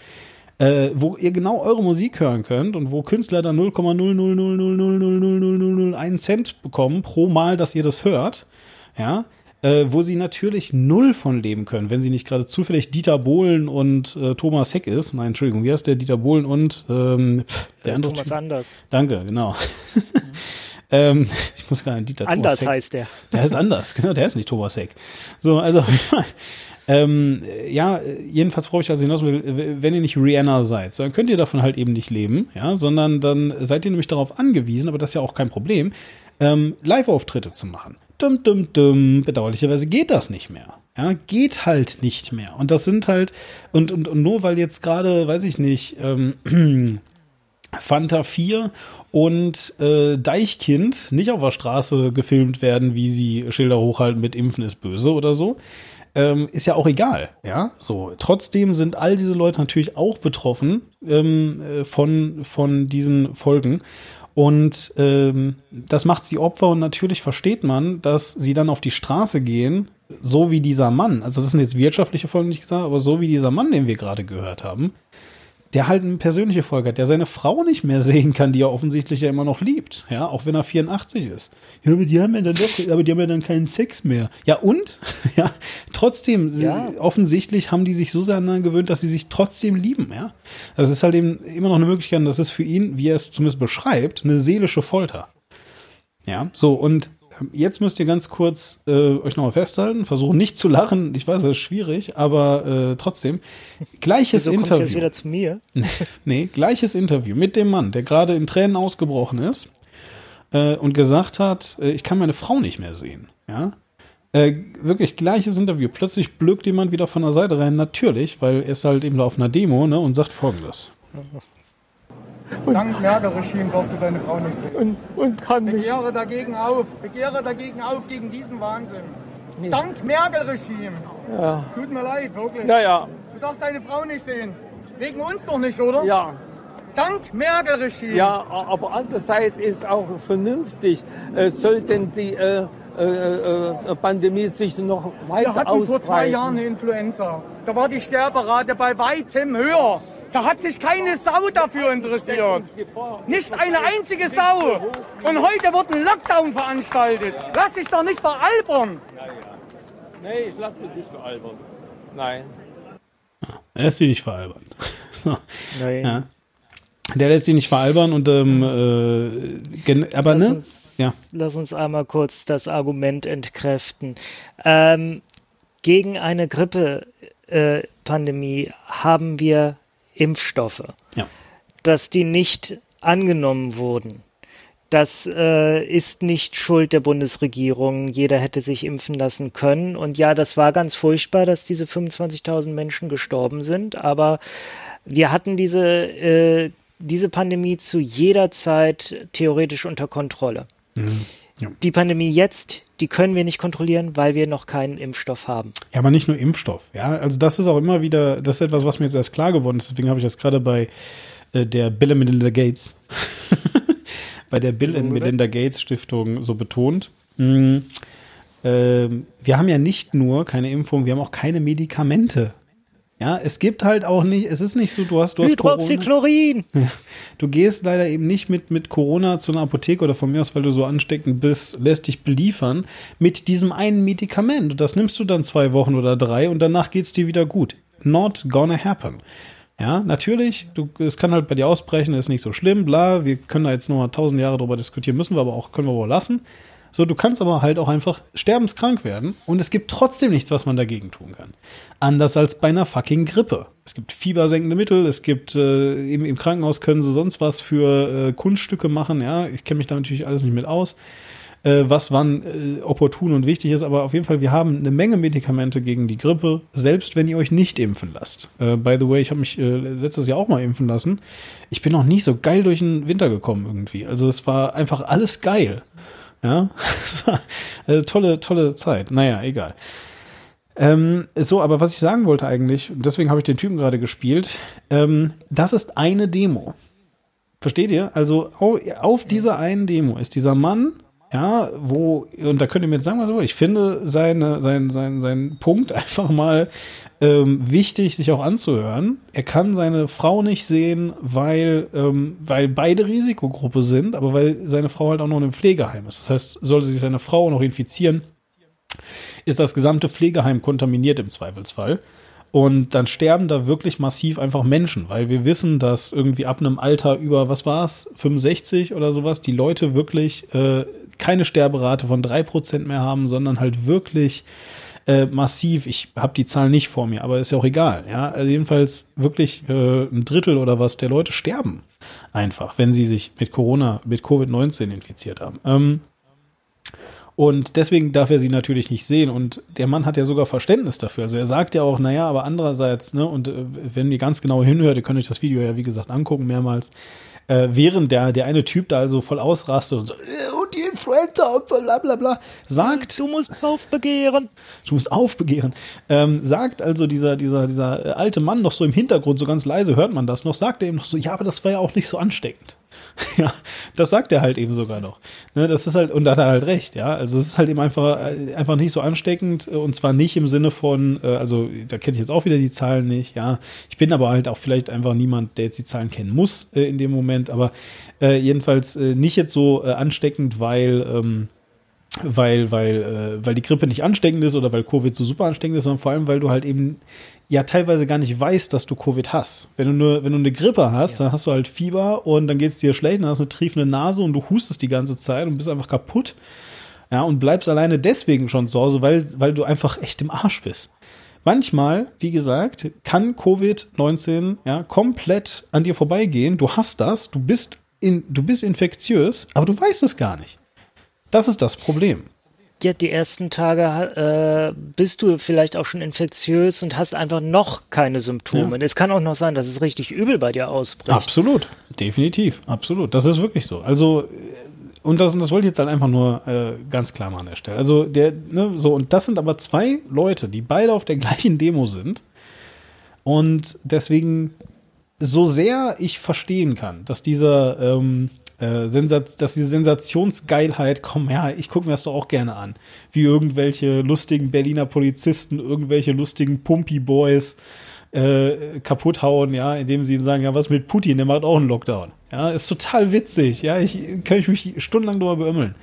Äh, wo ihr genau eure Musik hören könnt und wo Künstler dann 0,000000001 Cent bekommen pro Mal, dass ihr das hört. Ja, äh, wo sie natürlich null von leben können, wenn sie nicht gerade zufällig Dieter Bohlen und äh, Thomas Heck ist. Nein, Entschuldigung, wie heißt der Dieter Bohlen und ähm, der andere Thomas Typ? Anders. Danke, genau. ähm, ich muss gar nicht Dieter Anders heißt der. Der heißt anders, genau, der ist nicht Thomas Heck. So, also ähm, ja, jedenfalls worauf ich also hinaus will, wenn ihr nicht Rihanna seid, dann könnt ihr davon halt eben nicht leben, ja, sondern dann seid ihr nämlich darauf angewiesen, aber das ist ja auch kein Problem, ähm, Live-Auftritte zu machen. Dum, dum, dum. Bedauerlicherweise geht das nicht mehr. Ja, geht halt nicht mehr. Und das sind halt, und, und, und nur weil jetzt gerade, weiß ich nicht, ähm, Fanta 4 und äh, Deichkind nicht auf der Straße gefilmt werden, wie sie Schilder hochhalten mit Impfen ist böse oder so, ähm, ist ja auch egal. Ja, so. Trotzdem sind all diese Leute natürlich auch betroffen ähm, äh, von, von diesen Folgen. Und ähm, das macht sie Opfer und natürlich versteht man, dass sie dann auf die Straße gehen, so wie dieser Mann. Also das sind jetzt wirtschaftliche Folgen, nicht gesagt, aber so wie dieser Mann, den wir gerade gehört haben, der halt eine persönliche Folge hat, der seine Frau nicht mehr sehen kann, die er offensichtlich ja immer noch liebt, ja, auch wenn er 84 ist. Ja, aber die haben ja dann doch, aber die haben ja dann keinen Sex mehr. Ja, und? ja, trotzdem, Ja. offensichtlich haben die sich so sehr aneinander gewöhnt, dass sie sich trotzdem lieben, ja. Das ist halt eben immer noch eine Möglichkeit, und das ist für ihn, wie er es zumindest beschreibt, eine seelische Folter. Ja, so, und Jetzt müsst ihr ganz kurz äh, euch nochmal festhalten, versuchen nicht zu lachen. Ich weiß, das ist schwierig, aber äh, trotzdem. Gleiches Wieso Interview. jetzt wieder zu mir? nee, gleiches Interview mit dem Mann, der gerade in Tränen ausgebrochen ist äh, und gesagt hat, äh, ich kann meine Frau nicht mehr sehen. Ja. Äh, wirklich gleiches Interview. Plötzlich blökt jemand wieder von der Seite rein, natürlich, weil er ist halt eben da auf einer Demo ne, und sagt folgendes. Dank Merkel-Regime darfst du deine Frau nicht sehen. Und, und kann nicht. Begehre dagegen auf. Begehre dagegen auf gegen diesen Wahnsinn. Dank Merkel-Regime. Ja. Tut mir leid, wirklich. Ja, ja. Du darfst deine Frau nicht sehen. Wegen uns doch nicht, oder? Ja. Dank Merkel-Regime. Ja, aber andererseits ist auch vernünftig, äh, sollten die äh, äh, äh, Pandemie sich noch weiter Wir hatten ausbreiten. vor zwei Jahren eine Influenza. Da war die Sterberate bei weitem höher. Da hat sich keine Sau dafür interessiert. Nicht eine einzige Sau. Und heute wird ein Lockdown veranstaltet. Lass dich doch nicht veralbern. Nee, ich lass mich nicht veralbern. Nein. Er lässt sich nicht veralbern. so. Nein. Ja. Der lässt sich nicht veralbern und ähm, äh, aber Lass ne? uns, Ja. lass uns einmal kurz das Argument entkräften. Ähm, gegen eine Grippe-Pandemie haben wir Impfstoffe. Ja. Dass die nicht angenommen wurden. Das äh, ist nicht Schuld der Bundesregierung. Jeder hätte sich impfen lassen können. Und ja, das war ganz furchtbar, dass diese 25.000 Menschen gestorben sind. Aber wir hatten diese, äh, diese Pandemie zu jeder Zeit theoretisch unter Kontrolle. Mhm. Ja. Die Pandemie jetzt, die können wir nicht kontrollieren, weil wir noch keinen Impfstoff haben. Ja, aber nicht nur Impfstoff. Ja, also das ist auch immer wieder, das ist etwas, was mir jetzt erst klar geworden ist. Deswegen habe ich das gerade bei äh, der Bill and Melinda Gates, bei der Bill and Melinda Gates Stiftung so betont. Mm, ähm, wir haben ja nicht nur keine Impfung, wir haben auch keine Medikamente. Ja, es gibt halt auch nicht, es ist nicht so, du hast, du hast Corona. Hydroxychlorin! Du gehst leider eben nicht mit, mit Corona zu einer Apotheke oder von mir aus, weil du so ansteckend bist, lässt dich beliefern mit diesem einen Medikament. Und das nimmst du dann zwei Wochen oder drei und danach geht's dir wieder gut. Not gonna happen. Ja, natürlich, du, es kann halt bei dir ausbrechen, ist nicht so schlimm, bla, wir können da jetzt nochmal tausend Jahre drüber diskutieren, müssen wir aber auch, können wir aber auch lassen. So, du kannst aber halt auch einfach sterbenskrank werden und es gibt trotzdem nichts, was man dagegen tun kann. Anders als bei einer fucking Grippe. Es gibt fiebersenkende Mittel, es gibt äh, eben im Krankenhaus können sie sonst was für äh, Kunststücke machen, ja. Ich kenne mich da natürlich alles nicht mit aus, äh, was wann äh, opportun und wichtig ist, aber auf jeden Fall, wir haben eine Menge Medikamente gegen die Grippe, selbst wenn ihr euch nicht impfen lasst. Äh, by the way, ich habe mich äh, letztes Jahr auch mal impfen lassen. Ich bin noch nie so geil durch den Winter gekommen irgendwie. Also es war einfach alles geil. Ja, eine tolle, tolle Zeit. Naja, egal. Ähm, so, aber was ich sagen wollte eigentlich, und deswegen habe ich den Typen gerade gespielt, ähm, das ist eine Demo. Versteht ihr? Also au- auf dieser einen Demo ist dieser Mann, ja, wo, und da könnt ihr mir jetzt sagen, was ich finde seine, sein, sein, sein Punkt einfach mal ähm, wichtig, sich auch anzuhören. Er kann seine Frau nicht sehen, weil, ähm, weil beide Risikogruppe sind, aber weil seine Frau halt auch noch in einem Pflegeheim ist. Das heißt, sollte sich seine Frau noch infizieren, ist das gesamte Pflegeheim kontaminiert im Zweifelsfall. Und dann sterben da wirklich massiv einfach Menschen, weil wir wissen, dass irgendwie ab einem Alter über, was war es, 65 oder sowas, die Leute wirklich äh, keine Sterberate von 3% mehr haben, sondern halt wirklich äh, massiv, ich habe die Zahl nicht vor mir, aber ist ja auch egal, ja, also jedenfalls wirklich äh, ein Drittel oder was der Leute sterben einfach, wenn sie sich mit Corona, mit Covid-19 infiziert haben. Ähm, und deswegen darf er sie natürlich nicht sehen. Und der Mann hat ja sogar Verständnis dafür. Also er sagt ja auch, naja, aber andererseits, ne, und äh, wenn ihr ganz genau hinhört, ihr könnt euch das Video ja, wie gesagt, angucken mehrmals, äh, während der, der eine Typ da also voll ausrastet und so, äh, und die Influenza und bla bla bla, sagt. Du musst aufbegehren. Du musst aufbegehren. Ähm, sagt also dieser, dieser, dieser äh, alte Mann noch so im Hintergrund, so ganz leise hört man das noch, sagt er eben noch so, ja, aber das war ja auch nicht so ansteckend. ja, das sagt er halt eben sogar noch. Ne, das ist halt, und da hat er halt recht, ja. Also es ist halt eben einfach, äh, einfach nicht so ansteckend äh, und zwar nicht im Sinne von, äh, also da kenne ich jetzt auch wieder die Zahlen nicht, ja. Ich bin aber halt auch vielleicht einfach niemand, der jetzt die Zahlen kennen muss äh, in dem Moment, aber äh, jedenfalls äh, nicht jetzt so ansteckend, weil, ähm, weil, weil, weil die Grippe nicht ansteckend ist oder weil Covid so super ansteckend ist, sondern vor allem, weil du halt eben ja teilweise gar nicht weißt, dass du Covid hast. Wenn du nur, wenn du eine Grippe hast, dann hast du halt Fieber und dann geht es dir schlecht, dann hast du eine triefende Nase und du hustest die ganze Zeit und bist einfach kaputt. Ja, und bleibst alleine deswegen schon zu Hause, weil, weil du einfach echt im Arsch bist. Manchmal, wie gesagt, kann Covid-19 ja, komplett an dir vorbeigehen. Du hast das, du bist, in, du bist infektiös, aber du weißt es gar nicht. Das ist das Problem. Ja, die ersten Tage äh, bist du vielleicht auch schon infektiös und hast einfach noch keine Symptome. Ja. Es kann auch noch sein, dass es richtig übel bei dir ausbricht. Absolut, definitiv, absolut. Das ist wirklich so. Also, und das, und das wollte ich jetzt halt einfach nur äh, ganz klar mal an der Stelle. Also, der, ne, so, und das sind aber zwei Leute, die beide auf der gleichen Demo sind. Und deswegen, so sehr ich verstehen kann, dass dieser, ähm, äh, dass diese Sensationsgeilheit, komm ja, ich gucke mir das doch auch gerne an. Wie irgendwelche lustigen Berliner Polizisten, irgendwelche lustigen Pumpi-Boys äh, kaputt hauen, ja, indem sie sagen, ja, was mit Putin, der macht auch einen Lockdown. Ja, ist total witzig, ja, ich kann ich mich stundenlang darüber beömmeln.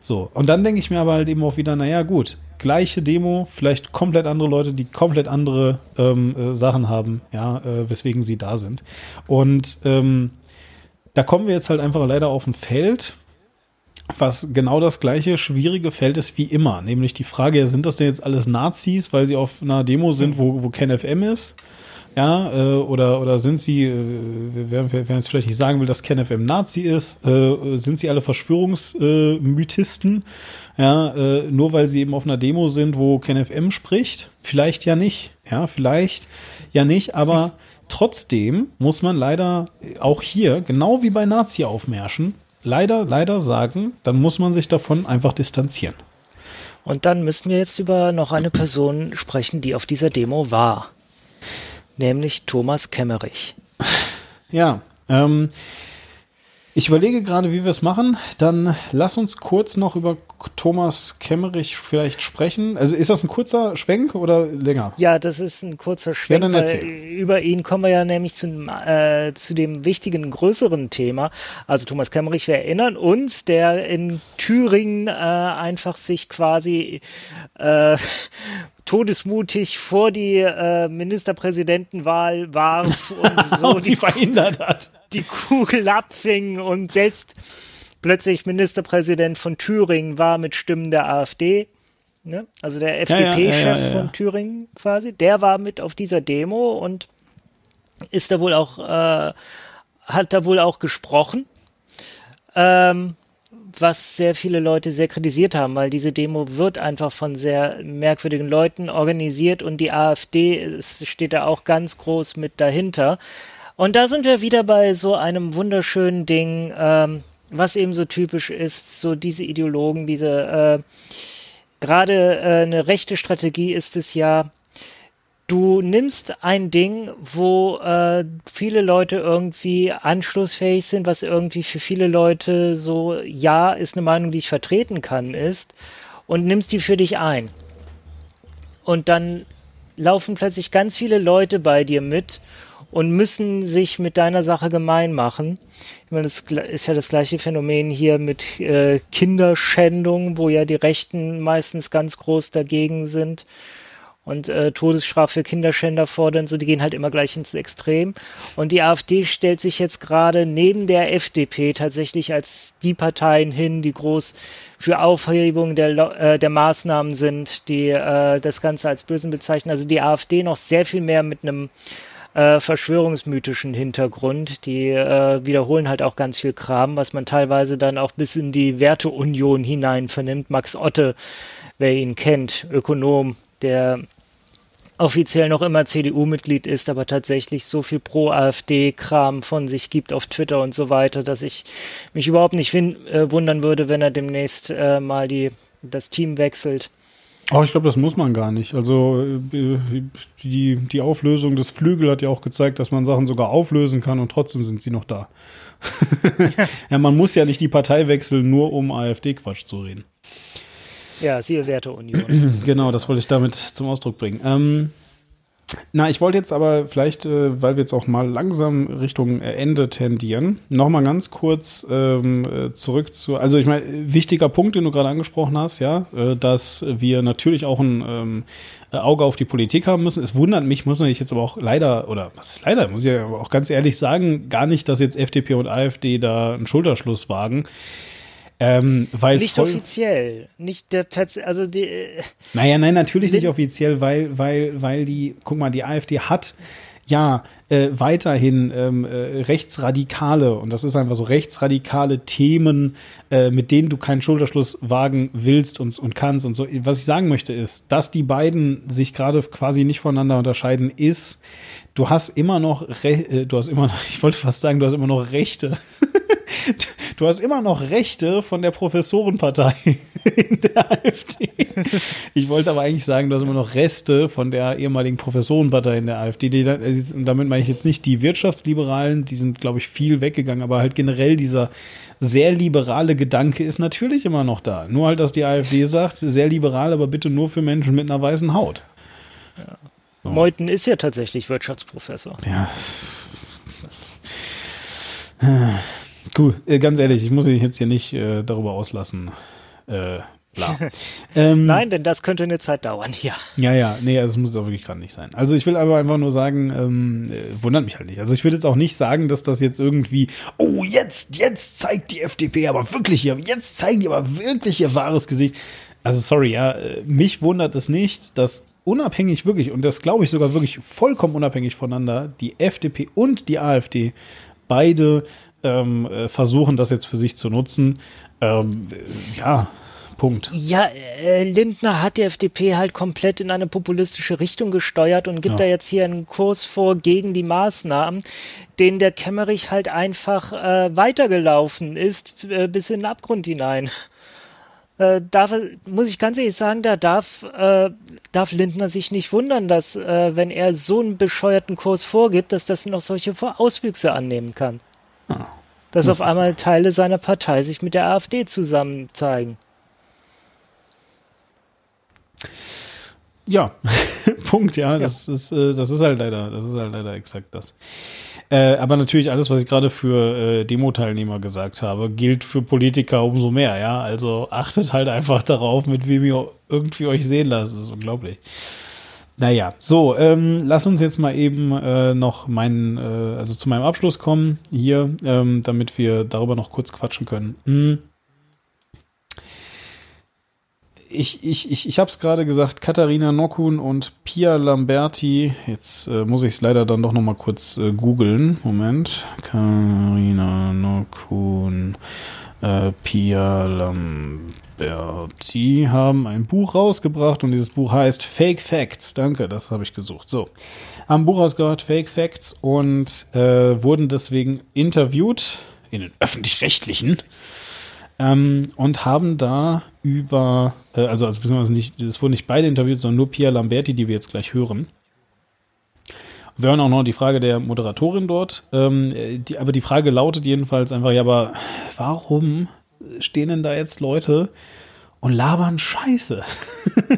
So, und dann denke ich mir aber halt eben auch wieder, naja, gut, gleiche Demo, vielleicht komplett andere Leute, die komplett andere ähm, äh, Sachen haben, ja, äh, weswegen sie da sind. Und ähm, da kommen wir jetzt halt einfach leider auf ein Feld, was genau das gleiche schwierige Feld ist wie immer. Nämlich die Frage, sind das denn jetzt alles Nazis, weil sie auf einer Demo sind, wo, wo kein FM ist? Ja, äh, oder, oder sind sie, äh, wer, wer jetzt vielleicht nicht sagen will, dass Ken FM Nazi ist, äh, sind sie alle Verschwörungsmythisten? ja, äh, nur weil sie eben auf einer Demo sind, wo Ken FM spricht? Vielleicht ja nicht. Ja, vielleicht ja nicht, aber trotzdem muss man leider auch hier, genau wie bei Nazi-Aufmärschen, leider, leider sagen, dann muss man sich davon einfach distanzieren. Und dann müssten wir jetzt über noch eine Person sprechen, die auf dieser Demo war. Nämlich Thomas Kemmerich. Ja, ähm, ich überlege gerade, wie wir es machen. Dann lass uns kurz noch über Thomas Kemmerich vielleicht sprechen. Also ist das ein kurzer Schwenk oder länger? Ja, das ist ein kurzer Schwenk, dann weil über ihn kommen wir ja nämlich zu, äh, zu dem wichtigen, größeren Thema. Also Thomas Kemmerich, wir erinnern uns, der in Thüringen äh, einfach sich quasi äh, todesmutig vor die äh, Ministerpräsidentenwahl warf und so Und sie verhindert hat. Die Kugel abfing und selbst plötzlich Ministerpräsident von Thüringen war mit Stimmen der AfD. Ne? Also der FDP-Chef ja, ja, ja. von Thüringen quasi, der war mit auf dieser Demo und ist da wohl auch, äh, hat da wohl auch gesprochen. Ähm, was sehr viele Leute sehr kritisiert haben, weil diese Demo wird einfach von sehr merkwürdigen Leuten organisiert und die AfD ist, steht da auch ganz groß mit dahinter. Und da sind wir wieder bei so einem wunderschönen Ding, ähm, was eben so typisch ist, so diese Ideologen, diese äh, gerade äh, eine rechte Strategie ist es ja, du nimmst ein Ding, wo äh, viele Leute irgendwie anschlussfähig sind, was irgendwie für viele Leute so, ja, ist eine Meinung, die ich vertreten kann, ist, und nimmst die für dich ein. Und dann laufen plötzlich ganz viele Leute bei dir mit und müssen sich mit deiner Sache gemein machen. Ich meine, das ist ja das gleiche Phänomen hier mit äh, Kinderschändung, wo ja die Rechten meistens ganz groß dagegen sind und äh, Todesstrafe für Kinderschänder fordern, so die gehen halt immer gleich ins Extrem. Und die AfD stellt sich jetzt gerade neben der FDP tatsächlich als die Parteien hin, die groß für Aufhebung der, äh, der Maßnahmen sind, die äh, das Ganze als Bösen bezeichnen. Also die AfD noch sehr viel mehr mit einem äh, verschwörungsmythischen Hintergrund. Die äh, wiederholen halt auch ganz viel Kram, was man teilweise dann auch bis in die Werteunion hinein vernimmt. Max Otte, wer ihn kennt, Ökonom, der offiziell noch immer CDU-Mitglied ist, aber tatsächlich so viel Pro-AfD-Kram von sich gibt auf Twitter und so weiter, dass ich mich überhaupt nicht äh, wundern würde, wenn er demnächst äh, mal die, das Team wechselt. Oh, ich glaube, das muss man gar nicht. Also äh, die, die Auflösung des Flügel hat ja auch gezeigt, dass man Sachen sogar auflösen kann und trotzdem sind sie noch da. ja, man muss ja nicht die Partei wechseln, nur um AfD-Quatsch zu reden. Ja, siehe Werteunion. genau, das wollte ich damit zum Ausdruck bringen. Ähm, na, ich wollte jetzt aber vielleicht, äh, weil wir jetzt auch mal langsam Richtung äh, Ende tendieren, noch mal ganz kurz ähm, äh, zurück zu, also ich meine, wichtiger Punkt, den du gerade angesprochen hast, ja, äh, dass wir natürlich auch ein ähm, Auge auf die Politik haben müssen. Es wundert mich, muss ich jetzt aber auch leider, oder was ist leider, muss ich ja auch ganz ehrlich sagen, gar nicht, dass jetzt FDP und AfD da einen Schulterschluss wagen. Ähm, weil nicht voll, offiziell, nicht der also die. äh, Naja, nein, natürlich nicht offiziell, weil, weil, weil die, guck mal, die AfD hat ja äh, weiterhin ähm, äh, rechtsradikale, und das ist einfach so rechtsradikale Themen, äh, mit denen du keinen Schulterschluss wagen willst und, und kannst und so. Was ich sagen möchte ist, dass die beiden sich gerade quasi nicht voneinander unterscheiden, ist, du hast immer noch, Re äh, du hast immer noch, ich wollte fast sagen, du hast immer noch Rechte. Du hast immer noch Rechte von der Professorenpartei in der AfD. Ich wollte aber eigentlich sagen, du hast immer noch Reste von der ehemaligen Professorenpartei in der AfD. Die, und damit meine ich jetzt nicht die Wirtschaftsliberalen, die sind, glaube ich, viel weggegangen, aber halt generell dieser sehr liberale Gedanke ist natürlich immer noch da. Nur halt, dass die AfD sagt, sehr liberal, aber bitte nur für Menschen mit einer weißen Haut. Meuthen ist ja tatsächlich Wirtschaftsprofessor. Ja. Gut, äh, ganz ehrlich, ich muss mich jetzt hier nicht äh, darüber auslassen. Äh, ähm, Nein, denn das könnte eine Zeit dauern, ja. Ja, ja, nee, das muss auch wirklich gerade nicht sein. Also ich will aber einfach nur sagen, ähm, äh, wundert mich halt nicht. Also ich will jetzt auch nicht sagen, dass das jetzt irgendwie, oh, jetzt, jetzt zeigt die FDP aber wirklich ihr, jetzt zeigen die aber wirklich ihr wahres Gesicht. Also sorry, ja, äh, mich wundert es nicht, dass unabhängig wirklich, und das glaube ich sogar wirklich vollkommen unabhängig voneinander, die FDP und die AfD beide ähm, äh, versuchen, das jetzt für sich zu nutzen. Ähm, äh, ja, Punkt. Ja, äh, Lindner hat die FDP halt komplett in eine populistische Richtung gesteuert und gibt Ja. da jetzt hier einen Kurs vor gegen die Maßnahmen, den der Kemmerich halt einfach äh, weitergelaufen ist äh, bis in den Abgrund hinein. Äh, darf, muss ich ganz ehrlich sagen, da darf, äh, darf Lindner sich nicht wundern, dass, äh, wenn er so einen bescheuerten Kurs vorgibt, dass das noch solche Auswüchse annehmen kann. dass das auf einmal Teile seiner Partei sich mit der AfD zusammen zeigen. Ja, Punkt, ja. Das ist, äh, das ist halt leider, das ist halt leider exakt das. Äh, aber natürlich alles, was ich gerade für äh, Demo-Teilnehmer gesagt habe, gilt für Politiker umso mehr, ja. Also achtet halt einfach darauf, mit wem ihr irgendwie euch sehen lasst. Das ist unglaublich. Naja, so, ähm, lass uns jetzt mal eben äh, noch meinen, äh, also zu meinem Abschluss kommen hier, ähm, damit wir darüber noch kurz quatschen können. Hm. Ich, ich, ich, ich habe es gerade gesagt, Katharina Nockun und Pia Lamberti. Jetzt äh, muss ich es leider dann doch noch mal kurz äh, googeln. Moment. Katharina Nockun, äh, Pia Lamberti haben ein Buch rausgebracht und dieses Buch heißt Fake Facts. Danke, das habe ich gesucht. So, haben ein Buch rausgebracht, Fake Facts, und äh, wurden deswegen interviewt in den öffentlich-rechtlichen ähm, und haben da über, äh, also, also beziehungsweise nicht, es wurden nicht beide interviewt, sondern nur Pia Lamberti, die wir jetzt gleich hören. Wir hören auch noch die Frage der Moderatorin dort. Ähm, äh, die, aber die Frage lautet jedenfalls einfach, ja, aber warum stehen denn da jetzt Leute und labern Scheiße?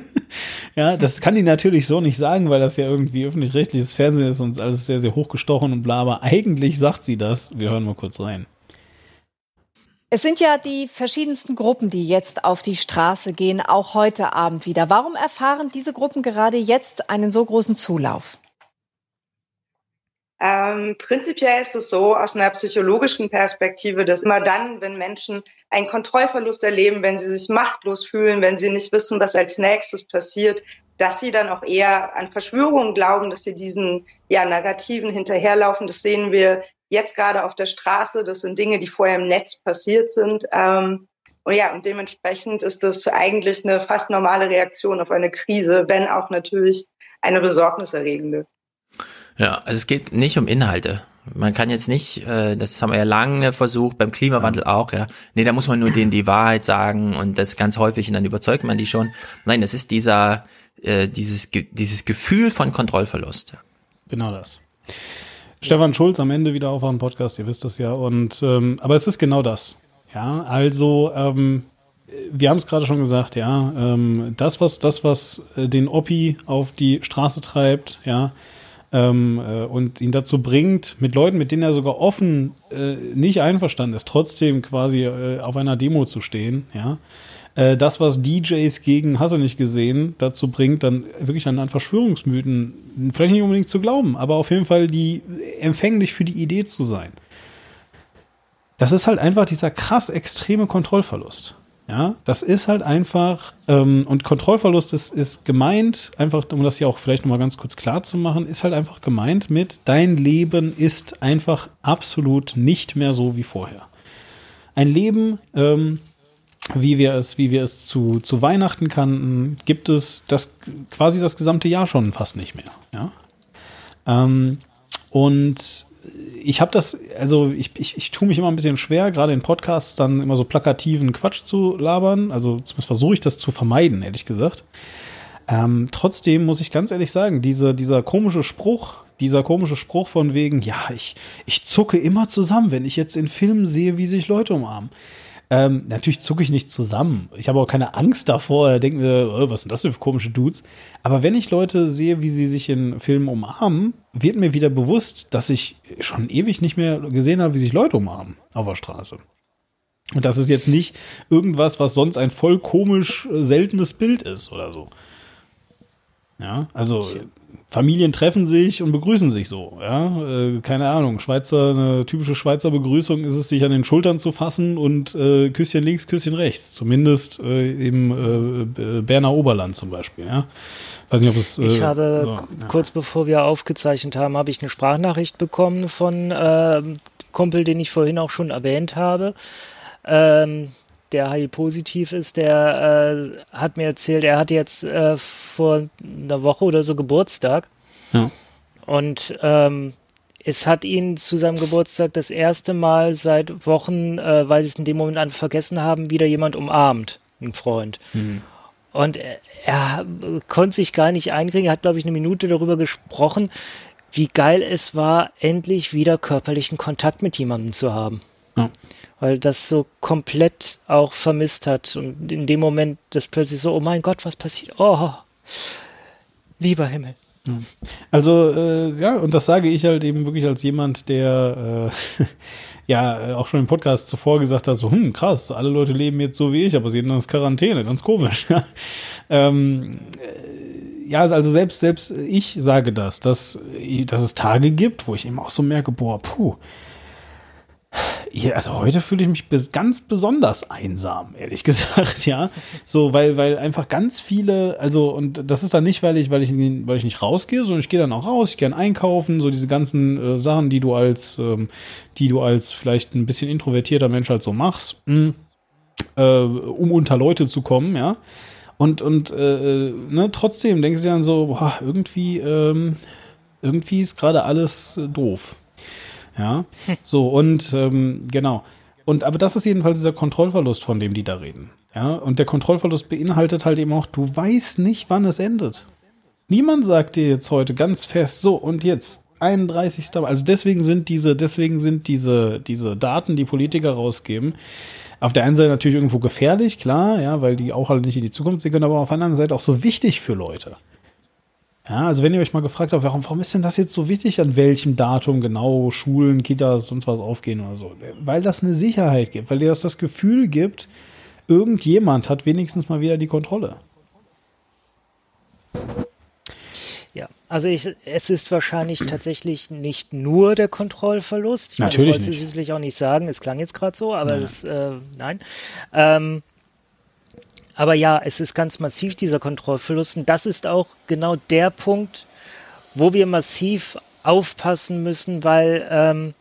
ja, das kann die natürlich so nicht sagen, weil das ja irgendwie öffentlich-rechtliches Fernsehen ist und alles sehr, sehr hochgestochen und bla, aber eigentlich sagt sie das. Wir hören mal kurz rein. Es sind ja die verschiedensten Gruppen, die jetzt auf die Straße gehen, auch heute Abend wieder. Warum erfahren diese Gruppen gerade jetzt einen so großen Zulauf? Ähm, prinzipiell ist es so aus einer psychologischen Perspektive, dass immer dann, wenn Menschen einen Kontrollverlust erleben, wenn sie sich machtlos fühlen, wenn sie nicht wissen, was als nächstes passiert, dass sie dann auch eher an Verschwörungen glauben, dass sie diesen ja, Narrativen hinterherlaufen. Das sehen wir jetzt gerade auf der Straße. Das sind Dinge, die vorher im Netz passiert sind. Ähm, und ja, und dementsprechend ist das eigentlich eine fast normale Reaktion auf eine Krise, wenn auch natürlich eine besorgniserregende. Ja, also es geht nicht um Inhalte. Man kann jetzt nicht, äh, das haben wir ja lange versucht, beim Klimawandel auch, ja. Nee, da muss man nur denen die Wahrheit sagen und das ganz häufig und dann überzeugt man die schon. Nein, das ist dieser, äh, dieses, dieses Gefühl von Kontrollverlust. Genau das. Stefan Schulz am Ende wieder auf einem Podcast, ihr wisst das ja. Und ähm, aber es ist genau das. Ja, also ähm, wir haben es gerade schon gesagt, ja, ähm, das was das was äh, den Oppi auf die Straße treibt, ja, ähm, äh, und ihn dazu bringt, mit Leuten, mit denen er sogar offen äh, nicht einverstanden ist, trotzdem quasi äh, auf einer Demo zu stehen, ja. Äh, das, was DJs gegen Hasse nicht gesehen dazu bringt, dann wirklich an, an Verschwörungsmythen vielleicht nicht unbedingt zu glauben, aber auf jeden Fall die empfänglich für die Idee zu sein. das ist halt einfach dieser krass extreme Kontrollverlust. Ja, das ist halt einfach, ähm, und Kontrollverlust ist, ist gemeint, einfach, um das hier auch vielleicht nochmal ganz kurz klar zu machen, ist halt einfach gemeint mit, dein Leben ist einfach absolut nicht mehr so wie vorher. Ein Leben, ähm, wie wir es, wie wir es zu, zu Weihnachten kannten, gibt es das quasi das gesamte Jahr schon fast nicht mehr. Ja? Ähm, und ich habe das, also ich, ich, ich tue mich immer ein bisschen schwer, gerade in Podcasts dann immer so plakativen Quatsch zu labern. Also zumindest versuche ich das zu vermeiden, ehrlich gesagt. Ähm, trotzdem muss ich ganz ehrlich sagen, diese, dieser komische Spruch, dieser komische Spruch von wegen, ja, ich, ich zucke immer zusammen, wenn ich jetzt in Filmen sehe, wie sich Leute umarmen. Ähm, natürlich zucke ich nicht zusammen. Ich habe auch keine Angst davor. Denke mir, oh, was sind das für komische Dudes? Aber wenn ich Leute sehe, wie sie sich in Filmen umarmen, wird mir wieder bewusst, dass ich schon ewig nicht mehr gesehen habe, wie sich Leute umarmen auf der Straße. Und das ist jetzt nicht irgendwas, was sonst ein voll komisch äh, seltenes Bild ist oder so. Ja, also Familien treffen sich und begrüßen sich so. Ja, äh, keine Ahnung. Schweizer, eine typische Schweizer Begrüßung ist es, sich an den Schultern zu fassen und äh, Küsschen links, Küsschen rechts. Zumindest äh, im äh, Berner Oberland zum Beispiel. Ja, weiß nicht, ob es. Äh, ich habe so, ja. kurz bevor wir aufgezeichnet haben, habe ich eine Sprachnachricht bekommen von äh, Kumpel, den ich vorhin auch schon erwähnt habe. Ähm, der HIV-positiv ist, der äh, hat mir erzählt, er hat jetzt äh, vor einer Woche oder so Geburtstag. Ja. Und ähm, es hat ihn zu seinem Geburtstag das erste Mal seit Wochen, äh, weil sie es in dem Moment an vergessen haben, wieder jemand umarmt, ein Freund. Mhm. Und er, er konnte sich gar nicht einkriegen, er hat, glaube ich, eine Minute darüber gesprochen, wie geil es war, endlich wieder körperlichen Kontakt mit jemandem zu haben. Ja weil das so komplett auch vermisst hat und in dem Moment das plötzlich so, oh mein Gott, was passiert? Oh, lieber Himmel. Also äh, ja, und das sage ich halt eben wirklich als jemand, der äh, ja auch schon im Podcast zuvor gesagt hat, so, hm, krass, alle Leute leben jetzt so wie ich, aber sie sind in Quarantäne, ganz komisch. ähm, ja, also selbst, selbst ich sage das, dass, dass es Tage gibt, wo ich eben auch so merke, boah, puh, ja, also heute fühle ich mich bis ganz besonders einsam, ehrlich gesagt, ja. So, weil, weil einfach ganz viele, also, und das ist dann nicht, weil ich, weil ich, weil ich nicht rausgehe, sondern ich gehe dann auch raus, ich gehe einkaufen, so diese ganzen äh, Sachen, die du als, ähm, die du als vielleicht ein bisschen introvertierter Mensch halt so machst, mh, äh, um unter Leute zu kommen, ja. Und, und äh, äh ne, trotzdem denkst du dann so, boah, irgendwie, ähm, irgendwie ist gerade alles äh, doof. Ja, so und ähm, genau. Und aber das ist jedenfalls dieser Kontrollverlust, von dem die da reden. Ja, und der Kontrollverlust beinhaltet halt eben auch, du weißt nicht, wann es endet. Niemand sagt dir jetzt heute ganz fest, so und jetzt 31. Also deswegen sind diese, deswegen sind diese, diese Daten, die Politiker rausgeben, auf der einen Seite natürlich irgendwo gefährlich, klar, ja, weil die auch halt nicht in die Zukunft sehen können, aber auf der anderen Seite auch so wichtig für Leute. Ja, also wenn ihr euch mal gefragt habt, warum, warum ist denn das jetzt so wichtig, an welchem Datum genau Schulen, Kitas, sonst was aufgehen oder so? Weil das eine Sicherheit gibt, weil dir das das Gefühl gibt, irgendjemand hat wenigstens mal wieder die Kontrolle. Ja, also ich, es ist wahrscheinlich tatsächlich nicht nur der Kontrollverlust. Ich Natürlich meine, das wollte sie sicherlich auch nicht sagen. Es klang jetzt gerade so, aber Nein. das, äh, nein. Ähm, aber ja, es ist ganz massiv, dieser Kontrollverlust. Und das ist auch genau der Punkt, wo wir massiv aufpassen müssen, weil ähm,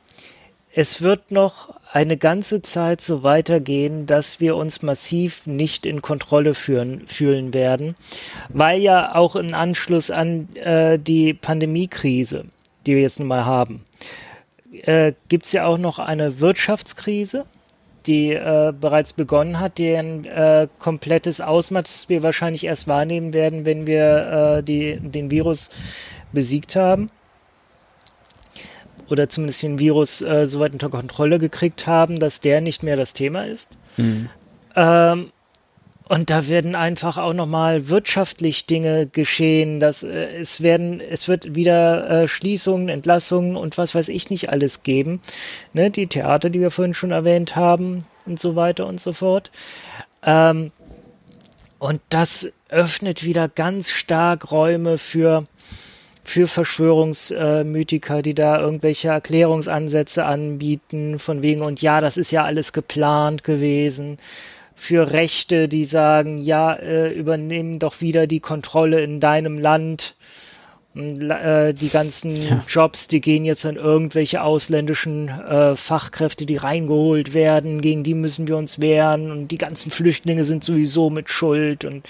es wird noch eine ganze Zeit so weitergehen, dass wir uns massiv nicht in Kontrolle führen, fühlen werden, weil ja auch im Anschluss an äh, die Pandemiekrise, die wir jetzt nun mal haben, äh, gibt es ja auch noch eine Wirtschaftskrise, die äh, bereits begonnen hat, deren äh, komplettes Ausmaß wir wahrscheinlich erst wahrnehmen werden, wenn wir äh, die, den Virus besiegt haben. Oder zumindest den Virus äh, so weit unter Kontrolle gekriegt haben, dass der nicht mehr das Thema ist. Mhm. Ähm, und da werden einfach auch nochmal wirtschaftlich Dinge geschehen. Dass, äh, es, werden, es wird wieder äh, Schließungen, Entlassungen und was weiß ich nicht alles geben. Ne, die Theater, die wir vorhin schon erwähnt haben und so weiter und so fort. Ähm, und das öffnet wieder ganz stark Räume für für Verschwörungsmythiker, die da irgendwelche Erklärungsansätze anbieten, von wegen, und ja, das ist ja alles geplant gewesen. Für Rechte, die sagen, ja, äh, übernehmen doch wieder die Kontrolle in deinem Land. Und, äh, die ganzen ja. Jobs, die gehen jetzt an irgendwelche ausländischen äh, Fachkräfte, die reingeholt werden, gegen die müssen wir uns wehren und die ganzen Flüchtlinge sind sowieso mit Schuld und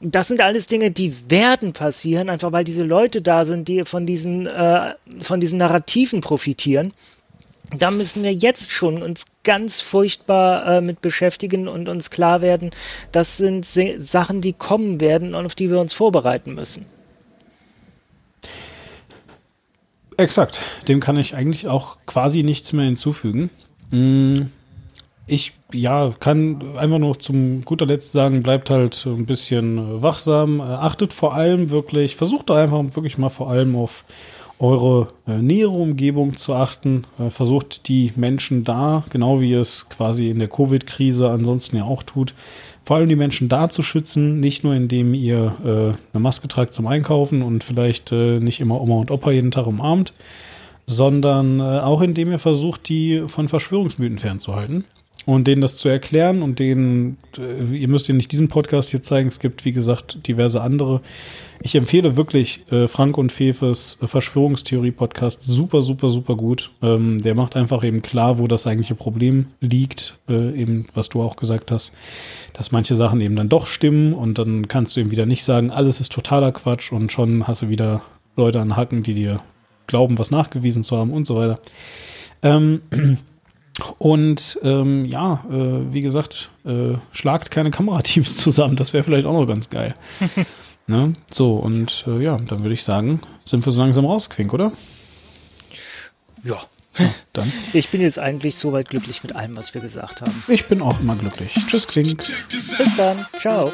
das sind alles Dinge, die werden passieren, einfach weil diese Leute da sind, die von diesen, äh, von diesen Narrativen profitieren. Da müssen wir jetzt schon uns ganz furchtbar äh, mit beschäftigen und uns klar werden, das sind Sachen, die kommen werden und auf die wir uns vorbereiten müssen. Exakt. Dem kann ich eigentlich auch quasi nichts mehr hinzufügen. Hm, ich ja, kann einfach nur zum guter Letzt sagen, bleibt halt ein bisschen wachsam, achtet vor allem wirklich, versucht einfach wirklich mal vor allem auf eure äh, nähere Umgebung zu achten. Äh, versucht die Menschen da, genau wie ihr es quasi in der Covid-Krise ansonsten ja auch tut, vor allem die Menschen da zu schützen, nicht nur indem ihr äh, eine Maske tragt zum Einkaufen und vielleicht äh, nicht immer Oma und Opa jeden Tag umarmt, sondern äh, auch indem ihr versucht, die von Verschwörungsmythen fernzuhalten und denen das zu erklären und denen, äh, ihr müsst ja nicht diesen Podcast hier zeigen, es gibt, wie gesagt, diverse andere. Ich empfehle wirklich äh, Frank und Fefes äh, Verschwörungstheorie-Podcast super, super, super gut. Ähm, der macht einfach eben klar, wo das eigentliche Problem liegt, äh, eben was du auch gesagt hast, dass manche Sachen eben dann doch stimmen und dann kannst du eben wieder nicht sagen, alles ist totaler Quatsch und schon hast du wieder Leute an Hacken, die dir glauben, was nachgewiesen zu haben und so weiter. Ähm, und ähm, ja, äh, wie gesagt, äh, schlagt keine Kamerateams zusammen. Das wäre vielleicht auch noch ganz geil. ne? So, und äh, ja, dann würde ich sagen, sind wir so langsam raus, Quink, oder? Ja. ja. Dann. Ich bin jetzt eigentlich soweit glücklich mit allem, was wir gesagt haben. Ich bin auch immer glücklich. Tschüss, Quink. Bis dann. Ciao.